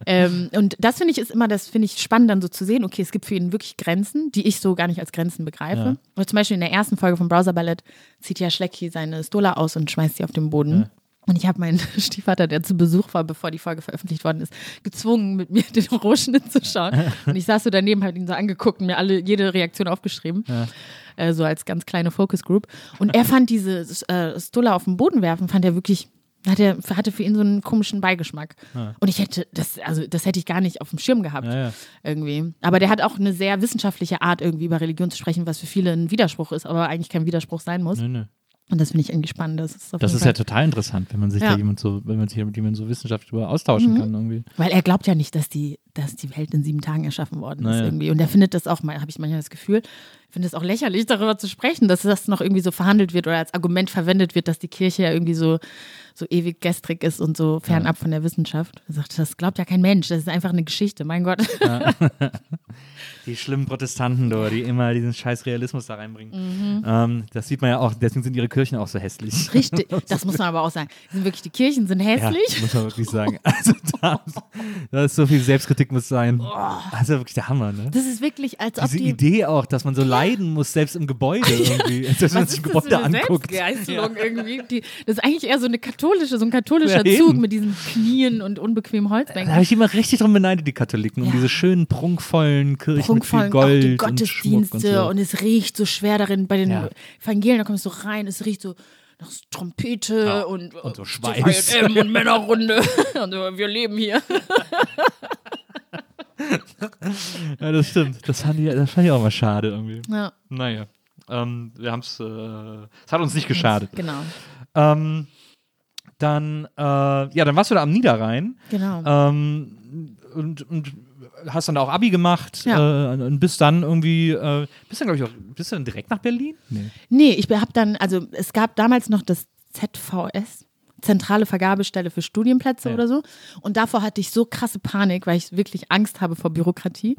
ähm, und das finde ich ist immer, das finde ich spannend dann so zu sehen, okay, es gibt für ihn wirklich Grenzen, die ich so gar nicht als Grenzen begreife. Ja. Zum Beispiel in der ersten Folge von Browser Ballett zieht ja Schlecki seine Stola aus und schmeißt sie auf den Boden. Und ich habe meinen Stiefvater, der zu Besuch war, bevor die Folge veröffentlicht worden ist, gezwungen, mit mir den Rohschnitt zu schauen. Und ich saß so daneben, habe ihn so angeguckt und mir alle, jede Reaktion aufgeschrieben. Äh, so als ganz kleine Focus Group. Und er fand diese äh, Stulla auf den Boden werfen, fand er wirklich hat er, hatte für ihn so einen komischen Beigeschmack. Und ich hätte, das, also das hätte ich gar nicht auf dem Schirm gehabt. Ja, ja. Irgendwie. Aber der hat auch eine sehr wissenschaftliche Art, irgendwie über Religion zu sprechen, was für viele ein Widerspruch ist, aber eigentlich kein Widerspruch sein muss. Nö, nö. Und das finde ich irgendwie spannend. Das ist, Das ist ja total interessant, wenn man sich Ja. da jemand so, wenn man sich mit jemandem so wissenschaftlich darüber austauschen kann irgendwie. Weil er glaubt ja nicht, dass die, dass die Welt in sieben Tagen erschaffen worden ist Naja. irgendwie. Und er findet das auch, habe ich manchmal das Gefühl, finde es auch lächerlich, darüber zu sprechen, dass das noch irgendwie so verhandelt wird oder als Argument verwendet wird, dass die Kirche ja irgendwie so, so ewig gestrig ist und so fernab von der Wissenschaft. Er sagt, das glaubt ja kein Mensch, das ist einfach eine Geschichte, mein Gott. Die schlimmen Protestanten, da, die immer diesen scheiß Realismus da reinbringen. Mhm. Ähm, das sieht man ja auch, deswegen sind ihre Kirchen auch so hässlich. Richtig, das muss man aber auch sagen. Sind wirklich, die Kirchen sind Ja, hässlich. muss man wirklich sagen. Also da, da ist so viel Selbstkritik muss sein. Das ist ja wirklich der Hammer, ne? Das ist wirklich, als ob Diese die. Idee auch, dass man so leiden muss, selbst im Gebäude irgendwie. Selbst wenn man sich Gebäude anguckt. Selbstgeißelung irgendwie? Die, das ist eigentlich eher so eine katholische, so ein katholischer Ja, Zug mit diesen Knien und unbequemen Da Holzbänken. habe ich immer richtig drum beneidet, die Katholiken, um Ja. diese schönen, prunkvollen Kirchen mit viel Gold auch die und Gottesdienste und, und so. es riecht so schwer darin bei den Ja. Evangelien, da kommst du rein, es riecht so nach Trompete Ja, und, und so äh, Schweiß. H&M und Männerrunde und so, wir leben hier. Ja, das stimmt. Das fand ich, das fand ich auch mal schade irgendwie. Ja, Naja. Ähm, wir haben es, äh, es hat uns nicht geschadet. genau, Ähm, dann, äh, ja, dann warst du da am Niederrhein genau. ähm, und, und hast dann da auch Abi gemacht Ja. äh, und bist dann irgendwie, äh, bist dann, glaube ich, auch, bist du dann direkt nach Berlin? Nee. Nee, ich habe dann, also es gab damals noch das ZVS, zentrale Vergabestelle für Studienplätze Ja. oder so. Und davor hatte ich so krasse Panik, weil ich wirklich Angst habe vor Bürokratie.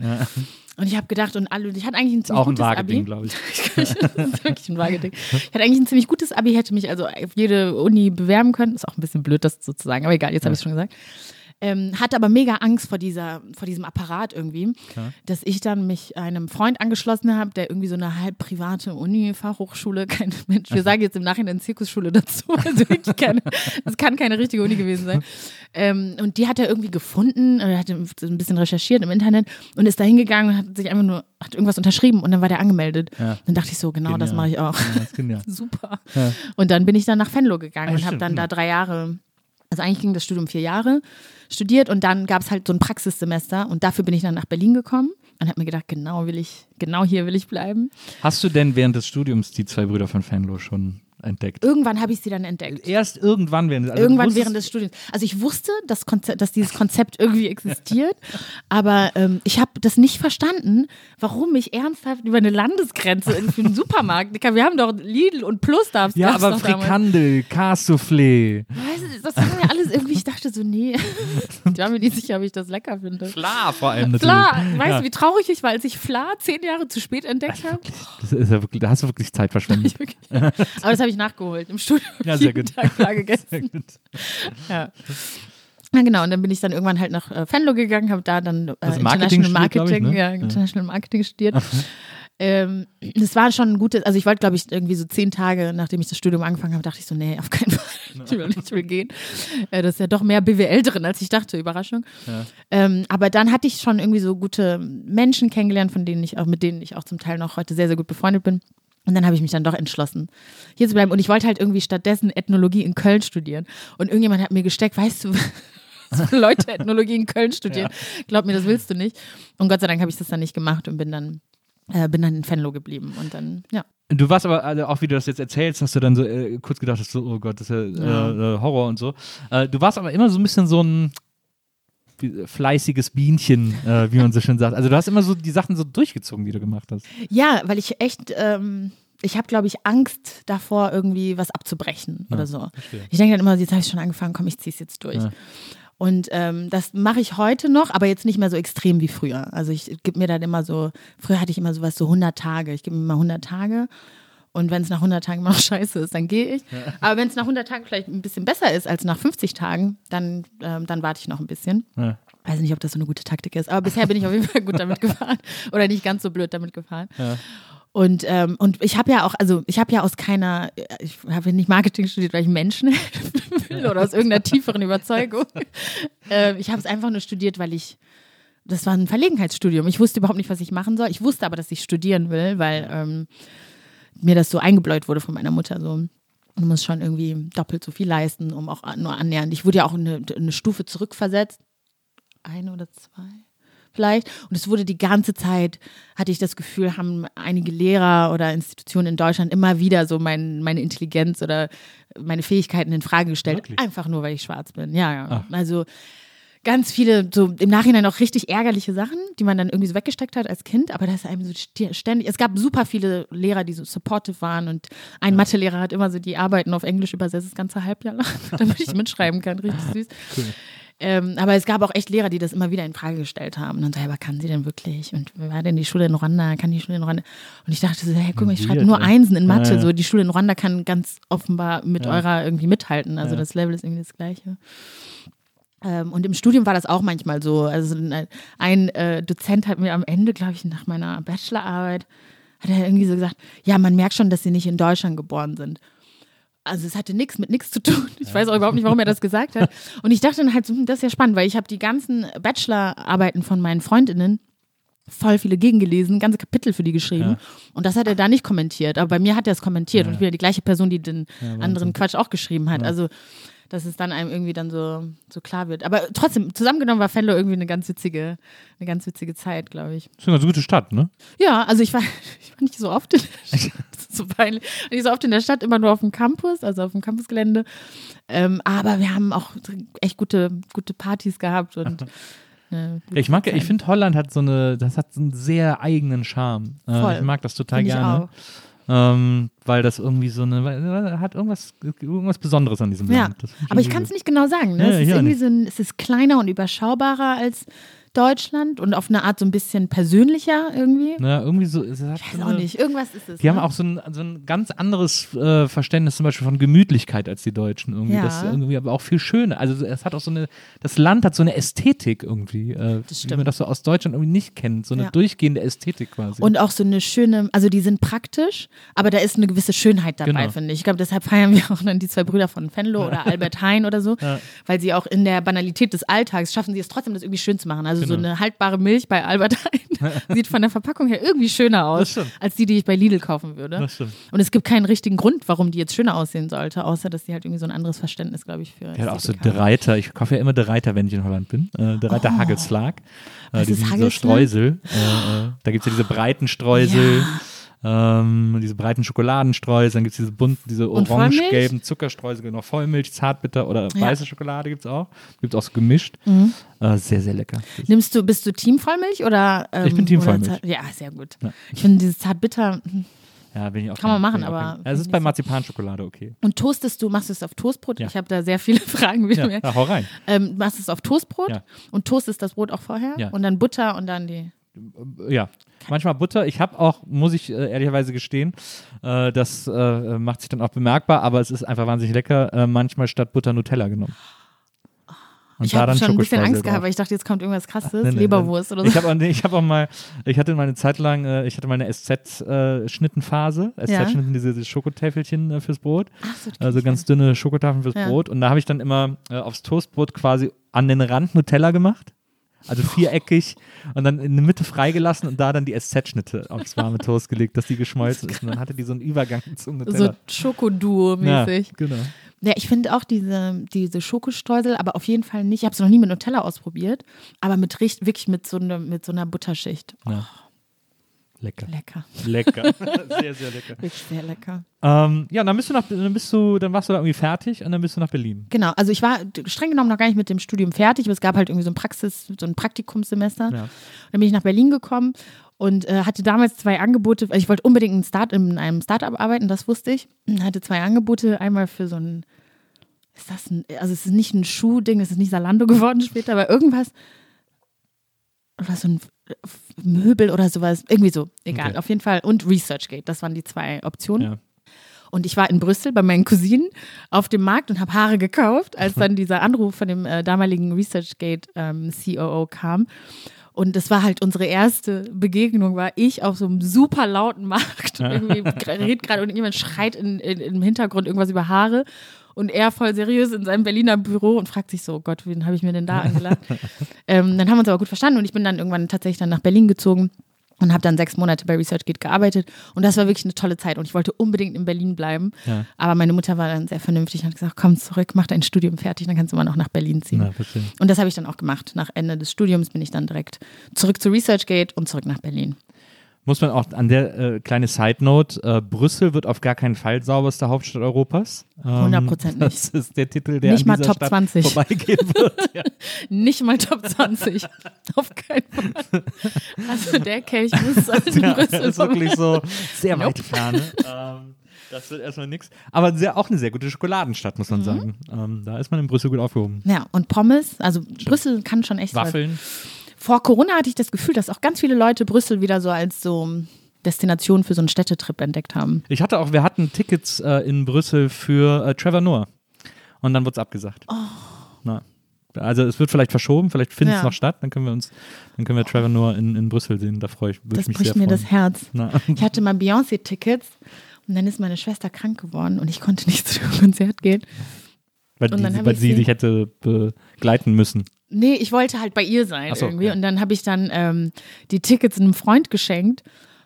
Und ich habe gedacht, und alle, ich hatte eigentlich ein ziemlich Auch ein gutes Wageding, Abi. glaube ich. das ist wirklich ein Wageding. Ich hatte eigentlich ein ziemlich gutes Abi, hätte mich also auf jede Uni bewerben können. Ist auch ein bisschen blöd, das so zu sagen, aber egal, jetzt habe ich es schon gesagt. Ähm, hatte aber mega Angst vor, dieser, vor diesem Apparat irgendwie, dass ich dann mich einem Freund angeschlossen habe, der irgendwie so eine halb private Uni, Fachhochschule, kein Mensch, wir sagen jetzt im Nachhinein Zirkusschule dazu, also keine, das kann keine richtige Uni gewesen sein. Ähm, und die hat er irgendwie gefunden, er hat ein bisschen recherchiert im Internet und ist da hingegangen und hat sich einfach nur, hat irgendwas unterschrieben und dann war der angemeldet. Ja. Dann dachte ich so, genau das Genial. mache ich auch. Ja, das. Super. Ja. Und dann bin ich dann nach Venlo gegangen Ah, und habe dann da drei Jahre, also eigentlich ging das Studium vier Jahre, studiert und dann gab es halt so ein Praxissemester und dafür bin ich dann nach Berlin gekommen und habe mir gedacht, genau will ich, genau hier will ich bleiben. Hast du denn während des Studiums die zwei Brüder von Fenlo schon entdeckt? Irgendwann habe ich sie dann entdeckt. Erst irgendwann während also Irgendwann während des Studiums. Also ich wusste, dass, Konzept, dass dieses Konzept irgendwie existiert, aber ähm, ich habe das nicht verstanden, warum ich ernsthaft über eine Landesgrenze in einen Supermarkt, wir haben doch Lidl und Plus darfst Ja, aber. Frikandel, Cassoufflé. Weißt du, das war mir alles irgendwie, dachte so, nee, ich war mir nicht sicher, ob ich das lecker finde. Klar, vor allem natürlich. Fla, weißt Ja. du, wie traurig ich war, als ich Fla zehn Jahre zu spät entdeckt habe? Das ist ja wirklich, da hast du wirklich Zeit verschwendet. Ich wirklich- Aber das habe ich nachgeholt. Im Studium Ja, sehr gut. Tag Fla gegessen. Ja. Ja, genau. Und dann bin ich dann irgendwann halt nach äh, Venlo gegangen, habe da dann äh, Also Marketing International studiert, glaub ich, Marketing, ne? Ja. International Marketing studiert. Ähm, das war schon ein gutes, also ich wollte, glaube ich, irgendwie so zehn Tage, nachdem ich das Studium angefangen habe, dachte ich so, nee, auf keinen Fall. Ich will, ich will gehen. Äh, das ist ja doch mehr BWL drin, als ich dachte, Überraschung. Ähm, aber dann hatte ich schon irgendwie so gute Menschen kennengelernt, von denen ich auch, mit denen ich auch zum Teil noch heute sehr, sehr gut befreundet bin. Und dann habe ich mich dann doch entschlossen, hier zu bleiben. Und ich wollte halt irgendwie stattdessen Ethnologie in Köln studieren. Und irgendjemand hat mir gesteckt, weißt du, Leute Ethnologie in Köln studieren. Glaub mir, das willst du nicht. Und Gott sei Dank habe ich das dann nicht gemacht und bin dann, äh, bin dann in Venlo geblieben. Und dann, ja. Du warst aber, also auch wie du das jetzt erzählst, hast du dann so äh, kurz gedacht, hast so, oh Gott, das ist ja, Ja. Äh, äh, Horror und so. Äh, du warst aber immer so ein bisschen so ein fleißiges Bienchen, wie man so schön sagt. Also du hast immer so die Sachen so durchgezogen, die du gemacht hast. Ja, weil ich echt, ähm, ich habe, glaube ich, Angst davor, irgendwie was abzubrechen oder so. verstehe. Ich denke dann immer, jetzt habe ich schon angefangen, komm, ich ziehe es jetzt durch. Ja. Und ähm, das mache ich heute noch, aber jetzt nicht mehr so extrem wie früher. Also ich gebe mir dann immer so, früher hatte ich immer sowas so 100 Tage. Ich gebe mir mal 100 Tage. Und wenn es nach 100 Tagen immer noch scheiße ist, dann gehe ich. Aber wenn es nach 100 Tagen vielleicht ein bisschen besser ist als nach 50 Tagen, dann, ähm, dann warte ich noch ein bisschen. Ja. Weiß nicht, ob das so eine gute Taktik ist, aber bisher bin ich auf jeden Fall gut damit gefahren oder nicht ganz so blöd damit gefahren. Und, ähm, und ich habe ja auch, also ich habe ja aus keiner, ich habe ja nicht Marketing studiert, weil ich Menschen helfen will oder aus irgendeiner tieferen Überzeugung. ähm, ich habe es einfach nur studiert, weil ich, das war ein Verlegenheitsstudium. Ich wusste überhaupt nicht, was ich machen soll. Ich wusste aber, dass ich studieren will, weil ähm, mir das so eingebläut wurde von meiner Mutter. So, du musst schon irgendwie doppelt so viel leisten, um auch nur annähernd. Ich wurde ja auch eine, eine Stufe zurückversetzt. Eine oder zwei vielleicht. Und es wurde die ganze Zeit, hatte ich das Gefühl, haben einige Lehrer oder Institutionen in Deutschland immer wieder so mein, meine Intelligenz oder meine Fähigkeiten in Frage gestellt. Wirklich? Einfach nur, weil ich schwarz bin. Ja, ja. Ach. Also ganz viele, so im Nachhinein auch richtig ärgerliche Sachen, die man dann irgendwie so weggesteckt hat als Kind, aber das ist einem so ständig. Es gab super viele Lehrer, die so supportive waren und ein Mathelehrer hat immer so die Arbeiten auf Englisch übersetzt, das ganze Halbjahr lang, damit ich mitschreiben kann. Richtig süß. Ähm, aber es gab auch echt Lehrer, die das immer wieder in Frage gestellt haben. Und dann so, aber kann sie denn wirklich? Und war denn die Schule in Ruanda? Kann die Schule in Ruanda? Und ich dachte so, hey, guck mal, ich schreibe nur. Einsen in Mathe. Ja, ja. So, die Schule in Ruanda kann ganz offenbar mit Ja. eurer irgendwie mithalten. Also Ja. das Level ist irgendwie das gleiche. Ähm, und im Studium war das auch manchmal so. Also ein, ein äh, Dozent hat mir am Ende, glaube ich, nach meiner Bachelorarbeit, hat er irgendwie so gesagt, ja, man merkt schon, dass sie nicht in Deutschland geboren sind. Also es hatte nichts mit nichts zu tun. Ich weiß auch überhaupt nicht, warum er das gesagt hat. Und ich dachte dann halt, hm, das ist ja spannend, weil ich habe die ganzen Bachelorarbeiten von meinen Freundinnen voll viele gegengelesen, ganze Kapitel für die geschrieben. Ja. Und das hat er da nicht kommentiert. Aber bei mir hat er es kommentiert. Ja. Und ich bin ja die gleiche Person, die den Wahnsinn. anderen Quatsch auch geschrieben hat. Ja. Also, dass es dann einem irgendwie dann so, so klar wird. Aber trotzdem, zusammengenommen war Venlo irgendwie eine ganz witzige, eine ganz witzige Zeit, glaube ich. Das ist eine ganz gute Stadt, ne? Ja, also ich war, ich war nicht so oft in der Stadt. So peinlich. Nicht so oft in der Stadt, immer nur auf dem Campus, also auf dem Campusgelände. Ähm, aber wir haben auch echt gute, gute Partys gehabt und äh, Ja, ich mag, ich finde Holland hat so eine, das hat einen sehr eigenen Charme. Äh, Voll. Ich mag das total Find ich gerne. Ähm, weil das irgendwie so eine, hat irgendwas, irgendwas Besonderes an diesem Ja, Land. Aber ich kann es nicht genau sagen. Ne? Ja, es ist ich irgendwie nicht. so ein, es ist kleiner und überschaubarer als Deutschland und auf eine Art so ein bisschen persönlicher irgendwie. Na, irgendwie so, Ich weiß auch nicht. Irgendwas ist es. Die haben ne? auch so ein, so ein ganz anderes äh, Verständnis zum Beispiel von Gemütlichkeit als die Deutschen irgendwie. Ja. Das ist irgendwie aber auch viel schöner. Also es hat auch so eine, das Land hat so eine Ästhetik irgendwie, äh, Das wie stimmt. man das so aus Deutschland irgendwie nicht kennt. So eine Ja. durchgehende Ästhetik quasi. Und auch so eine schöne, also die sind praktisch, aber da ist eine gewisse Schönheit dabei, Genau. finde ich. Ich glaube, deshalb feiern wir auch dann die zwei Brüder von Venlo oder Albert Hein oder so, Ja. weil sie auch in der Banalität des Alltags schaffen sie es trotzdem, das irgendwie schön zu machen. Also so Genau. eine haltbare Milch bei Albert Hein sieht von der Verpackung her irgendwie schöner aus, als die, die ich bei Lidl kaufen würde. Und es gibt keinen richtigen Grund, warum die jetzt schöner aussehen sollte, außer dass die halt irgendwie so ein anderes Verständnis, glaube ich, für Ja, auch so. De Reiter. Ich kaufe ja immer De Reiter, wenn ich in Holland bin. Äh, De Reiter Oh. Hagelslag. Äh, die sind so? Streusel. Äh, äh, da gibt es ja diese breiten Streusel. Ähm, diese breiten Schokoladenstreusel, dann gibt es diese bunten, diese orange-gelben Zuckerstreusel, genau, Vollmilch, Zartbitter oder Ja. Mhm. weiße Schokolade gibt es auch. Gibt es auch so gemischt. Äh, sehr, sehr lecker. Nimmst du, bist du Team Vollmilch oder? Ähm, Ich bin Team Vollmilch. Ja, sehr gut. Ja. Ich finde dieses Zartbitter. Ja, bin ich auch Kann man kein- machen, ich auch aber Also es ist bei. Marzipanschokolade okay. Und toastest du, machst du es auf Toastbrot? Ja. Ich habe da sehr viele Fragen, wie Ja, du ja, hau rein. Ähm, machst du es auf Toastbrot Ja. und toastest das Brot auch vorher Ja. und dann Butter und dann die. Ja, manchmal Butter. Ich habe auch, muss ich äh, ehrlicherweise gestehen, äh, das äh, macht sich dann auch bemerkbar, aber es ist einfach wahnsinnig lecker, äh, manchmal statt Butter Nutella genommen. Und ich habe schon ein bisschen Angst gehabt, weil ich dachte, jetzt kommt irgendwas krasses, Nee, nee, nee. Leberwurst oder so. Ich habe auch, nee, ich hab auch mal, ich hatte meine Zeit lang, äh, ich hatte meine SZ-Schnittenphase. SZ-Schnitten, diese, diese Schokotäfelchen äh, fürs Brot. Ach so, Also ganz dünne Schokotafeln fürs Ja. Brot. Und da habe ich dann immer äh, aufs Toastbrot quasi an den Rand Nutella gemacht. Also viereckig und dann in der Mitte freigelassen und da dann die SZ-Schnitte aufs warme Toast gelegt, dass die geschmolzen ist. Und dann hatte die so einen Übergang zum nicht. So Nutella. Schokoduo-mäßig. Ja, genau. Ja, ich finde auch diese, diese Schokostreusel, aber auf jeden Fall nicht. Ich habe es noch nie mit Nutella ausprobiert, aber mit richt- wirklich mit so, ne, mit so einer Butterschicht. Ja. Lecker. Lecker. Lecker. sehr, sehr lecker. Wirklich sehr lecker. Ähm, ja, dann bist du nach, dann bist du, dann warst du da irgendwie fertig und dann bist du nach Berlin. Genau, also ich war streng genommen noch gar nicht mit dem Studium fertig, aber es gab halt irgendwie so ein Praxis, so ein Praktikumssemester. Ja. Und dann bin ich nach Berlin gekommen und äh, hatte damals zwei Angebote. Also ich wollte unbedingt ein Start, in einem Startup arbeiten, das wusste ich. Hatte zwei Angebote, einmal für so ein, ist das ein, also es ist nicht ein Schuhding, es ist nicht Salando geworden später, aber irgendwas, oder so ein Möbel oder sowas, irgendwie so, egal, Okay. auf jeden Fall. Und ResearchGate, das waren die zwei Optionen. Ja. Und ich war in Brüssel bei meinen Cousinen auf dem Markt und habe Haare gekauft, als dann dieser Anruf von dem äh, damaligen ResearchGate ähm, COO kam. Und das war halt unsere erste Begegnung, war ich auf so einem super lauten Markt. Irgendwie redet gerade und jemand schreit in, in, im Hintergrund irgendwas über Haare. Und er voll seriös in seinem Berliner Büro und fragt sich so, oh Gott, wen habe ich mir denn da angelacht? ähm, dann haben wir uns aber gut verstanden und ich bin dann irgendwann tatsächlich dann nach Berlin gezogen und habe dann sechs Monate bei ResearchGate gearbeitet und das war wirklich eine tolle Zeit und ich wollte unbedingt in Berlin bleiben, Ja. aber meine Mutter war dann sehr vernünftig und hat gesagt, komm zurück, mach dein Studium fertig, dann kannst du immer noch nach Berlin ziehen. Na. Und das habe ich dann auch gemacht. Nach Ende des Studiums bin ich dann direkt zurück zu ResearchGate und zurück nach Berlin. Muss man auch an der äh, kleine Side Note, äh, Brüssel wird auf gar keinen Fall sauberste Hauptstadt Europas. Ähm, 100% nicht. Das ist der Titel, der Nicht mal Top Stadt 20. vorbeigehen wird. ja. Nicht mal Top 20. Auf keinen Fall. Also der Kelch muss also ja, Brüssel das ist wirklich so sehr weit Nope. ferne. Ähm, das wird erstmal nichts. Aber sehr, auch eine sehr gute Schokoladenstadt, muss Mhm. man sagen. Ähm, da ist man in Brüssel gut aufgehoben. Ja, und Pommes, also Brüssel kann schon echt. Waffeln. Vor Corona hatte ich das Gefühl, dass auch ganz viele Leute Brüssel wieder so als so Destination für so einen Städtetrip entdeckt haben. Ich hatte auch, wir hatten Tickets äh, in Brüssel für äh, Trevor Noah. Und dann wurde es abgesagt. Oh. Na. Also es wird vielleicht verschoben, vielleicht findet es Ja. noch statt, dann können wir uns, dann können wir Trevor Noah in, in Brüssel sehen. Da freue ich, Das ich mich sehr bricht mir freuen. das Herz. Na. Ich hatte mal Beyoncé-Tickets und dann ist meine Schwester krank geworden und ich konnte nicht zu dem Konzert gehen. Weil, die, weil sie sie- sich hätte begleiten müssen. Nee, ich wollte halt bei ihr sein Ach so, irgendwie. ja. Und dann habe ich dann ähm, die Tickets einem Freund geschenkt.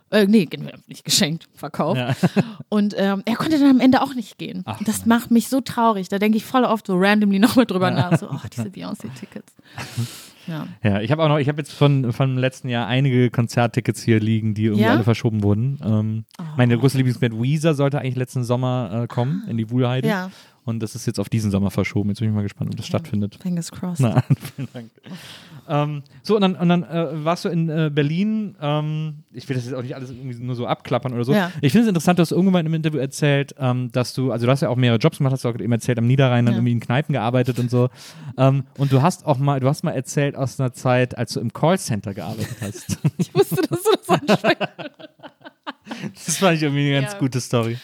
Äh, nee, nicht geschenkt, verkauft. Ja. Und ähm, er konnte dann am Ende auch nicht gehen. Ach, das macht mich so traurig. Da denke ich voll oft so randomly nochmal drüber nach. So, oh, diese Beyoncé-Tickets. Ja. Ja, ich habe auch noch, ich habe jetzt von, von letzten Jahr einige Konzerttickets hier liegen, die irgendwie Ja? alle verschoben wurden. Ähm, Meine große Lieblingsband Weezer sollte eigentlich letzten Sommer äh, kommen, in die Wuhlheide. Ja. Und das ist jetzt auf diesen Sommer verschoben. Jetzt bin ich mal gespannt, ob das stattfindet. Fingers crossed. Na, vielen Dank. Ähm, so, und dann, und dann äh, warst du in äh, Berlin. Ähm, ich will das jetzt auch nicht alles irgendwie nur so abklappern oder so. Ja. Ich finde es interessant, du hast irgendwann im Interview erzählt, ähm, dass du, also du hast ja auch mehrere Jobs gemacht, hast du auch eben erzählt, am Niederrhein dann Ja. irgendwie in Kneipen gearbeitet und so. Ähm, und du hast auch mal, du hast mal erzählt aus einer Zeit, als du im Callcenter gearbeitet hast. Ich wusste, dass du das ansprichst. das fand ich irgendwie eine ganz Ja. gute Story.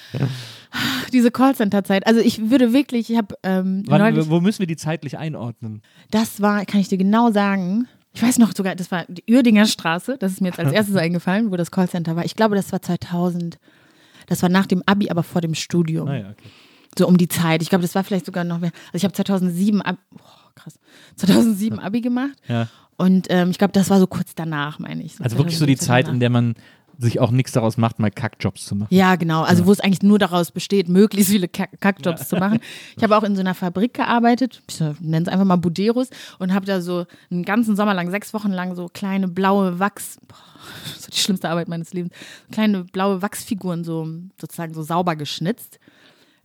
Diese Callcenter-Zeit. Also ich würde wirklich, ich habe ähm, Wann, wo müssen wir die zeitlich einordnen? das war, kann ich dir genau sagen, ich weiß noch sogar, das war die Uerdinger Straße, das ist mir jetzt als erstes eingefallen, wo das Callcenter war. Ich glaube, das war 2000, das war nach dem Abi, aber vor dem Studium. Ah ja, okay. So um die Zeit. Ich glaube, das war vielleicht sogar noch mehr. Also ich habe 2007, Ab oh, krass, 2007 Abi gemacht Ja. und ähm, ich glaube, das war so kurz danach, meine ich. Also wirklich so die 2007, Zeit, danach. in der man sich auch nichts daraus macht, mal Kackjobs zu machen. Ja, genau. Also wo es eigentlich nur daraus besteht, möglichst viele Kack Kackjobs zu machen. Ich habe auch in so einer Fabrik gearbeitet, ich nenne es einfach mal Buderus, und habe da so einen ganzen Sommer lang, sechs Wochen lang so kleine blaue Wachs, boah, das war die schlimmste Arbeit meines Lebens, kleine blaue Wachsfiguren so sozusagen so sauber geschnitzt.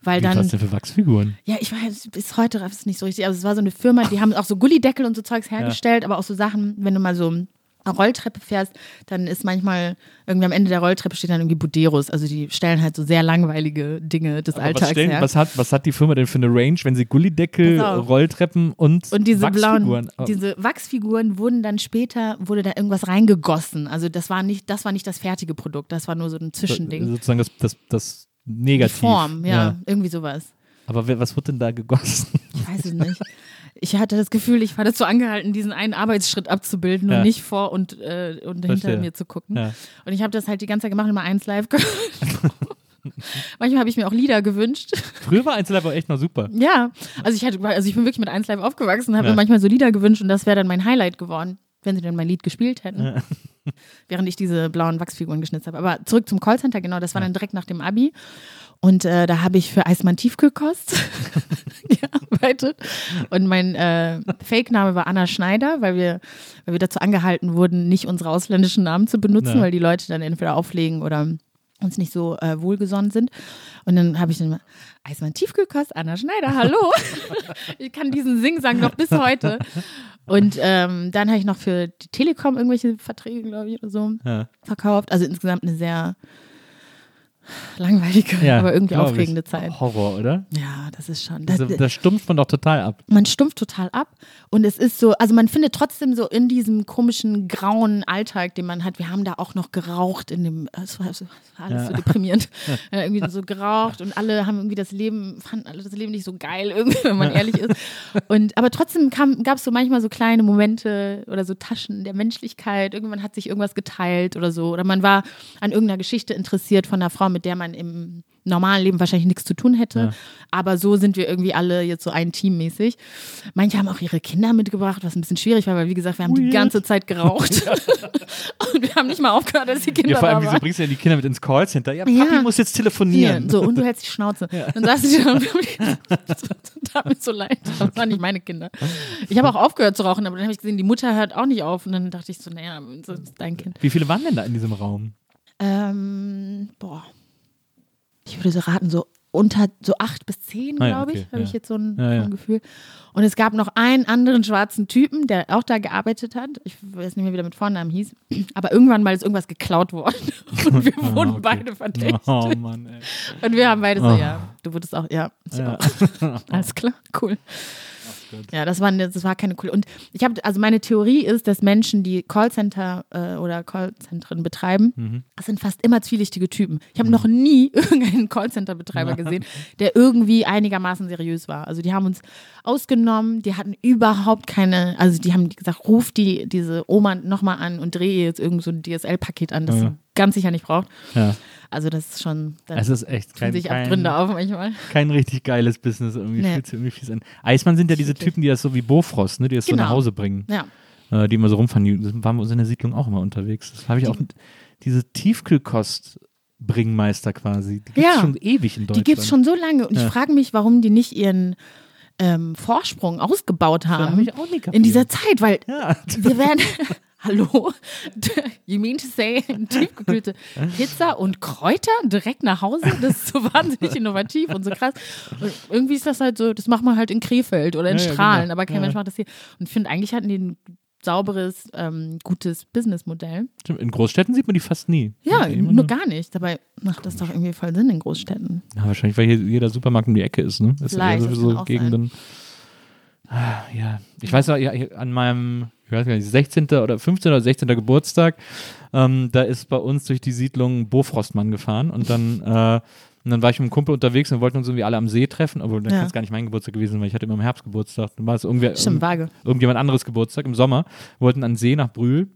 Weil Wie, was dann, denn für Wachsfiguren? ja, ich weiß, bis heute raff es nicht so richtig. Also es war so eine Firma, die haben auch so Gullideckel und so Zeugs hergestellt, aber auch so Sachen, wenn du mal so Rolltreppe fährst, dann ist manchmal irgendwie am Ende der Rolltreppe steht dann irgendwie Buderus. Also die stellen halt so sehr langweilige Dinge des Aber Alltags was, stellen, her. was, hat, was hat die Firma denn für eine Range, wenn sie Gullideckel. Rolltreppen und, und diese Wachsfiguren blauen, Oh, diese Wachsfiguren wurden dann später, wurde da irgendwas reingegossen. Also das war nicht, das war nicht das fertige Produkt, das war nur so ein Zwischending. sozusagen das, das, das Die Negativ. Form, ja, irgendwie sowas. Aber wer, was wird denn da gegossen? Ich weiß es nicht. Ich hatte das Gefühl, ich war dazu angehalten, diesen einen Arbeitsschritt abzubilden Ja. und nicht vor und, äh, und hinter mir zu gucken. Ja. Und ich habe das halt die ganze Zeit gemacht, immer eins live gehört. Manchmal habe ich mir auch Lieder gewünscht. Früher war Einzellife auch echt noch super. Ja, also ich, hatte, also ich bin wirklich mit 1 Live aufgewachsen und habe Ja. mir manchmal so Lieder gewünscht und das wäre dann mein Highlight geworden, wenn sie denn mein Lied gespielt hätten. Während ich diese blauen Wachsfiguren geschnitzt habe. Aber zurück zum Callcenter, genau, das war dann direkt nach dem Abi. Und äh, da habe ich für Eismann Tiefkühlkost gearbeitet. Und mein äh, Fake-Name war Anna Schneider, weil wir, weil wir dazu angehalten wurden, nicht unsere ausländischen Namen zu benutzen, Ja. weil die Leute dann entweder auflegen oder uns nicht so äh, wohlgesonnen sind. Und dann habe ich dann mal, Eismann Tiefkühlkost, Anna Schneider, hallo. ich kann diesen Singsang noch bis heute. Und ähm, dann habe ich noch für die Telekom irgendwelche Verträge, glaube ich, oder so Ja. verkauft. Also insgesamt eine sehr langweilige, Ja, aber irgendwie glaub ich. aufregende Zeit. Horror, oder? Ja, das ist schon. Das, Das, das stumpft man doch total ab. man stumpft total ab und es ist so, also man findet trotzdem so in diesem komischen grauen Alltag, den man hat, wir haben da auch noch geraucht in dem, es war, es war alles Ja. so deprimierend, ja, irgendwie so geraucht und alle haben irgendwie das Leben, fanden alle das Leben nicht so geil irgendwie, wenn man ehrlich ist. Und aber trotzdem gab es so manchmal so kleine Momente oder so Taschen der Menschlichkeit. Irgendwann hat sich irgendwas geteilt oder so oder man war an irgendeiner Geschichte interessiert von einer Frau, mit der man im normalen Leben wahrscheinlich nichts zu tun hätte. Ja. Aber so sind wir irgendwie alle jetzt so ein Team mäßig. Manche haben auch ihre Kinder mitgebracht, was ein bisschen schwierig war, weil wie gesagt, wir haben die Weird. ganze Zeit geraucht. und wir haben nicht mal aufgehört, dass die Kinder Ja, vor allem, da wieso bringst du ja die Kinder mit ins Callcenter? Ja, Papi Ja. muss jetzt telefonieren. so, und du hältst die Schnauze. Dann saßen die da und wir haben die, tat mir so leid. Das waren nicht meine Kinder. Ich habe auch aufgehört zu rauchen, aber dann habe ich gesehen, die Mutter hört auch nicht auf. Und dann dachte ich so, naja, das ist dein Kind. Wie viele waren denn da in diesem Raum? Ähm, boah. Ich würde so raten, so unter so acht bis zehn, Ah glaube ich, okay, habe ja. ich jetzt so ein, Ja, so ein Gefühl. Und es gab noch einen anderen schwarzen Typen, der auch da gearbeitet hat. Ich weiß nicht mehr, wie der mit Vornamen hieß. Aber irgendwann mal ist irgendwas geklaut worden. Und wir wurden Ah, okay. beide verdächtigt. Oh Mann, ey. Und wir haben beide so, Oh. ja, du wurdest auch, ja, ich auch. Alles klar, cool. Ja, das war, eine- das war keine coole. Und ich habe, also meine Theorie ist, dass Menschen, die Callcenter äh, oder Callzentren betreiben, Mhm. das sind fast immer zwielichtige Typen. Ich habe noch nie irgendeinen Callcenter-Betreiber gesehen, der irgendwie einigermaßen seriös war. Also die haben uns ausgenommen, die hatten überhaupt keine, also die haben gesagt, ruf die, diese Oma nochmal an und drehe jetzt irgend so ein DSL-Paket an, das Ja. sie ganz sicher nicht braucht. Ja. Also das ist schon, Es ist echt kein, sich kein, Abgründe auf manchmal. kein richtig geiles Business. Irgendwie Nee. fühlt sich irgendwie fies an. Eismann sind ja diese. Typen, die das so wie Bofrost, ne, die das so Genau. nach Hause bringen. Ja. äh, die immer so rumfahren. Die das waren bei uns in der Siedlung auch immer unterwegs. Das habe ich auch mit diese Tiefkühlkost-Bringmeister quasi. Die gibt es Ja. schon ewig in Die Deutschland. gibt es schon so lange und Ja. ich frage mich, warum die nicht ihren ähm, Vorsprung ausgebaut hab haben auch kapiert. in dieser Zeit, weil Ja. wir werden, hallo, you mean to say, tiefgekühlte Pizza und Kräuter direkt nach Hause? Das ist so wahnsinnig innovativ und so krass. Und irgendwie ist das halt so, das macht man halt in Krefeld oder in Ja, ja, Strahlen, genau. aber kein Ja. Mensch macht das hier. Und ich finde, eigentlich hatten die ein sauberes, ähm, gutes Businessmodell. Stimmt, In Großstädten sieht man die fast nie. Ja, nur gar nicht. Dabei macht das doch irgendwie voll Sinn in Großstädten. Ja, wahrscheinlich, weil hier jeder Supermarkt um die Ecke ist, ne? Das ist Vielleicht, das sowieso Gegenden. Ah, ja, ich weiß noch, ja, an meinem, ich weiß gar nicht, 16. oder 15. oder 16. Geburtstag, ähm, da ist bei uns durch die Siedlung Bofrostmann gefahren und dann, äh, und dann war ich mit einem Kumpel unterwegs und wollten uns irgendwie alle am See treffen, obwohl dann Ja. kann es gar nicht mein Geburtstag gewesen weil ich hatte immer im Herbst Geburtstag. Dann war es irgendwie Stimmt, irgendjemand anderes Geburtstag im Sommer, Wir wollten an den See nach Brühl.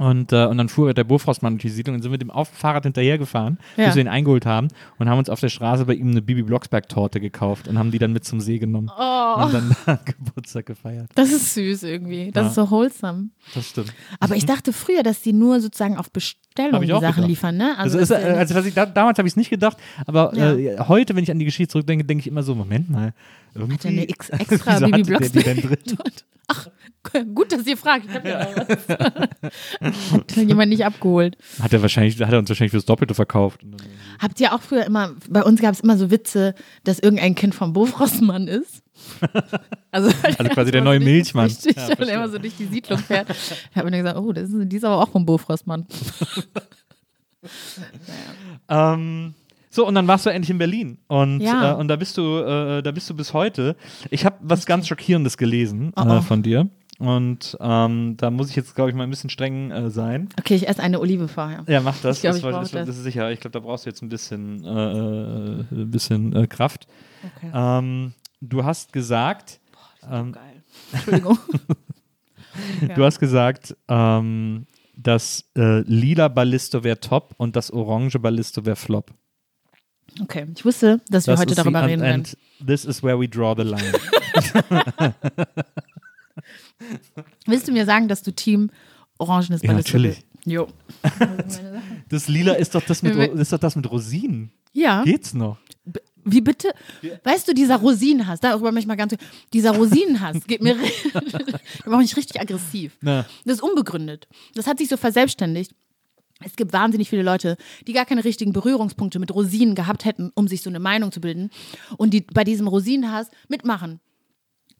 Und, äh, und dann fuhr der Bofrostmann durch die Siedlung und sind mit dem auf dem Fahrrad hinterhergefahren, Ja. bis wir ihn eingeholt haben und haben uns auf der Straße bei ihm eine Bibi Blocksberg-Torte gekauft und haben die dann mit zum See genommen Oh, und dann da Geburtstag gefeiert. das ist süß irgendwie. Das Ja. ist so wholesome. Das stimmt. Aber ich dachte früher, dass die nur sozusagen auf Bestellung die Sachen gedacht. liefern, ne? Also, dass ist, also ich, da, damals habe ich es nicht gedacht, aber Ja. äh, heute, wenn ich an die Geschichte zurückdenke, denke ich immer so, Moment mal, irgendwie, Hat er eine ex- extra Bibi? Blocksberg? Ach, gut, dass ihr fragt. Ich hab ja was. Hat jemand nicht abgeholt. Hat er wahrscheinlich, hat er uns wahrscheinlich fürs Doppelte verkauft. Habt ihr auch früher immer, bei uns gab es immer so Witze, dass irgendein Kind vom Bofrostmann ist? Also, Also quasi der neue Milchmann. Richtig, Ja, weil er immer so durch die Siedlung fährt. Ich habe mir gesagt, oh, das ist, die ist aber auch vom Bofrostmann. Ähm, so, und dann warst du endlich in Berlin. Und, Ja. äh, und da bist du, äh, da bist du bis heute. Ich habe was ganz Schockierendes gelesen Oh, oh. Äh, von dir. Und ähm, da muss ich jetzt, glaube ich, mal ein bisschen streng äh, sein. Okay, ich esse eine Olive vorher. Ja, mach das. Ich glaub, das, ich das, das. das ist sicher. Ich glaube, da brauchst du jetzt ein bisschen, äh, äh, ein bisschen äh, Kraft. Okay. Ähm, du hast gesagt, ähm, Geil. Entschuldigung. Ja. du hast gesagt, ähm, das äh, lila Ballisto wäre top und das orange Ballisto wäre flop. Okay, ich wusste, dass wir Das heute darüber reden werden. this is where we draw the line. Willst du mir sagen, dass du Team Orangenes Ja, Ballisto natürlich. bist? Jo. Das lila ist doch das mit, ist doch das mit Rosinen. Ja. Geht's noch? Wie bitte? Weißt du, dieser Rosinenhass, darüber möchte ich mal ganz dieser Rosinenhass geht mir, da mache ich richtig aggressiv. Na, Das ist unbegründet. Das hat sich so verselbstständigt. Es gibt wahnsinnig viele Leute, die gar keine richtigen Berührungspunkte mit Rosinen gehabt hätten, um sich so eine Meinung zu bilden und die bei diesem Rosinenhass mitmachen.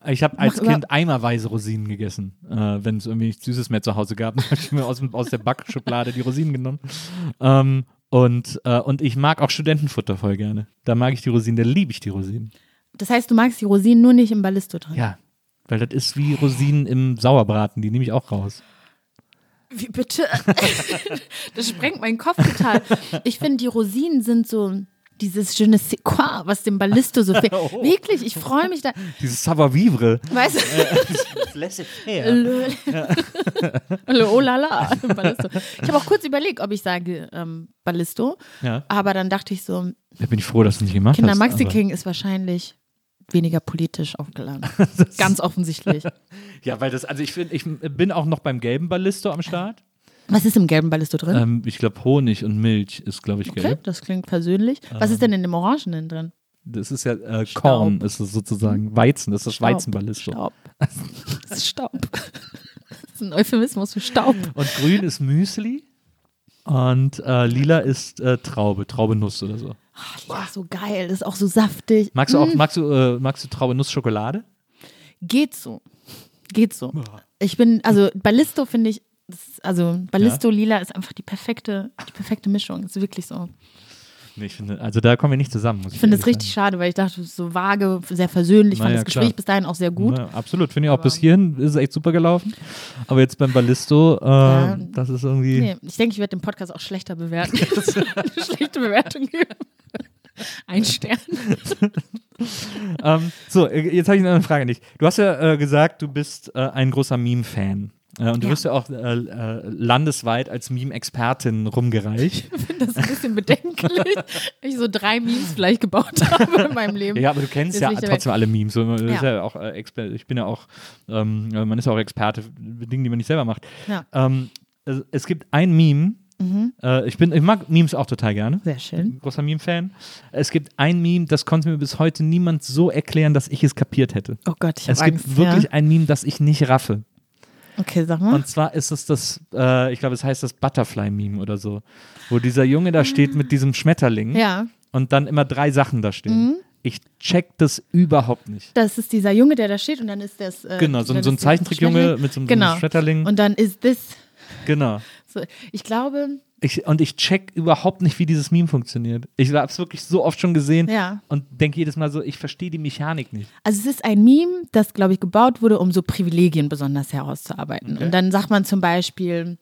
ich habe als Mach Kind eimerweise Rosinen gegessen. Äh, Wenn es irgendwie nichts Süßes mehr zu Hause gab, dann habe ich mir aus, aus der Backschublade die Rosinen genommen. Ähm, und, äh, und ich mag auch Studentenfutter voll gerne. Da mag ich die Rosinen, da liebe ich die Rosinen. Das heißt, du magst die Rosinen nur nicht im Ballisto drin. Ja, weil das ist wie Rosinen im Sauerbraten, die nehme ich auch raus. Wie bitte? das sprengt meinen Kopf total. Ich finde, die Rosinen sind so, dieses je ne sais quoi, was dem Ballisto so fehlt. Wirklich, ich freue mich da. Dieses Savoir-vivre. Weißt du? Le, oh la la, Ballisto. Ich habe auch kurz überlegt, ob ich sage ähm, Ballisto, Ja. aber dann dachte ich so, Da bin ich froh, dass du nicht gemacht Kinder hast. Maxi aber- King ist wahrscheinlich weniger politisch aufgeladen. Ganz offensichtlich. Ja, weil das, also ich, find, ich bin auch noch beim gelben Ballisto am Start. Was ist im gelben Ballisto drin? Ähm, ich glaube, Honig und Milch ist, glaube ich, okay, gelb. das klingt persönlich. Was ist denn in dem Orangenen drin? Das ist ja äh. Korn, ist es sozusagen. Weizen, das ist das Staub. Weizenballisto. Staub. Das ist Staub. Das ist ein Euphemismus für Staub. Und grün ist Müsli. Und äh, lila ist äh, Traube, Traubenuss oder so. Ja, so geil. Das ist auch so saftig. Magst du auch, magst du, äh, magst du Traubenuss-Schokolade? Geht so. Geht so. Ich bin, also Ballisto finde ich, das ist, also Ballisto Lila ist einfach die perfekte, die perfekte Mischung. Ist wirklich so. Nee, ich finde, also da kommen wir nicht zusammen. Muss Ich finde es richtig schade, weil ich dachte, so vage, sehr versöhnlich. Ich Na fand ja, das Gespräch klar. bis dahin auch sehr sagen. gut. Ja, absolut, finde ich auch bis hierhin ist es echt super gelaufen. Aber jetzt beim Ballisto, äh, Ja. das ist irgendwie. Nee, ich denke, ich werde den Podcast auch schlechter bewerten. Eine schlechte Bewertung geben. Ein Stern. Ähm, so, äh, jetzt habe ich eine Frage an dich. Du hast ja äh, gesagt, du bist äh, ein großer Meme-Fan. Äh, und du Ja. wirst ja auch äh, äh, landesweit als Meme-Expertin rumgereicht. Ich finde das ein bisschen bedenklich, ich so drei Memes vielleicht gebaut habe in meinem Leben. ja, aber du kennst ja trotzdem alle Memes. Ja. auch, äh, ich bin ja auch, ähm, äh, man ist ja auch Experte für Dinge, die man nicht selber macht. Ähm, es, es gibt ein Meme. Mhm. Ich, bin, ich mag Memes auch total gerne. Sehr schön. Großer Meme-Fan. Es gibt ein Meme, das konnte mir bis heute niemand so erklären, dass ich es kapiert hätte. Oh Gott, ich Es habe gibt Angst. wirklich ja. ein Meme, das ich nicht raffe. Okay, sag mal. Und zwar ist es das, äh, ich glaube, es heißt das Butterfly-Meme oder so, wo dieser Junge da steht mit diesem Schmetterling ja, und dann immer drei Sachen da stehen. Ich check das überhaupt nicht. das ist dieser Junge, der da steht und dann ist das. Äh, Genau, so, so ein Zeichentrickjunge mit so einem, Genau. Schmetterling. Und dann ist das. genau. So, ich glaube, Ich, und ich check überhaupt nicht, wie dieses Meme funktioniert. Ich habe es wirklich so oft schon gesehen Ja. und denke jedes Mal so, ich verstehe die Mechanik nicht. also es ist ein Meme, das, glaube ich, gebaut wurde, um so Privilegien besonders herauszuarbeiten. Und dann sagt man zum Beispiel,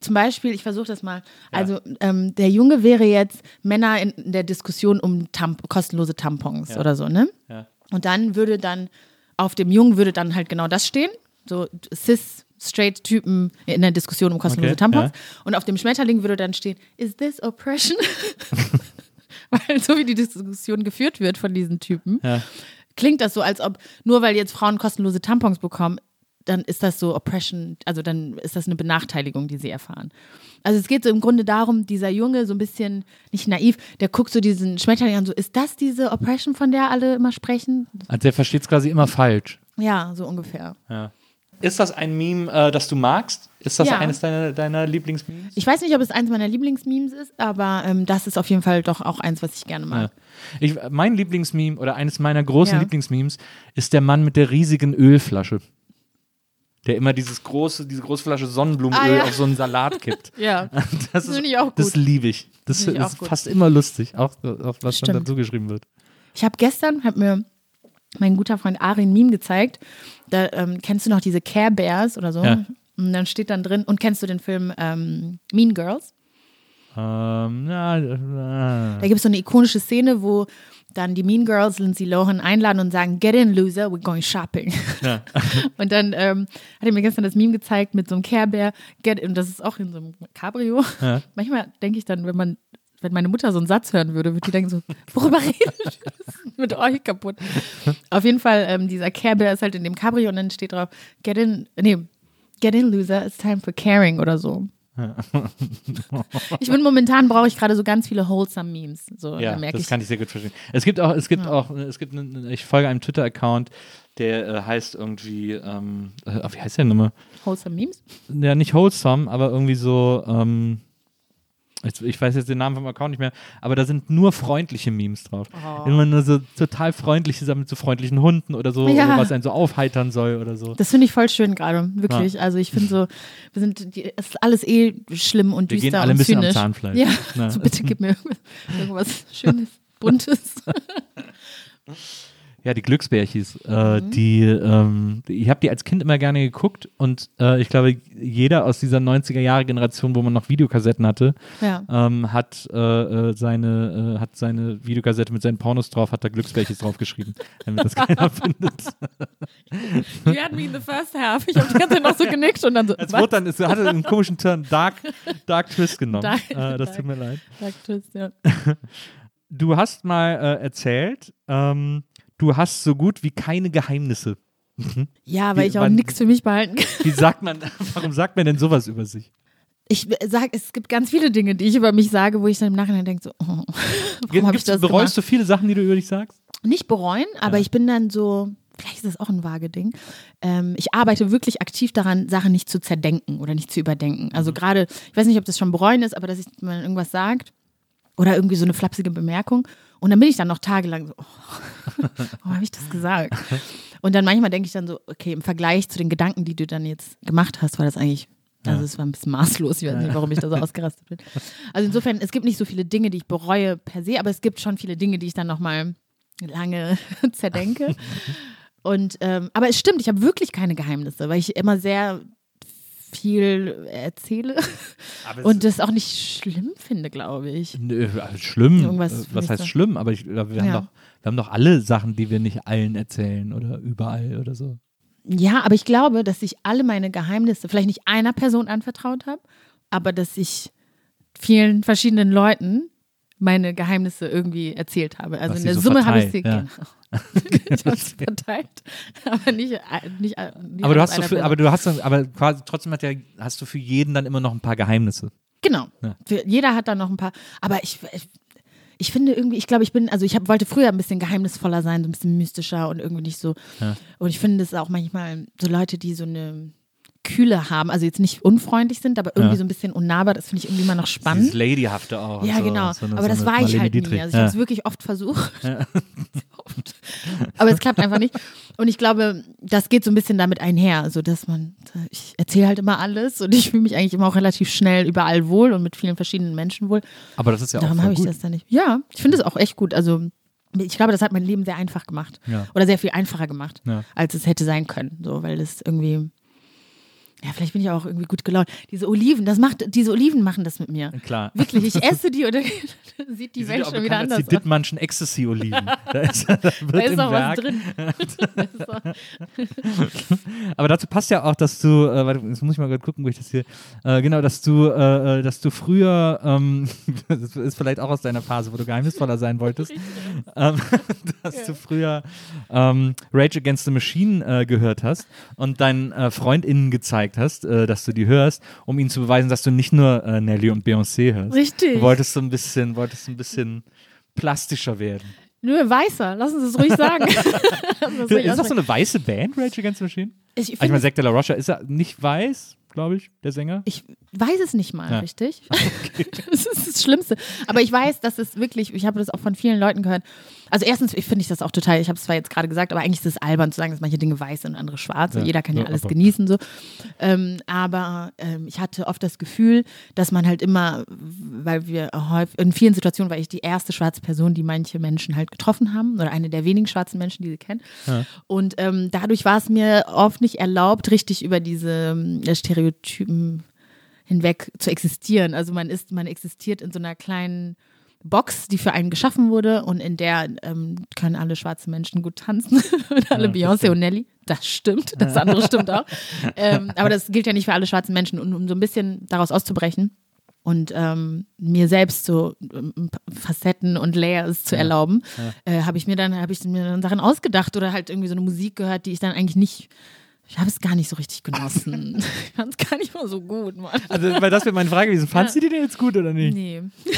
zum Beispiel, ich versuche das mal, also ähm, der Junge wäre jetzt Männer in der Diskussion um Tamp kostenlose Tampons Ja. oder so, ne? Ja. Und dann würde dann, auf dem Jungen würde dann halt genau das stehen, so cis straight Typen in der Diskussion um kostenlose Okay, Tampons. ja. Und auf dem Schmetterling würde dann stehen, is this oppression? Weil so wie die Diskussion geführt wird von diesen Typen, Ja. klingt das so, als ob nur weil jetzt Frauen kostenlose Tampons bekommen, dann ist das so Oppression, also dann ist das eine Benachteiligung, die sie erfahren. Also es geht so im Grunde darum, dieser Junge so ein bisschen, nicht naiv, der guckt so diesen Schmetterling an, so, ist das diese Oppression, von der alle immer sprechen? Also der versteht es quasi immer falsch. Ja, so ungefähr. Ja. Ist das ein Meme, äh, das du magst? Ist das Ja. eines deiner, deiner Lieblingsmemes? Ich weiß nicht, ob es eins meiner Lieblingsmemes ist, aber ähm, das ist auf jeden Fall doch auch eins, was ich gerne mag. Ja. Ich, mein Lieblingsmeme oder eines meiner großen Ja. Lieblingsmemes ist der Mann mit der riesigen Ölflasche. Der immer dieses große, diese große Flasche Sonnenblumenöl Ah, auf so einen Salat kippt. Ja, Das, ist, Finde ich auch das gut. liebe ich. Das ich ist auch gut. fast immer lustig, auch auf was dann Stimmt. dazu geschrieben wird. Ich habe gestern, hat mir mein guter Freund Ari ein Meme gezeigt. Da ähm, kennst du noch diese Care Bears oder so. Ja. Und dann steht dann drin, und kennst du den Film ähm, Mean Girls? Ähm, ja, äh, Da gibt es so eine ikonische Szene, wo dann die Mean Girls Lindsay Lohan einladen und sagen, get in, loser, we're going shopping. Ja. und dann ähm, hat er mir gestern das Meme gezeigt mit so einem Care Bear, get in, das ist auch in so einem Cabrio. Ja. Manchmal denke ich dann, wenn man, wenn meine Mutter so einen Satz hören würde, würde die denken so, worüber? Was ist mit euch kaputt? Auf jeden Fall, ähm, dieser Care Bear ist halt in dem Cabrio und dann steht drauf, get in, nee, get in, loser, it's time for caring oder so. Ich bin momentan brauche ich gerade so ganz viele wholesome Memes. So, Ja, da das ich. kann ich sehr gut verstehen. Es gibt auch, es gibt auch, es gibt, einen- ich folge einem Twitter-Account, der äh, heißt irgendwie, ähm, äh, wie heißt der nochmal? wholesome Memes? Ja, nicht wholesome, aber irgendwie so, ähm, ich, weiß jetzt den Namen vom Account nicht mehr, aber da sind nur freundliche Memes drauf. Oh. Immer nur so total freundliche Sachen mit so freundlichen Hunden oder so, Ja. oder was einen so aufheitern soll oder so. Das finde ich voll schön gerade, wirklich. Also ich finde so, wir sind, die, es ist alles eh schlimm und Wir düster gehen alle ein bisschen am. Zahnfleisch. Ja, Na. so bitte gib mir irgendwas Schönes, Buntes. Ja, die Glücksbärchis. Äh, die, ähm, ich habe die als Kind immer gerne geguckt und äh, ich glaube, jeder aus dieser 90er-Jahre-Generation, wo man noch Videokassetten hatte, Ja. ähm, hat, äh, äh, seine, äh, hat seine Videokassette mit seinen Pornos drauf, hat da Glücksbärchis draufgeschrieben, damit das keiner findet. You had me in the first half. Ich habe die ganze Zeit noch so genickt und dann so. Es wurde dann, es hatte einen komischen Turn, Dark, Dark Twist genommen. Dark- äh, das tut mir leid. Dark Twist, ja. Du hast mal äh, erzählt, ähm, du hast so gut wie keine Geheimnisse. Ja, weil Wie- ich auch nichts für mich behalten kann. Wie sagt man, warum sagt man denn sowas über sich? Ich sage, es gibt ganz viele Dinge, die ich über mich sage, wo ich dann im Nachhinein denke, so, oh, warum habe ich das bereust gemacht? du viele Sachen, die du über dich sagst? Nicht bereuen, aber ich bin dann so, vielleicht ist das auch ein vage Ding. Ähm, ich arbeite wirklich aktiv daran, Sachen nicht zu zerdenken oder nicht zu überdenken. Also gerade, ich weiß nicht, ob das schon bereuen ist, aber dass ich, man irgendwas sagt oder irgendwie so eine flapsige Bemerkung und dann bin ich dann noch tagelang so, oh, warum habe ich das gesagt? Und dann manchmal denke ich dann so, okay, im Vergleich zu den Gedanken, die du dann jetzt gemacht hast, war das eigentlich, also es war ein bisschen maßlos. Ich weiß nicht, warum ich da so ausgerastet bin. Also insofern, es gibt nicht so viele Dinge, die ich bereue per se, aber es gibt schon viele Dinge, die ich dann nochmal lange zerdenke. Und ähm, aber es stimmt, ich habe wirklich keine Geheimnisse, weil ich immer sehr viel erzähle und das auch nicht schlimm finde, glaube ich. Nö, also schlimm. Irgendwas Äh, was heißt so. schlimm? Aber ich, wir, haben Ja. doch, wir haben doch alle Sachen, die wir nicht allen erzählen oder überall oder so. Ja, aber ich glaube, dass ich alle meine Geheimnisse vielleicht nicht einer Person anvertraut habe, aber dass ich vielen verschiedenen Leuten meine Geheimnisse irgendwie erzählt habe. Also Hast in der so Summe habe ich sie ja. genau. verteilt, aber nicht, nicht, nicht Aber du hast so für, aber du hast dann, aber quasi trotzdem hat ja, hast du für jeden dann immer noch ein paar Geheimnisse. Genau. Ja. Für, jeder hat da noch ein paar. Aber ich, ich, ich finde irgendwie, ich glaube, ich bin, also ich hab, wollte früher ein bisschen geheimnisvoller sein, so ein bisschen mystischer und irgendwie nicht so. Ja. Und ich finde es auch manchmal so Leute, die so eine Kühle haben, also jetzt nicht unfreundlich sind, aber irgendwie Ja. so ein bisschen unnahbar, das finde ich irgendwie immer noch Dieses spannend. Ladyhafte auch. Ja, so, genau. so eine- aber das war ich halt nie. Dietrich. Also ich habe es ja. wirklich oft versucht. oft. Aber es klappt einfach nicht. Und ich glaube, das geht so ein bisschen damit einher. Also, dass man, ich erzähle halt immer alles und ich fühle mich eigentlich immer auch relativ schnell überall wohl und mit vielen verschiedenen Menschen wohl. Aber das ist ja auch Darum habe ich gut. das dann nicht. Ja, ich finde es auch echt gut. Also, ich glaube, das hat mein Leben sehr einfach gemacht. Ja. Oder sehr viel einfacher gemacht, Ja. als es hätte sein können. So, weil das irgendwie. Ja, vielleicht bin ich auch irgendwie gut gelaunt. Diese Oliven, das macht, diese Oliven machen das mit mir. Klar. Wirklich, ich esse die und dann sieht die, Die Welt ja schon wieder anders als die aus. Dittmannschen Ecstasy-Oliven. da ist, da wird Da ist im auch Werk. was drin. Aber dazu passt ja auch, dass du, äh, warte, jetzt muss ich mal gerade gucken, wo ich das hier, äh, genau, dass du, äh, äh, dass du früher, ähm, das ist vielleicht auch aus deiner Phase, wo du geheimnisvoller sein wolltest, ähm, dass du früher ähm, Rage Against the Machine äh, gehört hast und deinen äh, FreundInnen gezeigt hast, äh, dass du die hörst, um ihnen zu beweisen, dass du nicht nur äh, Nelly und Beyoncé hörst. Richtig. Du wolltest so ein bisschen, wolltest ein bisschen plastischer werden. Nö, weißer, lassen Sie es ruhig sagen. Ruhig Ist das so eine weiße Band, Rage Against the Machine? ich, Ich meine, finde, Zack de la Rocha ist er nicht weiß, glaube ich, der Sänger. ich weiß es nicht mal, Ja. richtig? Das ist das Schlimmste. Aber ich weiß, dass es wirklich, ich habe das auch von vielen Leuten gehört. Also erstens ich finde ich das auch total, ich habe es zwar jetzt gerade gesagt, aber eigentlich ist es albern zu sagen, dass manche Dinge weiß sind und andere schwarz. Ja. Und jeder kann ja, Ja, alles aber- genießen so. Ähm, aber ähm, ich hatte oft das Gefühl, dass man halt immer, weil wir häufig, in vielen Situationen war ich die erste schwarze Person, die manche Menschen halt getroffen haben oder eine der wenigen schwarzen Menschen, die sie kennen. Und ähm, dadurch war es mir oft nicht erlaubt, richtig über diese ähm, Stereotypen hinweg zu existieren. Also man ist, man existiert in so einer kleinen Box, die für einen geschaffen wurde und in der ähm, können alle schwarzen Menschen gut tanzen und alle Ja, Beyoncé und Nelly. Das stimmt, das andere stimmt auch. Ähm, aber das gilt ja nicht für alle schwarzen Menschen. Und um so ein bisschen daraus auszubrechen und ähm, mir selbst so ähm, Facetten und Layers zu erlauben, äh, habe ich mir dann habe ich mir dann Sachen ausgedacht oder halt irgendwie so eine Musik gehört, die ich dann eigentlich nicht ich habe es gar nicht so richtig genossen. ich fand es gar nicht mal so gut, Mann. Also, weil das wäre meine Frage gewesen. Fandst du die denn jetzt gut oder nicht? Nee.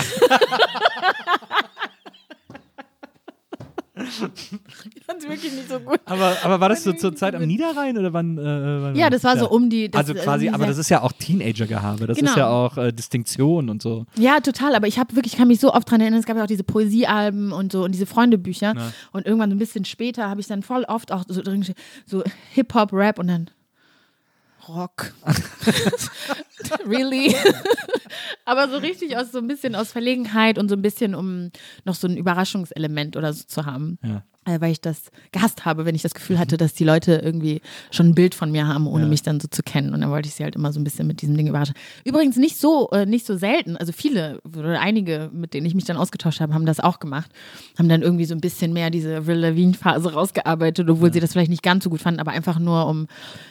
ich fand es wirklich nicht so gut. Aber, aber war das so zur Zeit am Niederrhein oder wann? Äh, wann Ja, das war so um die. Das, also quasi, äh, aber sehr- das ist ja auch Teenager-Gehabe. Das Genau. ist ja auch äh, Distinktion und so. Ja, total. Aber ich habe wirklich, ich kann mich so oft dran erinnern, es gab ja auch diese Poesiealben und so und diese Freundebücher. Ja. Und irgendwann so ein bisschen später habe ich dann voll oft auch so so Hip-Hop, Rap und dann Rock. really? Aber so richtig aus so ein bisschen aus Verlegenheit und so ein bisschen, um noch so ein Überraschungselement oder so zu haben. Ja. Äh, weil ich das gehasst habe, wenn ich das Gefühl hatte, dass die Leute irgendwie schon ein Bild von mir haben, ohne Ja. mich dann so zu kennen. Und dann wollte ich sie halt immer so ein bisschen mit diesem Ding überraschen. Übrigens nicht so, äh, nicht so selten. Also viele oder einige, mit denen ich mich dann ausgetauscht habe, haben das auch gemacht. Haben dann irgendwie so ein bisschen mehr diese Avril Lavigne-Phase rausgearbeitet, obwohl sie das vielleicht nicht ganz so gut fanden, aber einfach nur um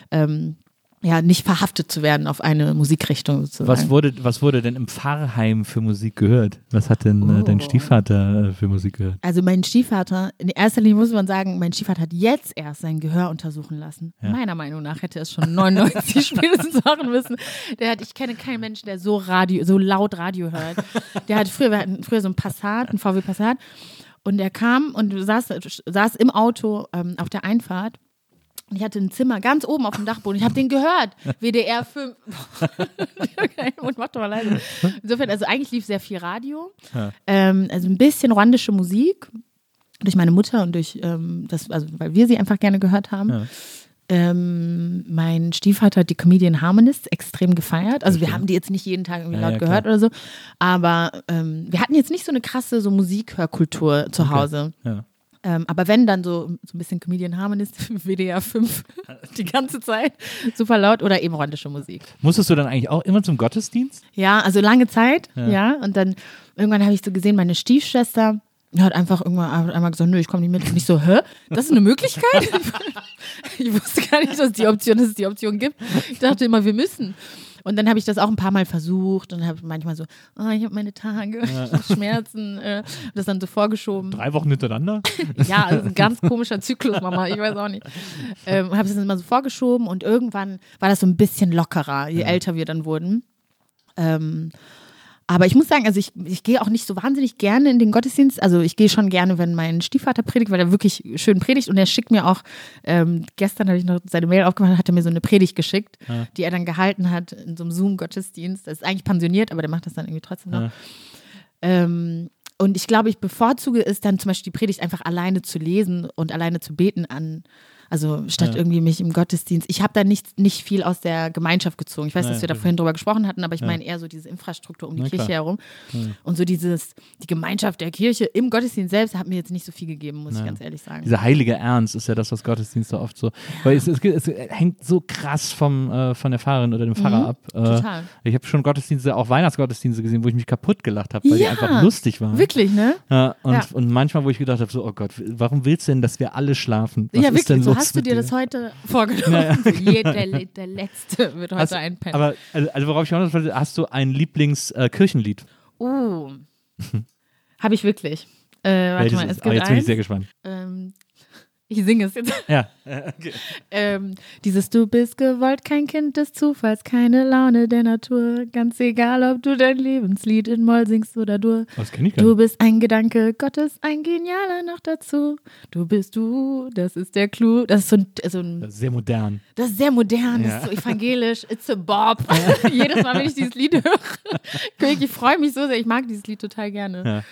ähm, ja, nicht verhaftet zu werden auf eine Musikrichtung sozusagen. Was wurde, was wurde denn im Pfarrheim für Musik gehört? Was hat denn äh, dein Oh. Stiefvater äh, für Musik gehört? Also mein Stiefvater, in erster Linie muss man sagen, mein Stiefvater hat jetzt erst sein Gehör untersuchen lassen. Ja. Meiner Meinung nach hätte er es schon 99 spätestens machen müssen. Der hat, ich kenne keinen Menschen, der so Radio, so laut Radio hört. Der hat früher, wir hatten früher so ein Passat, ein VW Passat. Und er kam und saß, saß im Auto ähm, auf der Einfahrt. Ich hatte ein Zimmer ganz oben auf dem Dachboden. Ich habe den gehört. WDR 5. okay, und mach doch mal leise. Insofern, also eigentlich lief sehr viel Radio. Ähm, also ein bisschen rwandische Musik. Durch meine Mutter und durch ähm, das, also weil wir sie einfach gerne gehört haben. Ja. Ähm, mein Stiefvater hat die Comedian Harmonists extrem gefeiert. Also wir Okay. haben die jetzt nicht jeden Tag irgendwie Ja, laut ja, gehört klar. oder so. Aber ähm, wir hatten jetzt nicht so eine krasse so Musikhörkultur zu Okay. Hause. Ja. Ähm, aber wenn dann so, so ein bisschen Comedian Harmonist, WDR 5, die ganze Zeit, super laut oder eben rwandische Musik. Musstest du dann eigentlich auch immer zum Gottesdienst? Ja, also lange Zeit, Ja. ja. Und dann irgendwann habe ich so gesehen, meine Stiefschwester hat einfach irgendwann einmal gesagt, nö, ich komme nicht mit. Und ich so, hä? Das ist eine Möglichkeit? ich wusste gar nicht, dass die Option, dass es die Option gibt. Ich dachte immer, wir müssen. Und dann habe ich das auch ein paar Mal versucht und habe manchmal so, oh, ich habe meine Tage, ich habe Schmerzen, äh, das dann so vorgeschoben. Drei Wochen hintereinander? Ja, also ein ganz komischer Zyklus, Mama, ich weiß auch nicht. Ähm, habe es dann immer so vorgeschoben und irgendwann war das so ein bisschen lockerer, je älter wir dann wurden. Ähm, aber ich muss sagen, also ich, ich gehe auch nicht so wahnsinnig gerne in den Gottesdienst. Also ich gehe schon gerne, wenn mein Stiefvater predigt, weil er wirklich schön predigt. Und er schickt mir auch, ähm, gestern habe ich noch seine Mail aufgemacht, hat er mir so eine Predigt geschickt, Ja. die er dann gehalten hat in so einem Zoom-Gottesdienst. Das ist eigentlich pensioniert, aber der macht das dann irgendwie trotzdem noch. Ja. Ähm, und ich glaube, ich bevorzuge es dann zum Beispiel die Predigt einfach alleine zu lesen und alleine zu beten an. Also statt Ja. irgendwie mich im Gottesdienst. Ich habe da nicht, nicht viel aus der Gemeinschaft gezogen. Ich weiß, Nein, dass wir da vorhin drüber gesprochen hatten, aber ich Ja. meine eher so diese Infrastruktur um die Na Kirche klar. herum. Und so dieses, die Gemeinschaft der Kirche im Gottesdienst selbst hat mir jetzt nicht so viel gegeben, muss ich ganz ehrlich sagen. Dieser heilige Ernst ist ja das, was Gottesdienste oft so. Weil es, es, es hängt so krass vom, äh, von der Pfarrerin oder dem Pfarrer Mhm, ab. Äh, Total. ich habe schon Gottesdienste, auch Weihnachtsgottesdienste gesehen, wo ich mich kaputt gelacht habe, weil die einfach lustig waren. Wirklich, ne? Ja, und, und manchmal, wo ich gedacht habe, so, oh Gott, warum willst du denn, dass wir alle schlafen? Was ja, ist wirklich. denn So hast du dir das heute vorgenommen. Je- der, der Letzte wird heute Also, einpennen. Aber, also, also worauf ich hinaus wollte, hast du ein Lieblingskirchenlied? Oh. Habe ich wirklich. Äh, warte Welches mal, es gibt jetzt bin ich eins. sehr gespannt. Ähm, ich singe es jetzt. Ja. Ähm, dieses Du bist gewollt, kein Kind des Zufalls, keine Laune der Natur. Ganz egal, ob du dein Lebenslied in Moll singst oder Dur. Das kenne ich gar Du nicht. bist ein Gedanke Gottes, ein genialer noch dazu. Du bist du, das ist der Clou. Das ist so ein, so ein Das ist sehr modern. das ist sehr modern, das Ja. ist so evangelisch. It's a Bob. Jedes Mal, wenn ich dieses Lied höre, ich freue mich so sehr. Ich mag dieses Lied total gerne. Ja.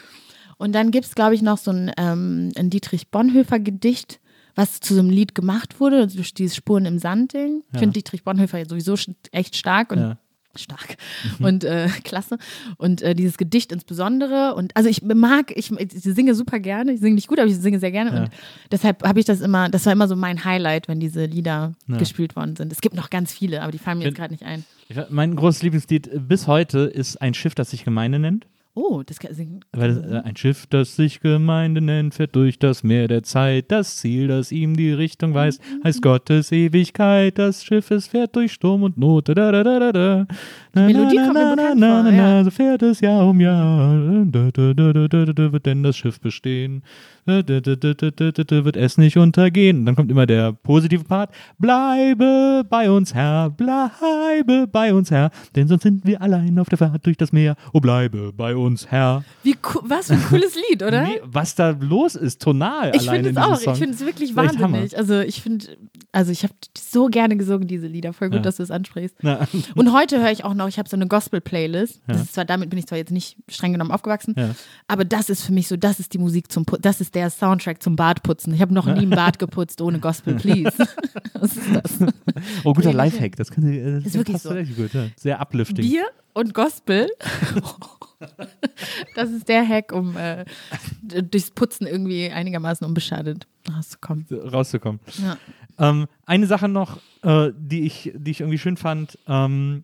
Und dann gibt es, glaube ich, noch so ein, ähm, ein Dietrich Bonhoeffer-Gedicht, was zu so einem Lied gemacht wurde, durch dieses Spuren im Sand-Ding. Ich Ja. finde Dietrich Bonhoeffer sowieso sch- echt stark und Ja. stark und äh, klasse. Und äh, dieses Gedicht insbesondere. Und also ich mag, ich, ich singe super gerne. Ich singe nicht gut, aber ich singe sehr gerne. Ja. Und deshalb habe ich das immer, das war immer so mein Highlight, wenn diese Lieder Ja. gespielt worden sind. Es gibt noch ganz viele, aber die fallen mir jetzt gerade nicht ein. Mein großes Lieblingslied äh, bis heute ist ein Schiff, das sich Gemeinde nennt. Oh, das kann singen. Weil äh, ein Schiff, das sich Gemeinde nennt, fährt durch das Meer der Zeit. Das Ziel, das ihm die Richtung weist, heißt Gottes Ewigkeit. Das Schiff, es fährt durch Sturm und Not. Da, da, da, da, da. Die Melodie kommt mir bekannt vor, ja. So fährt es Jahr um Jahr. Da, da, da, da, da, da, wird denn das Schiff bestehen. Da, da, da, da, da, da, da, wird es nicht untergehen. Und dann kommt immer der positive Part. Bleibe bei uns, Herr, bleibe bei uns, Herr, denn sonst sind wir allein auf der Fahrt durch das Meer. Oh, bleibe bei uns, Herr. Wie was für ein cooles Lied, oder? Nee, was da los ist, tonal ich finde in es auch. Song. Ich finde es wirklich Das ist wahnsinnig. Also ich finde, also ich habe so gerne gesungen, diese Lieder. Voll gut, Ja. dass du es ansprichst. Na, Und heute höre ich auch noch, ich habe so eine Gospel-Playlist. Das ist zwar, damit bin ich zwar jetzt nicht streng genommen aufgewachsen, Ja. aber das ist für mich so, das ist die Musik zum, das ist der Soundtrack zum Badputzen. Ich habe noch nie ein Bad geputzt ohne Gospel, please. Was ist das? oh, guter Lifehack. Das könnte, äh, das wirklich so. gut. Ja. Sehr uplifting. Bier und Gospel. das ist der Hack, um äh, durchs Putzen irgendwie einigermaßen unbeschadet rauszukommen. rauszukommen. Ja. Ähm, eine Sache noch, äh, die, ich, die ich irgendwie schön fand, ähm,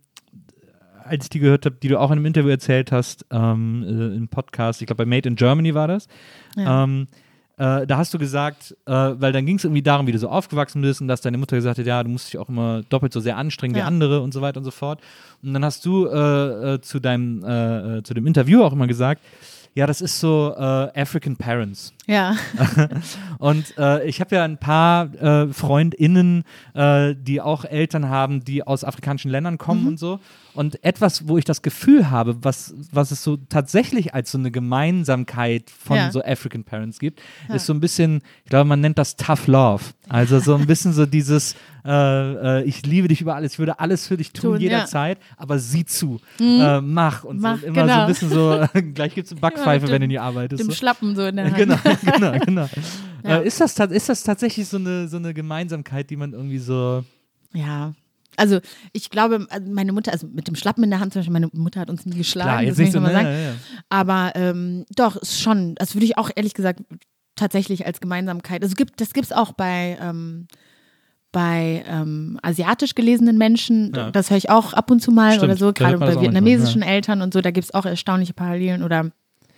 als ich die gehört habe, die du auch in einem Interview erzählt hast, ähm, äh, im Podcast, ich glaube bei Made in Germany war das. Ja. Äh, da hast du gesagt, äh, weil dann ging es irgendwie darum, wie du so aufgewachsen bist und dass deine Mutter gesagt hat, ja, du musst dich auch immer doppelt so sehr anstrengen wie Ja. andere und so weiter und so fort. Und dann hast du äh, äh, zu deinem äh, äh, zu dem Interview auch immer gesagt, ja, das ist so African Parents. Ja. Und äh, ich habe ja ein paar äh, FreundInnen, äh, die auch Eltern haben, die aus afrikanischen Ländern kommen und so. Und etwas, wo ich das Gefühl habe, was, was es so tatsächlich als so eine Gemeinsamkeit von Ja. so African Parents gibt, ist so ein bisschen, ich glaube, man nennt das Tough Love. Also so ein bisschen so dieses, äh, äh, ich liebe dich über alles, ich würde alles für dich tun, Tun, ja. Mhm. jederzeit, aber sieh zu, äh, mach. Und Mach, so, immer so genau. ein bisschen so, gleich gibt es eine Backpfeife, mit wenn du dem- nie arbeitest. Dem so. Schlappen so in der Hand. Genau, genau, genau. Ja. Äh, ist, das, ist das tatsächlich so eine, so eine Gemeinsamkeit, die man irgendwie so. Ja. Also ich glaube, also meine Mutter, also mit dem Schlappen in der Hand zum Beispiel, meine Mutter hat uns nie geschlagen, Klar, das jetzt will nicht ich so. Ne, sagen. ja, ja. Aber ähm, doch, ist schon, das würde ich auch ehrlich gesagt tatsächlich als Gemeinsamkeit. Also gibt, das gibt es auch bei, ähm, bei ähm, asiatisch gelesenen Menschen. Ja. Das höre ich auch ab und zu mal Stimmt, oder so, gerade das bei vietnamesischen Eltern und so, da gibt es auch erstaunliche Parallelen oder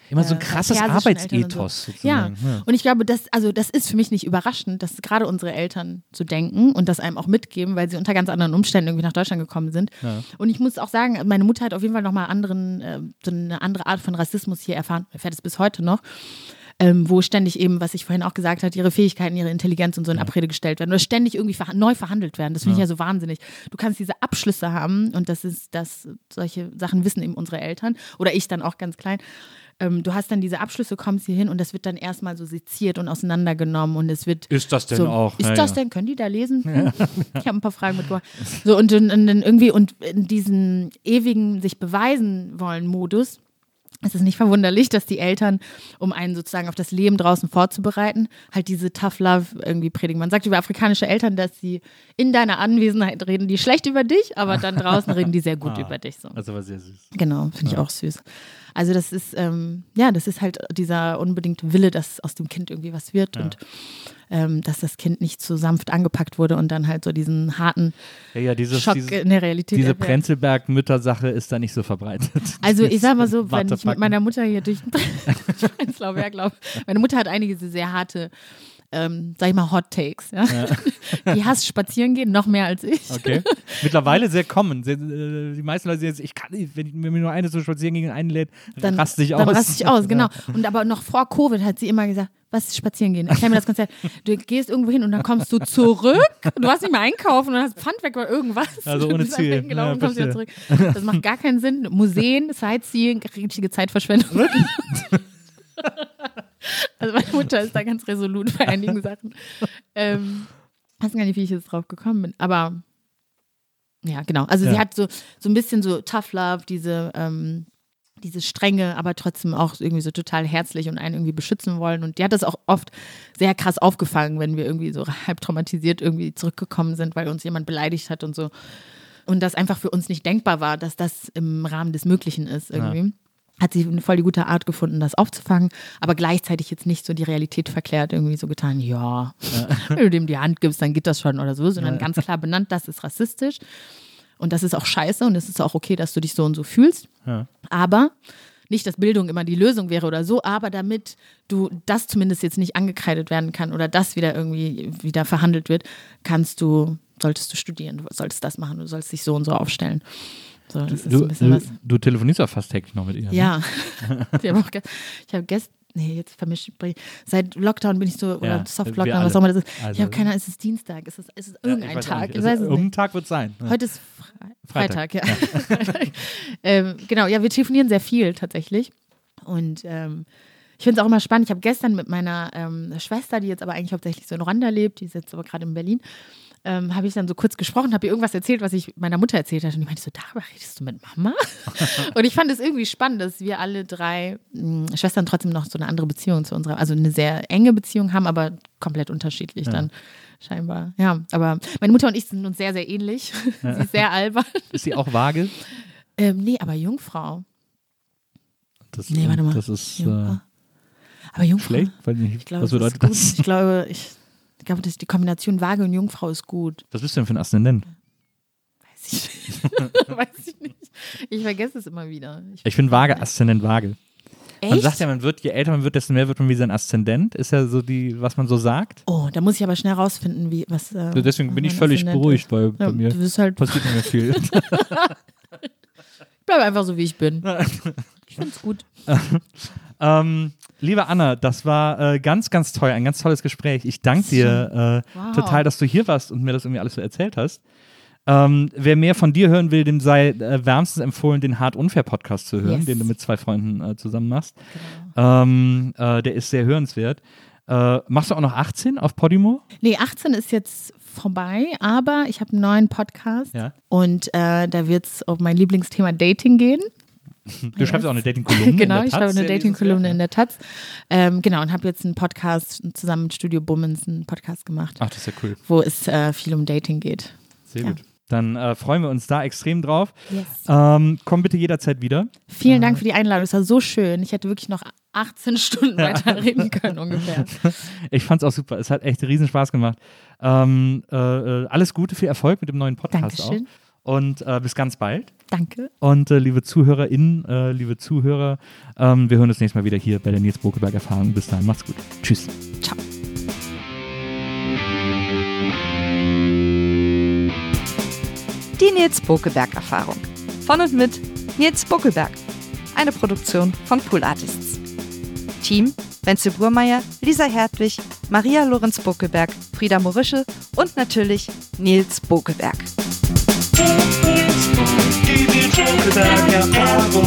Immer so ein krasses Arbeitsethos so. Ja. sozusagen. Und ich glaube, das, also das ist für mich nicht überraschend, dass gerade unsere Eltern so denken und das einem auch mitgeben, weil sie unter ganz anderen Umständen irgendwie nach Deutschland gekommen sind. Ja. Und ich muss auch sagen, meine Mutter hat auf jeden Fall nochmal anderen, äh, so eine andere Art von Rassismus hier erfahren, erfährt es bis heute noch. Ähm, wo ständig eben, was ich vorhin auch gesagt habe, ihre Fähigkeiten, ihre Intelligenz und so in Abrede gestellt werden oder ständig irgendwie verha- neu verhandelt werden. Das finde ich ja so wahnsinnig. Du kannst diese Abschlüsse haben und das ist, das, solche Sachen wissen eben unsere Eltern oder ich dann auch ganz klein. Ähm, du hast dann diese Abschlüsse, kommst hier hin und das wird dann erstmal so seziert und auseinandergenommen und es wird Ist das denn so, auch? Ist Ja, das ja. denn? Können die da lesen? Hm. Ich habe ein paar Fragen mitgebracht. So, und, dann irgendwie, und in diesem ewigen sich beweisen wollen Modus, ist es nicht verwunderlich, dass die Eltern, um einen sozusagen auf das Leben draußen vorzubereiten, halt diese Tough Love irgendwie predigen. Man sagt über afrikanische Eltern, dass sie in deiner Anwesenheit reden, die schlecht über dich, aber dann draußen reden die sehr gut Ah. über dich. So. Das war sehr süß. Genau, finde ich auch süß. Also das ist, ähm, ja, das ist halt dieser unbedingte Wille, dass aus dem Kind irgendwie was wird und ähm, dass das Kind nicht zu sanft angepackt wurde und dann halt so diesen harten Ja, ja, dieses, Schock dieses, in der Realität diese erfährt. Prenzlberg-Mütter-Sache ist da nicht so verbreitet. Also ich sag mal so, wenn ich mit meiner Mutter hier durch den Prenzlauer Berg laufe, meine Mutter hat einige sehr harte, ähm, sag ich mal, Hot Takes. Ja? Die hasst spazieren gehen, noch mehr als ich. Okay. Mittlerweile sehr common. Sehr, äh, die meisten Leute jetzt, ich kann nicht, wenn ich- wenn mir nur eine so spazieren gegen einlädt, Dann raste ich Dann aus. raste ich aus, genau. Und aber noch vor Covid hat sie immer gesagt, was ist spazieren gehen? Erklär mir das Konzept. Du gehst irgendwo hin und dann kommst du zurück. Du warst nicht mehr einkaufen und hast Pfand weg oder irgendwas. Also ohne Ziel. Ja, kommst wieder zurück. Das macht gar keinen Sinn. Museen, Sightseeing, richtige Zeitverschwendung. Also meine Mutter ist da ganz resolut bei einigen Sachen. Ähm, weiß gar nicht, wie ich jetzt drauf gekommen bin. Aber ja, genau. Also sie Ja. hat so, so ein bisschen so Tough Love, diese, ähm, diese Strenge, aber trotzdem auch irgendwie so total herzlich und einen irgendwie beschützen wollen. Und die hat das auch oft sehr krass aufgefangen, wenn wir irgendwie so halb traumatisiert irgendwie zurückgekommen sind, weil uns jemand beleidigt hat und so. Und das einfach für uns nicht denkbar war, dass das im Rahmen des Möglichen ist irgendwie. Hat sie eine voll die gute Art gefunden, das aufzufangen, aber gleichzeitig jetzt nicht so die Realität verklärt, irgendwie so getan, ja, wenn du dem die Hand gibst, dann geht das schon oder so, sondern ganz klar benannt, das ist rassistisch und das ist auch scheiße und es ist auch okay, dass du dich so und so fühlst. Ja. Aber nicht, dass Bildung immer die Lösung wäre oder so, aber damit du das zumindest jetzt nicht angekreidet werden kann oder das wieder irgendwie wieder verhandelt wird, kannst du, solltest du studieren, du solltest das machen, du sollst dich so und so aufstellen. So, Du, du, du telefonierst auch fast täglich noch mit ihr. ne? Ja. ich habe ge ich habe gestern, nee, jetzt vermischt. ich- Seit Lockdown bin ich so, oder Ja, Soft wir Lockdown, alle. was auch immer das ist. ich Also- habe keine Ahnung, ist es Dienstag? Ist es, ist es Ja, irgendein ich auch Tag? nicht. Ich weiß es Irgendein nicht. Tag wird sein. Ja. Heute ist Fre Freitag. Freitag, ja. ähm, genau, ja, wir telefonieren sehr viel tatsächlich. Und ähm, ich finde es auch immer spannend. Ich habe gestern mit meiner ähm, Schwester, die jetzt aber eigentlich hauptsächlich so in Rwanda lebt, die ist jetzt aber gerade in Berlin, ähm, habe ich dann so kurz gesprochen, habe ihr irgendwas erzählt, was ich meiner Mutter erzählt hatte. Und die meinte so, darüber redest du mit Mama? und ich fand es irgendwie spannend, dass wir alle drei mh, Schwestern trotzdem noch so eine andere Beziehung zu unserer, also eine sehr enge Beziehung haben, aber komplett unterschiedlich dann scheinbar. Ja, aber meine Mutter und ich sind uns sehr, sehr ähnlich. Sie ist sehr albern. Ist sie auch vage? Ähm, nee, aber Jungfrau. Das, Nee, warte mal. Das ist äh, Jungfrau. Aber Jungfrau. schlecht. Weiß nicht, Ich glaube, was bedeutet das? Ich glaube, ich, ich glaube, die Kombination Waage und Jungfrau ist gut. Was bist du denn für ein Aszendent? Weiß ich nicht. Weiß ich nicht. Ich vergesse es immer wieder. Ich, Ich bin vage, Aszendent vage. Man Echt? sagt ja, man wird, je älter man wird, desto mehr wird man wie sein Aszendent. Ist ja so die, was man so sagt. oh, da muss ich aber schnell rausfinden, wie was. Äh, Deswegen bin ich völlig Aszendent beruhigt, weil bei Ja, mir du bist halt, passiert nicht mehr viel. ich bleibe einfach so, wie ich bin. Ich finde es gut. ähm, liebe Anna, das war äh, ganz, ganz toll, ein ganz tolles Gespräch. Ich danke dir äh, Wow. total, dass du hier warst und mir das irgendwie alles so erzählt hast. Ähm, wer mehr von dir hören will, dem sei äh, wärmstens empfohlen, den Hart Unfair Podcast zu hören, Yes. den du mit zwei Freunden äh, zusammen machst. Ähm, äh, der ist sehr hörenswert. Äh, machst du auch noch 18 auf Podimo? Nee, 18 ist jetzt vorbei, aber ich habe einen neuen Podcast Ja. und äh, da wird es um mein Lieblingsthema Dating gehen. Du schreibst auch eine Dating-Kolumne. in genau, der ich Taz, schreibe eine Dating-Kolumne in der Taz. Ähm, genau, und habe jetzt einen Podcast zusammen mit Studio Bummens einen Podcast gemacht, Ach, das ist ja cool. wo es äh, viel um Dating geht. Sehr Ja. gut. Dann äh, freuen wir uns da extrem drauf. Yes. Ähm, komm bitte jederzeit wieder. Vielen Dank für die Einladung. Es war so schön. Ich hätte wirklich noch 18 Stunden weiterreden können ungefähr. Ich fand's auch super. Es hat echt riesen Spaß gemacht. Ähm, äh, äh, alles Gute, viel Erfolg mit dem neuen Podcast Dankeschön. auch. Und äh, bis ganz bald. Danke. Und äh, liebe ZuhörerInnen, äh, liebe Zuhörer, ähm, wir hören uns nächstes Mal wieder hier bei der Nils Bokeberg Erfahrung. Bis dahin, macht's gut. Tschüss. Ciao. Die Nils Bokeberg Erfahrung. Von und mit Nils Bokeberg. Eine Produktion von Pool Artists. Team Wenzel Burmeier, Lisa Hertwig, Maria Lorenz Bokeberg, Frieda Morische und natürlich Nils Bokeberg. Thank you. Cheiro da minha pago